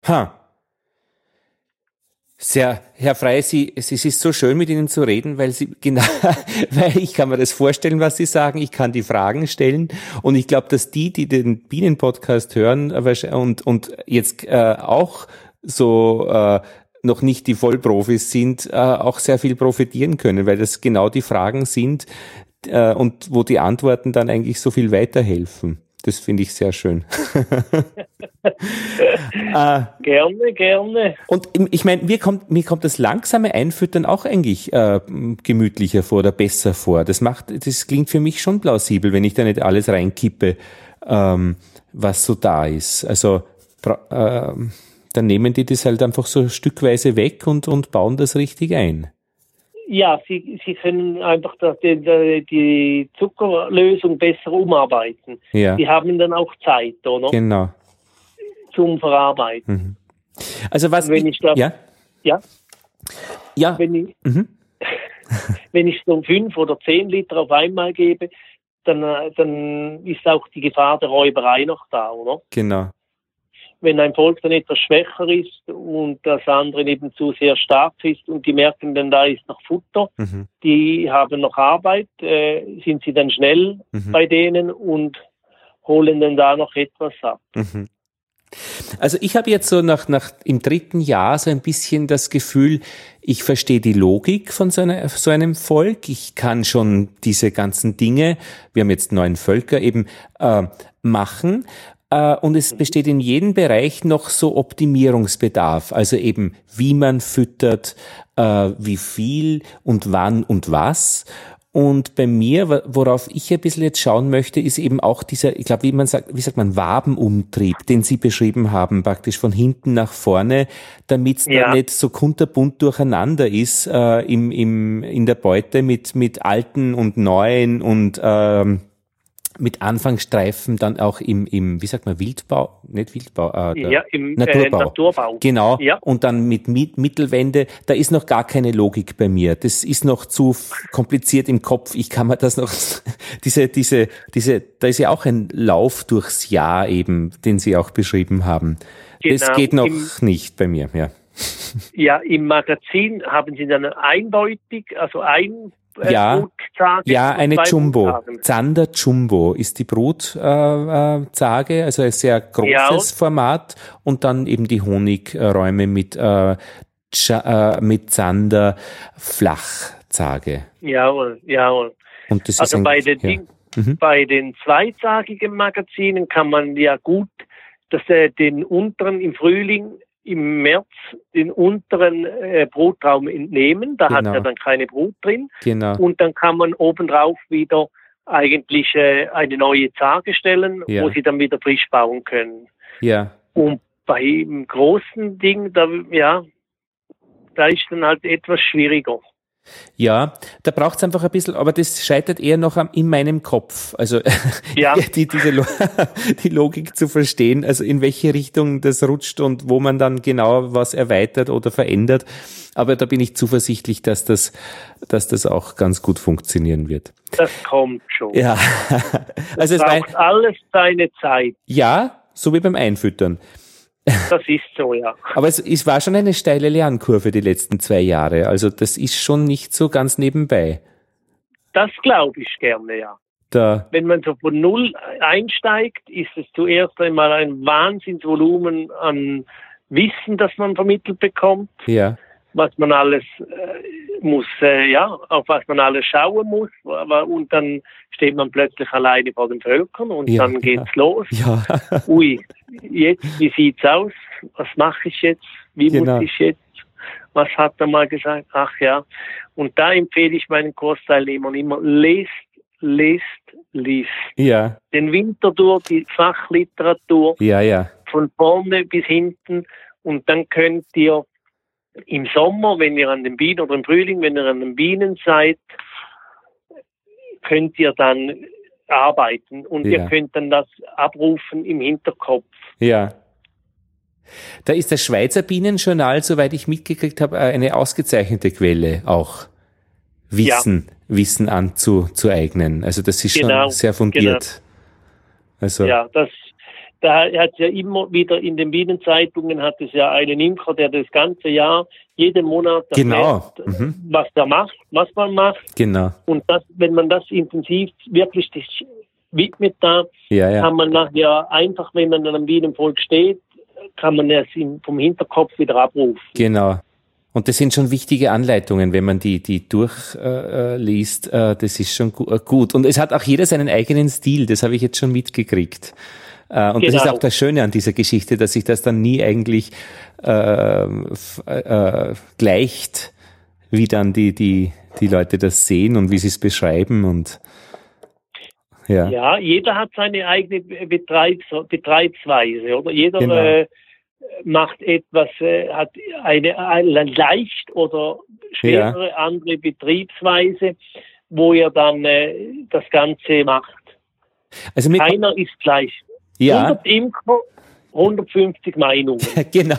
Ha. Sehr, Herr Frey, Sie, es ist so schön mit Ihnen zu reden, weil Sie, <laughs> genau, weil ich kann mir das vorstellen, was Sie sagen, ich kann die Fragen stellen und ich glaube, dass die, die den Bienenpodcast hören und, und jetzt äh, auch so äh, noch nicht die Vollprofis sind, äh, auch sehr viel profitieren können, weil das genau die Fragen sind äh, und wo die Antworten dann eigentlich so viel weiterhelfen. Das finde ich sehr schön. <laughs> äh, gerne, gerne. Und ich meine, mir kommt, mir kommt das langsame Einfüttern auch eigentlich äh, gemütlicher vor oder besser vor. Das macht, das klingt für mich schon plausibel, wenn ich da nicht alles reinkippe, ähm, was so da ist. Also äh, dann nehmen die das halt einfach so stückweise weg und, und bauen das richtig ein. Ja, sie, sie können einfach die, die Zuckerlösung besser umarbeiten. Ja. Die haben dann auch Zeit, oder? Genau. Zum Verarbeiten. Mhm. Also was wenn ich, das, ja? Ja. Ja. Wenn ich, mhm. <laughs> wenn ich so fünf oder zehn Liter auf einmal gebe, dann, äh, dann ist auch die Gefahr der Räuberei noch da, oder? Genau wenn ein Volk dann etwas schwächer ist und das andere eben zu sehr stark ist und die merken dann, da ist noch Futter, mhm. die haben noch Arbeit, äh, sind sie dann schnell mhm. bei denen und holen dann da noch etwas ab. Mhm. Also ich habe jetzt so nach, nach im dritten Jahr so ein bisschen das Gefühl, ich verstehe die Logik von so, einer, so einem Volk. Ich kann schon diese ganzen Dinge, wir haben jetzt neun Völker eben äh, machen. Äh, und es besteht in jedem Bereich noch so Optimierungsbedarf. Also eben, wie man füttert, äh, wie viel und wann und was. Und bei mir, worauf ich ein bisschen jetzt schauen möchte, ist eben auch dieser, ich glaube, wie man sagt, wie sagt man, Wabenumtrieb, den Sie beschrieben haben, praktisch von hinten nach vorne, damit es ja. nicht so kunterbunt durcheinander ist äh, im, im, in der Beute mit, mit alten und neuen und ähm, mit Anfangsstreifen dann auch im, im wie sagt man, Wildbau, nicht Wildbau, äh, ja, im Naturbau. Äh, Naturbau. Genau. Ja. Und dann mit Mittelwände, da ist noch gar keine Logik bei mir. Das ist noch zu kompliziert im Kopf. Ich kann mir das noch, <laughs> diese, diese, diese, da ist ja auch ein Lauf durchs Jahr eben, den Sie auch beschrieben haben. Genau. Das geht noch Im, nicht bei mir, ja. Ja, im Magazin haben Sie dann eindeutig, also ein äh, ja, ja, eine Jumbo. Brutzagen. Zander Jumbo ist die Brutzage, äh, also ein sehr großes ja. Format und dann eben die Honigräume mit, äh, äh, mit Zander Flachzage. Jawohl, jawohl. Und das also ist bei den, ja. mhm. bei den zweizagigen Magazinen kann man ja gut dass er den unteren im Frühling im März den unteren äh, Brutraum entnehmen. Da genau. hat er dann keine Brut drin. Genau. Und dann kann man obendrauf wieder eigentlich äh, eine neue Zage stellen, ja. wo sie dann wieder frisch bauen können. Ja. Und beim großen Ding, da, ja, da ist dann halt etwas schwieriger. Ja, da braucht es einfach ein bisschen, aber das scheitert eher noch in meinem Kopf. Also <laughs> ja. die, diese <laughs> die Logik zu verstehen, also in welche Richtung das rutscht und wo man dann genau was erweitert oder verändert. Aber da bin ich zuversichtlich, dass das, dass das auch ganz gut funktionieren wird. Das kommt schon. Ja. <laughs> also es braucht alles seine Zeit. Ja, so wie beim Einfüttern. <laughs> Das ist so, ja. Aber es, es war schon eine steile Lernkurve die letzten zwei Jahre. Also das ist schon nicht so ganz nebenbei. Das glaube ich gerne, ja. Da. Wenn man so von Null einsteigt, ist es zuerst einmal ein Wahnsinnsvolumen an Wissen, das man vermittelt bekommt. Ja. Was man alles äh, muss, äh, ja, auf was man alles schauen muss. Und dann steht man plötzlich alleine vor den Völkern und ja, dann geht's ja. los. Ja. <laughs> Ui, jetzt, wie sieht's aus? Was mache ich jetzt? Wie genau. muss ich jetzt? Was hat er mal gesagt? Ach ja. Und da empfehle ich meinen Kursteilnehmern immer, lest, lest, liest. Ja. Den Winter durch, die Fachliteratur. Ja, ja. Von vorne bis hinten. Und dann könnt ihr im Sommer, wenn ihr an den Bienen oder im Frühling, wenn ihr an den Bienen seid, könnt ihr dann arbeiten und ja. ihr könnt dann das abrufen im Hinterkopf. Ja. Da ist das Schweizer Bienenjournal, soweit ich mitgekriegt habe, eine ausgezeichnete Quelle auch. Wissen, ja. Wissen anzueignen. Also das ist genau, schon sehr fundiert. Genau. Also ja, das da hat es ja immer wieder in den Bienenzeitungen hat es ja einen Imker, der das ganze Jahr, jeden Monat genau. erfährt, mhm. was der macht, was man macht. Genau. Und das, wenn man das intensiv wirklich widmet da, ja, ja. kann man nachher einfach, wenn man an einem Bienenvolk steht, kann man es vom Hinterkopf wieder abrufen. Genau. Und das sind schon wichtige Anleitungen, wenn man die, die durchliest. Äh, äh, das ist schon äh, gut. Und es hat auch jeder seinen eigenen Stil. Das habe ich jetzt schon mitgekriegt. Äh, und genau. das ist genau. auch das Schöne an dieser Geschichte, dass sich das dann nie eigentlich äh, äh, gleicht, wie dann die, die, die Leute das sehen und wie sie es beschreiben und ja. ja, jeder hat seine eigene Betreibs Betreibsweise, oder? Jeder genau. äh, macht etwas, äh, hat eine, eine leicht oder schwerere ja. andere Betriebsweise, wo er dann äh, das Ganze macht. Also Keiner ist gleich. Ja. 100 Imker, 150 Meinungen. <laughs> genau.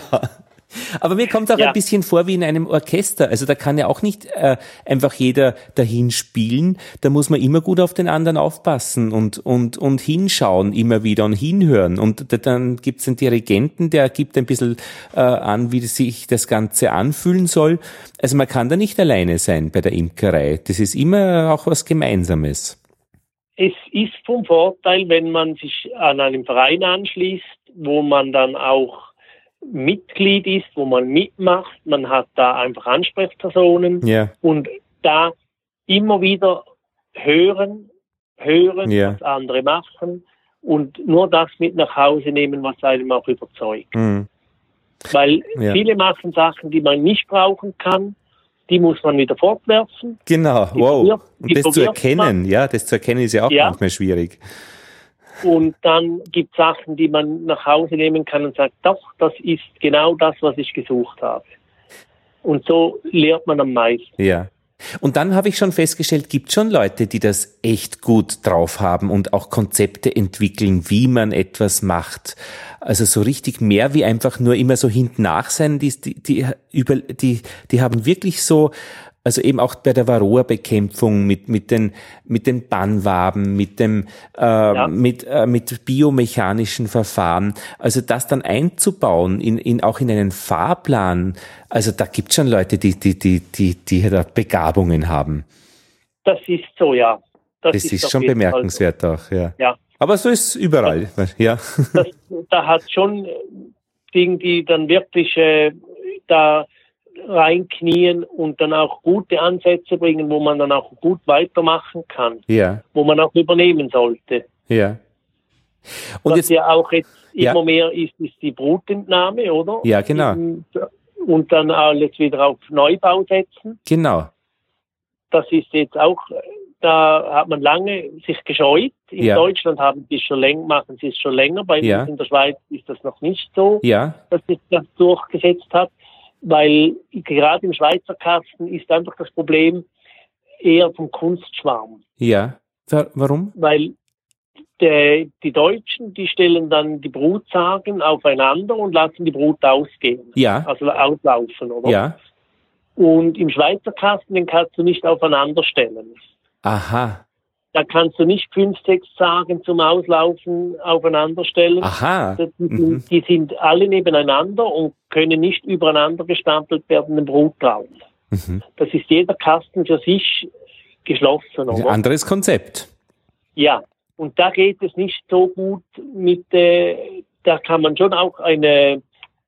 Aber mir kommt auch ja. ein bisschen vor wie in einem Orchester. Also da kann ja auch nicht äh, einfach jeder dahin spielen. Da muss man immer gut auf den anderen aufpassen und, und, und hinschauen immer wieder und hinhören. Und dann gibt's einen Dirigenten, der gibt ein bisschen äh, an, wie sich das Ganze anfühlen soll. Also man kann da nicht alleine sein bei der Imkerei. Das ist immer auch was Gemeinsames es ist vom Vorteil, wenn man sich an einem Verein anschließt, wo man dann auch Mitglied ist, wo man mitmacht. Man hat da einfach Ansprechpersonen yeah. und da immer wieder hören, hören, yeah. was andere machen und nur das mit nach Hause nehmen, was einem auch überzeugt. Mm. Weil yeah. viele machen Sachen, die man nicht brauchen kann die muss man wieder fortwerfen. Genau, wow. und das zu erkennen, man. ja, das zu erkennen ist ja auch ja. manchmal schwierig. Und dann gibt es Sachen, die man nach Hause nehmen kann und sagt, doch, das ist genau das, was ich gesucht habe. Und so lernt man am meisten. Ja. Und dann habe ich schon festgestellt, gibt schon Leute, die das echt gut drauf haben und auch Konzepte entwickeln, wie man etwas macht. Also so richtig mehr wie einfach nur immer so hinten nach sein, die, die, die, die, die haben wirklich so Also eben auch bei der Varroa-Bekämpfung mit, mit den, mit den Bannwaben, mit dem, äh, ja. mit, äh, mit biomechanischen Verfahren. Also das dann einzubauen in, in, auch in einen Fahrplan. Also da gibt es schon Leute, die, die, die, die, die da Begabungen haben. Das ist so, ja. Das, das ist, ist schon bemerkenswert auch, ja. ja. Aber so ist es überall, das, <laughs> ja. Das, da hat schon Dinge, die dann wirklich äh, da reinknien und dann auch gute Ansätze bringen, wo man dann auch gut weitermachen kann. Ja. Wo man auch übernehmen sollte. Ja. Und Was jetzt, ja auch jetzt ja. immer mehr ist, ist die Brutentnahme, oder? Ja, genau. Und dann alles wieder auf Neubau setzen. Genau. Das ist jetzt auch, da hat man lange sich gescheut. In ja. Deutschland haben es schon länger, machen sie es schon länger. Bei ja. uns in der Schweiz ist das noch nicht so, dass sich das durchgesetzt hat weil gerade im Schweizer Kasten ist einfach das Problem eher vom Kunstschwarm. Ja, warum? Weil der, die Deutschen, die stellen dann die Brutsagen aufeinander und lassen die Brut ausgehen. Ja. Also auslaufen, oder? Ja. Und im Schweizer Kasten, den kannst du nicht aufeinander stellen. Aha. Da kannst du nicht fünf, sechs Sagen zum Auslaufen aufeinander stellen. Aha. Die, mhm. die sind alle nebeneinander und können nicht übereinander gestapelt werden im Brutraum. Mhm. Das ist jeder Kasten für sich geschlossen. Oder? Ein anderes Konzept. Ja, und da geht es nicht so gut mit, äh, da kann man schon auch eine,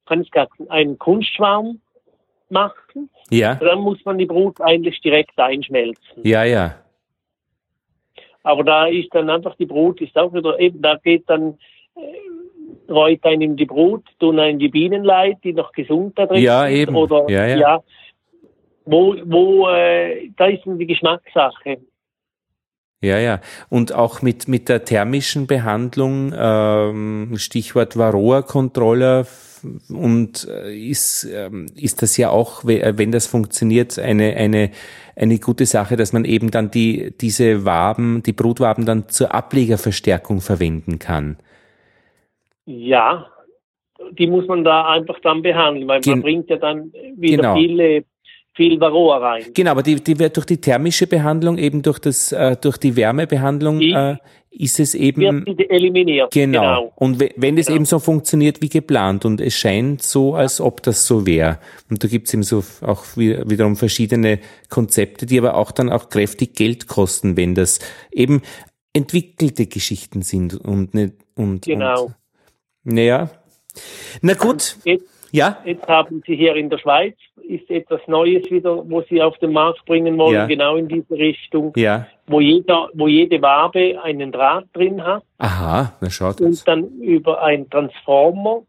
kann ich sagen, einen Kunstschwarm machen. Ja. Dann muss man die Brut eigentlich direkt einschmelzen. Ja, ja. Aber da ist dann einfach die Brut, ist auch wieder, eben, da geht dann, äh, reut einem die Brut, tun einem die Bienen leid, die noch gesund da drin ja, sind. Eben. Oder, ja, ja. ja wo, wo, äh, da ist dann die Geschmackssache. Ja, ja. Und auch mit, mit der thermischen Behandlung, ähm, Stichwort Varroa-Controller, und äh, ist, ähm, ist das ja auch, wenn das funktioniert, eine, eine, eine gute Sache, dass man eben dann die, diese Waben, die Brutwaben dann zur Ablegerverstärkung verwenden kann. Ja, die muss man da einfach dann behandeln, weil Gen man bringt ja dann wieder genau. viele viel Varroa rein. Genau, aber die, die wird durch die thermische Behandlung, eben durch das, äh, durch die Wärmebehandlung, die äh, ist es eben eliminiert. Genau. genau. Und wenn es genau. eben so funktioniert wie geplant und es scheint so, als ob das so wäre. Und da gibt es eben so auch wiederum verschiedene Konzepte, die aber auch dann auch kräftig Geld kosten, wenn das eben entwickelte Geschichten sind und nicht und genau. Und, naja. Na gut. Jetzt, ja. Jetzt haben Sie hier in der Schweiz ist etwas Neues wieder, wo Sie auf den Markt bringen wollen, ja. genau in diese Richtung. Ja. Wo jeder, wo jede Wabe einen Draht drin hat. Aha, na schaut Und dann über einen Transformer,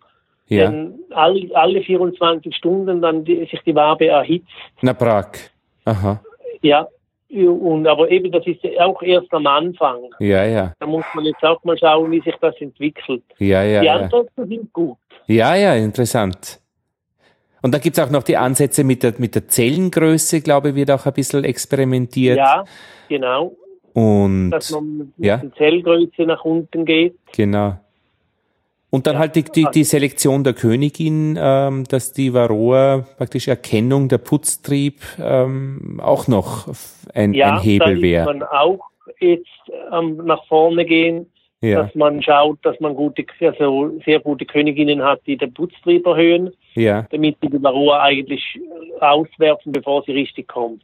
ja. Dann all, alle 24 Stunden dann die, sich die Wabe erhitzt. Na Prag. Aha. Ja, und aber eben, das ist auch erst am Anfang. Ja, ja. Da muss man jetzt auch mal schauen, wie sich das entwickelt. Ja, ja. Die Antworten ja. sind gut. Ja, ja, interessant. Und dann gibt's auch noch die Ansätze mit der, mit der Zellengröße, glaube ich, wird auch ein bisschen experimentiert. Ja, genau. Und dass man mit ja. der Zellgröße nach unten geht. Genau. Und dann ja. halt die, die, die, Selektion der Königin, ähm, dass die Varroa praktisch Erkennung der Putztrieb ähm, auch noch ein, ja, ein Hebel wäre. Ja, man auch jetzt ähm, nach vorne gehen ja. dass man schaut, dass man gute, also sehr gute Königinnen hat, die den Putztrieb erhöhen, ja. damit sie die Varroa eigentlich auswerfen, bevor sie richtig kommt.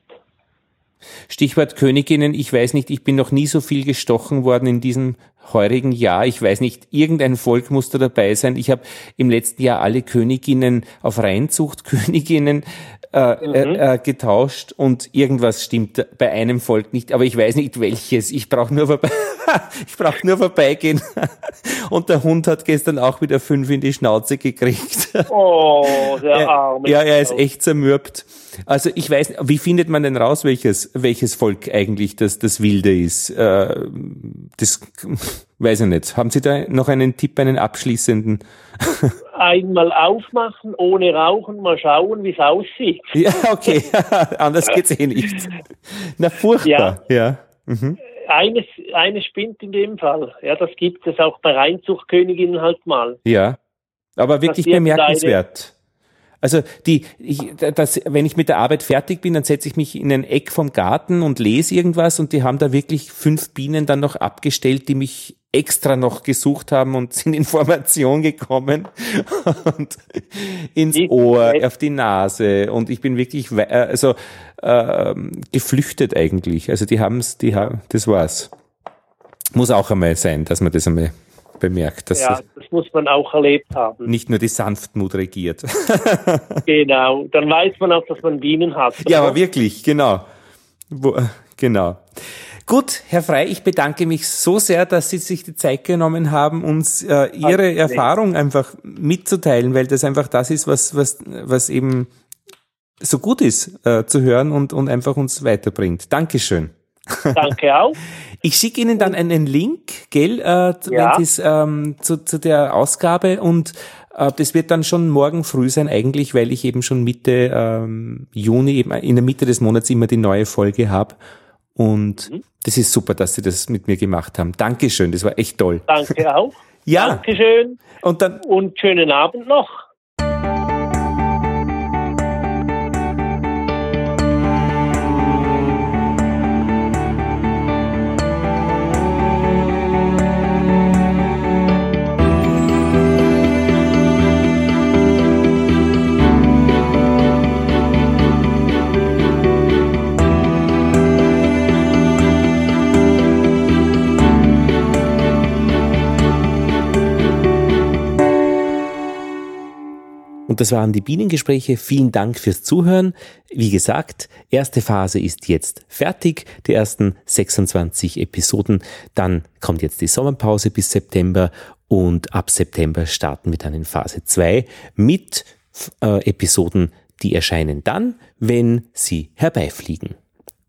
Stichwort Königinnen, ich weiß nicht, ich bin noch nie so viel gestochen worden in diesem heurigen Jahr. Ich weiß nicht, irgendein Volk muss da dabei sein. Ich habe im letzten Jahr alle Königinnen auf Reinzucht Königinnen äh, mhm. äh, äh, getauscht und irgendwas stimmt bei einem Volk nicht, aber ich weiß nicht welches. Ich brauche nur vorbei, <laughs> ich brauche nur vorbeigehen. <laughs> und der Hund hat gestern auch wieder fünf in die Schnauze gekriegt. Oh, der <laughs> arme. Ja, er ist echt zermürbt. Also ich weiß, wie findet man denn raus, welches welches Volk eigentlich das das Wilde ist? Äh, das weiß ich nicht. Haben Sie da noch einen Tipp, einen abschließenden? Einmal aufmachen, ohne Rauchen, mal schauen, wie es aussieht. <laughs> Ja, okay. <laughs> Anders geht's eh nicht. Na, furchtbar. Ja. ja. Mhm. Eines, eines spinnt in dem Fall. Ja, das gibt es auch bei Reinzuchtköniginnen halt mal. Ja. Aber wirklich bemerkenswert. Also die, ich, das, wenn ich mit der Arbeit fertig bin, dann setze ich mich in ein Eck vom Garten und lese irgendwas und die haben da wirklich fünf Bienen dann noch abgestellt, die mich extra noch gesucht haben und sind in Formation gekommen <laughs> und ins Ohr, auf die Nase und ich bin wirklich äh, also äh, geflüchtet eigentlich. Also die haben es, die haben, das war's. Muss auch einmal sein, dass man das einmal bemerkt. Dass ja, das muss man auch erlebt haben. Nicht nur die Sanftmut regiert. <laughs> <laughs> genau, dann weiß man auch, dass man Bienen hat. Oder? Ja, aber wirklich, genau. Wo, genau. Gut, Herr Frei, ich bedanke mich so sehr, dass Sie sich die Zeit genommen haben, uns äh, Ihre okay. Erfahrung einfach mitzuteilen, weil das einfach das ist, was, was, was eben so gut ist äh, zu hören und, und einfach uns weiterbringt. Dankeschön. Danke auch. <laughs> Ich schicke Ihnen dann einen Link, gell, äh, ja. wenn ähm, zu, zu der Ausgabe und äh, das wird dann schon morgen früh sein eigentlich, weil ich eben schon Mitte ähm, Juni, eben in der Mitte des Monats immer die neue Folge habe. Und mhm. das ist super, dass Sie das mit mir gemacht haben. Dankeschön, das war echt toll. Danke auch. <laughs> ja. Dankeschön. Und dann und schönen Abend noch. Das waren die Bienengespräche. Vielen Dank fürs Zuhören. Wie gesagt, erste Phase ist jetzt fertig, die ersten 26 Episoden. Dann kommt jetzt die Sommerpause bis September und ab September starten wir dann in Phase 2 mit äh, Episoden, die erscheinen dann, wenn sie herbeifliegen.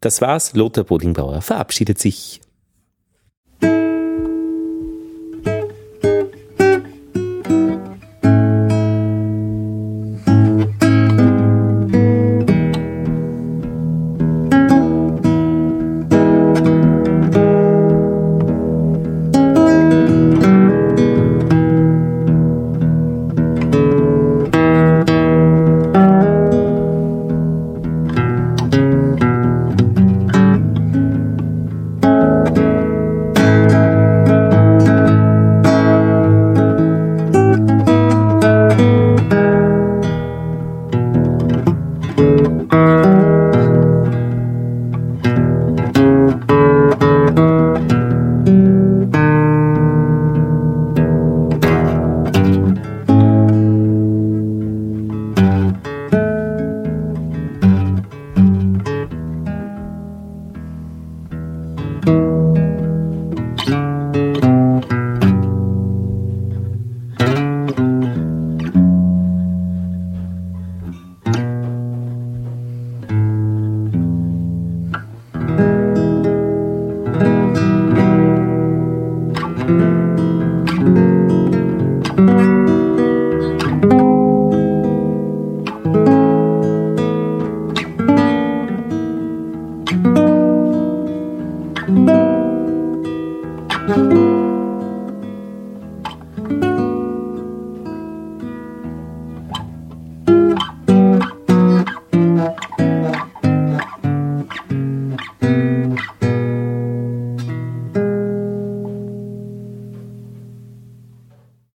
Das war's. Lothar Bodingbauer verabschiedet sich.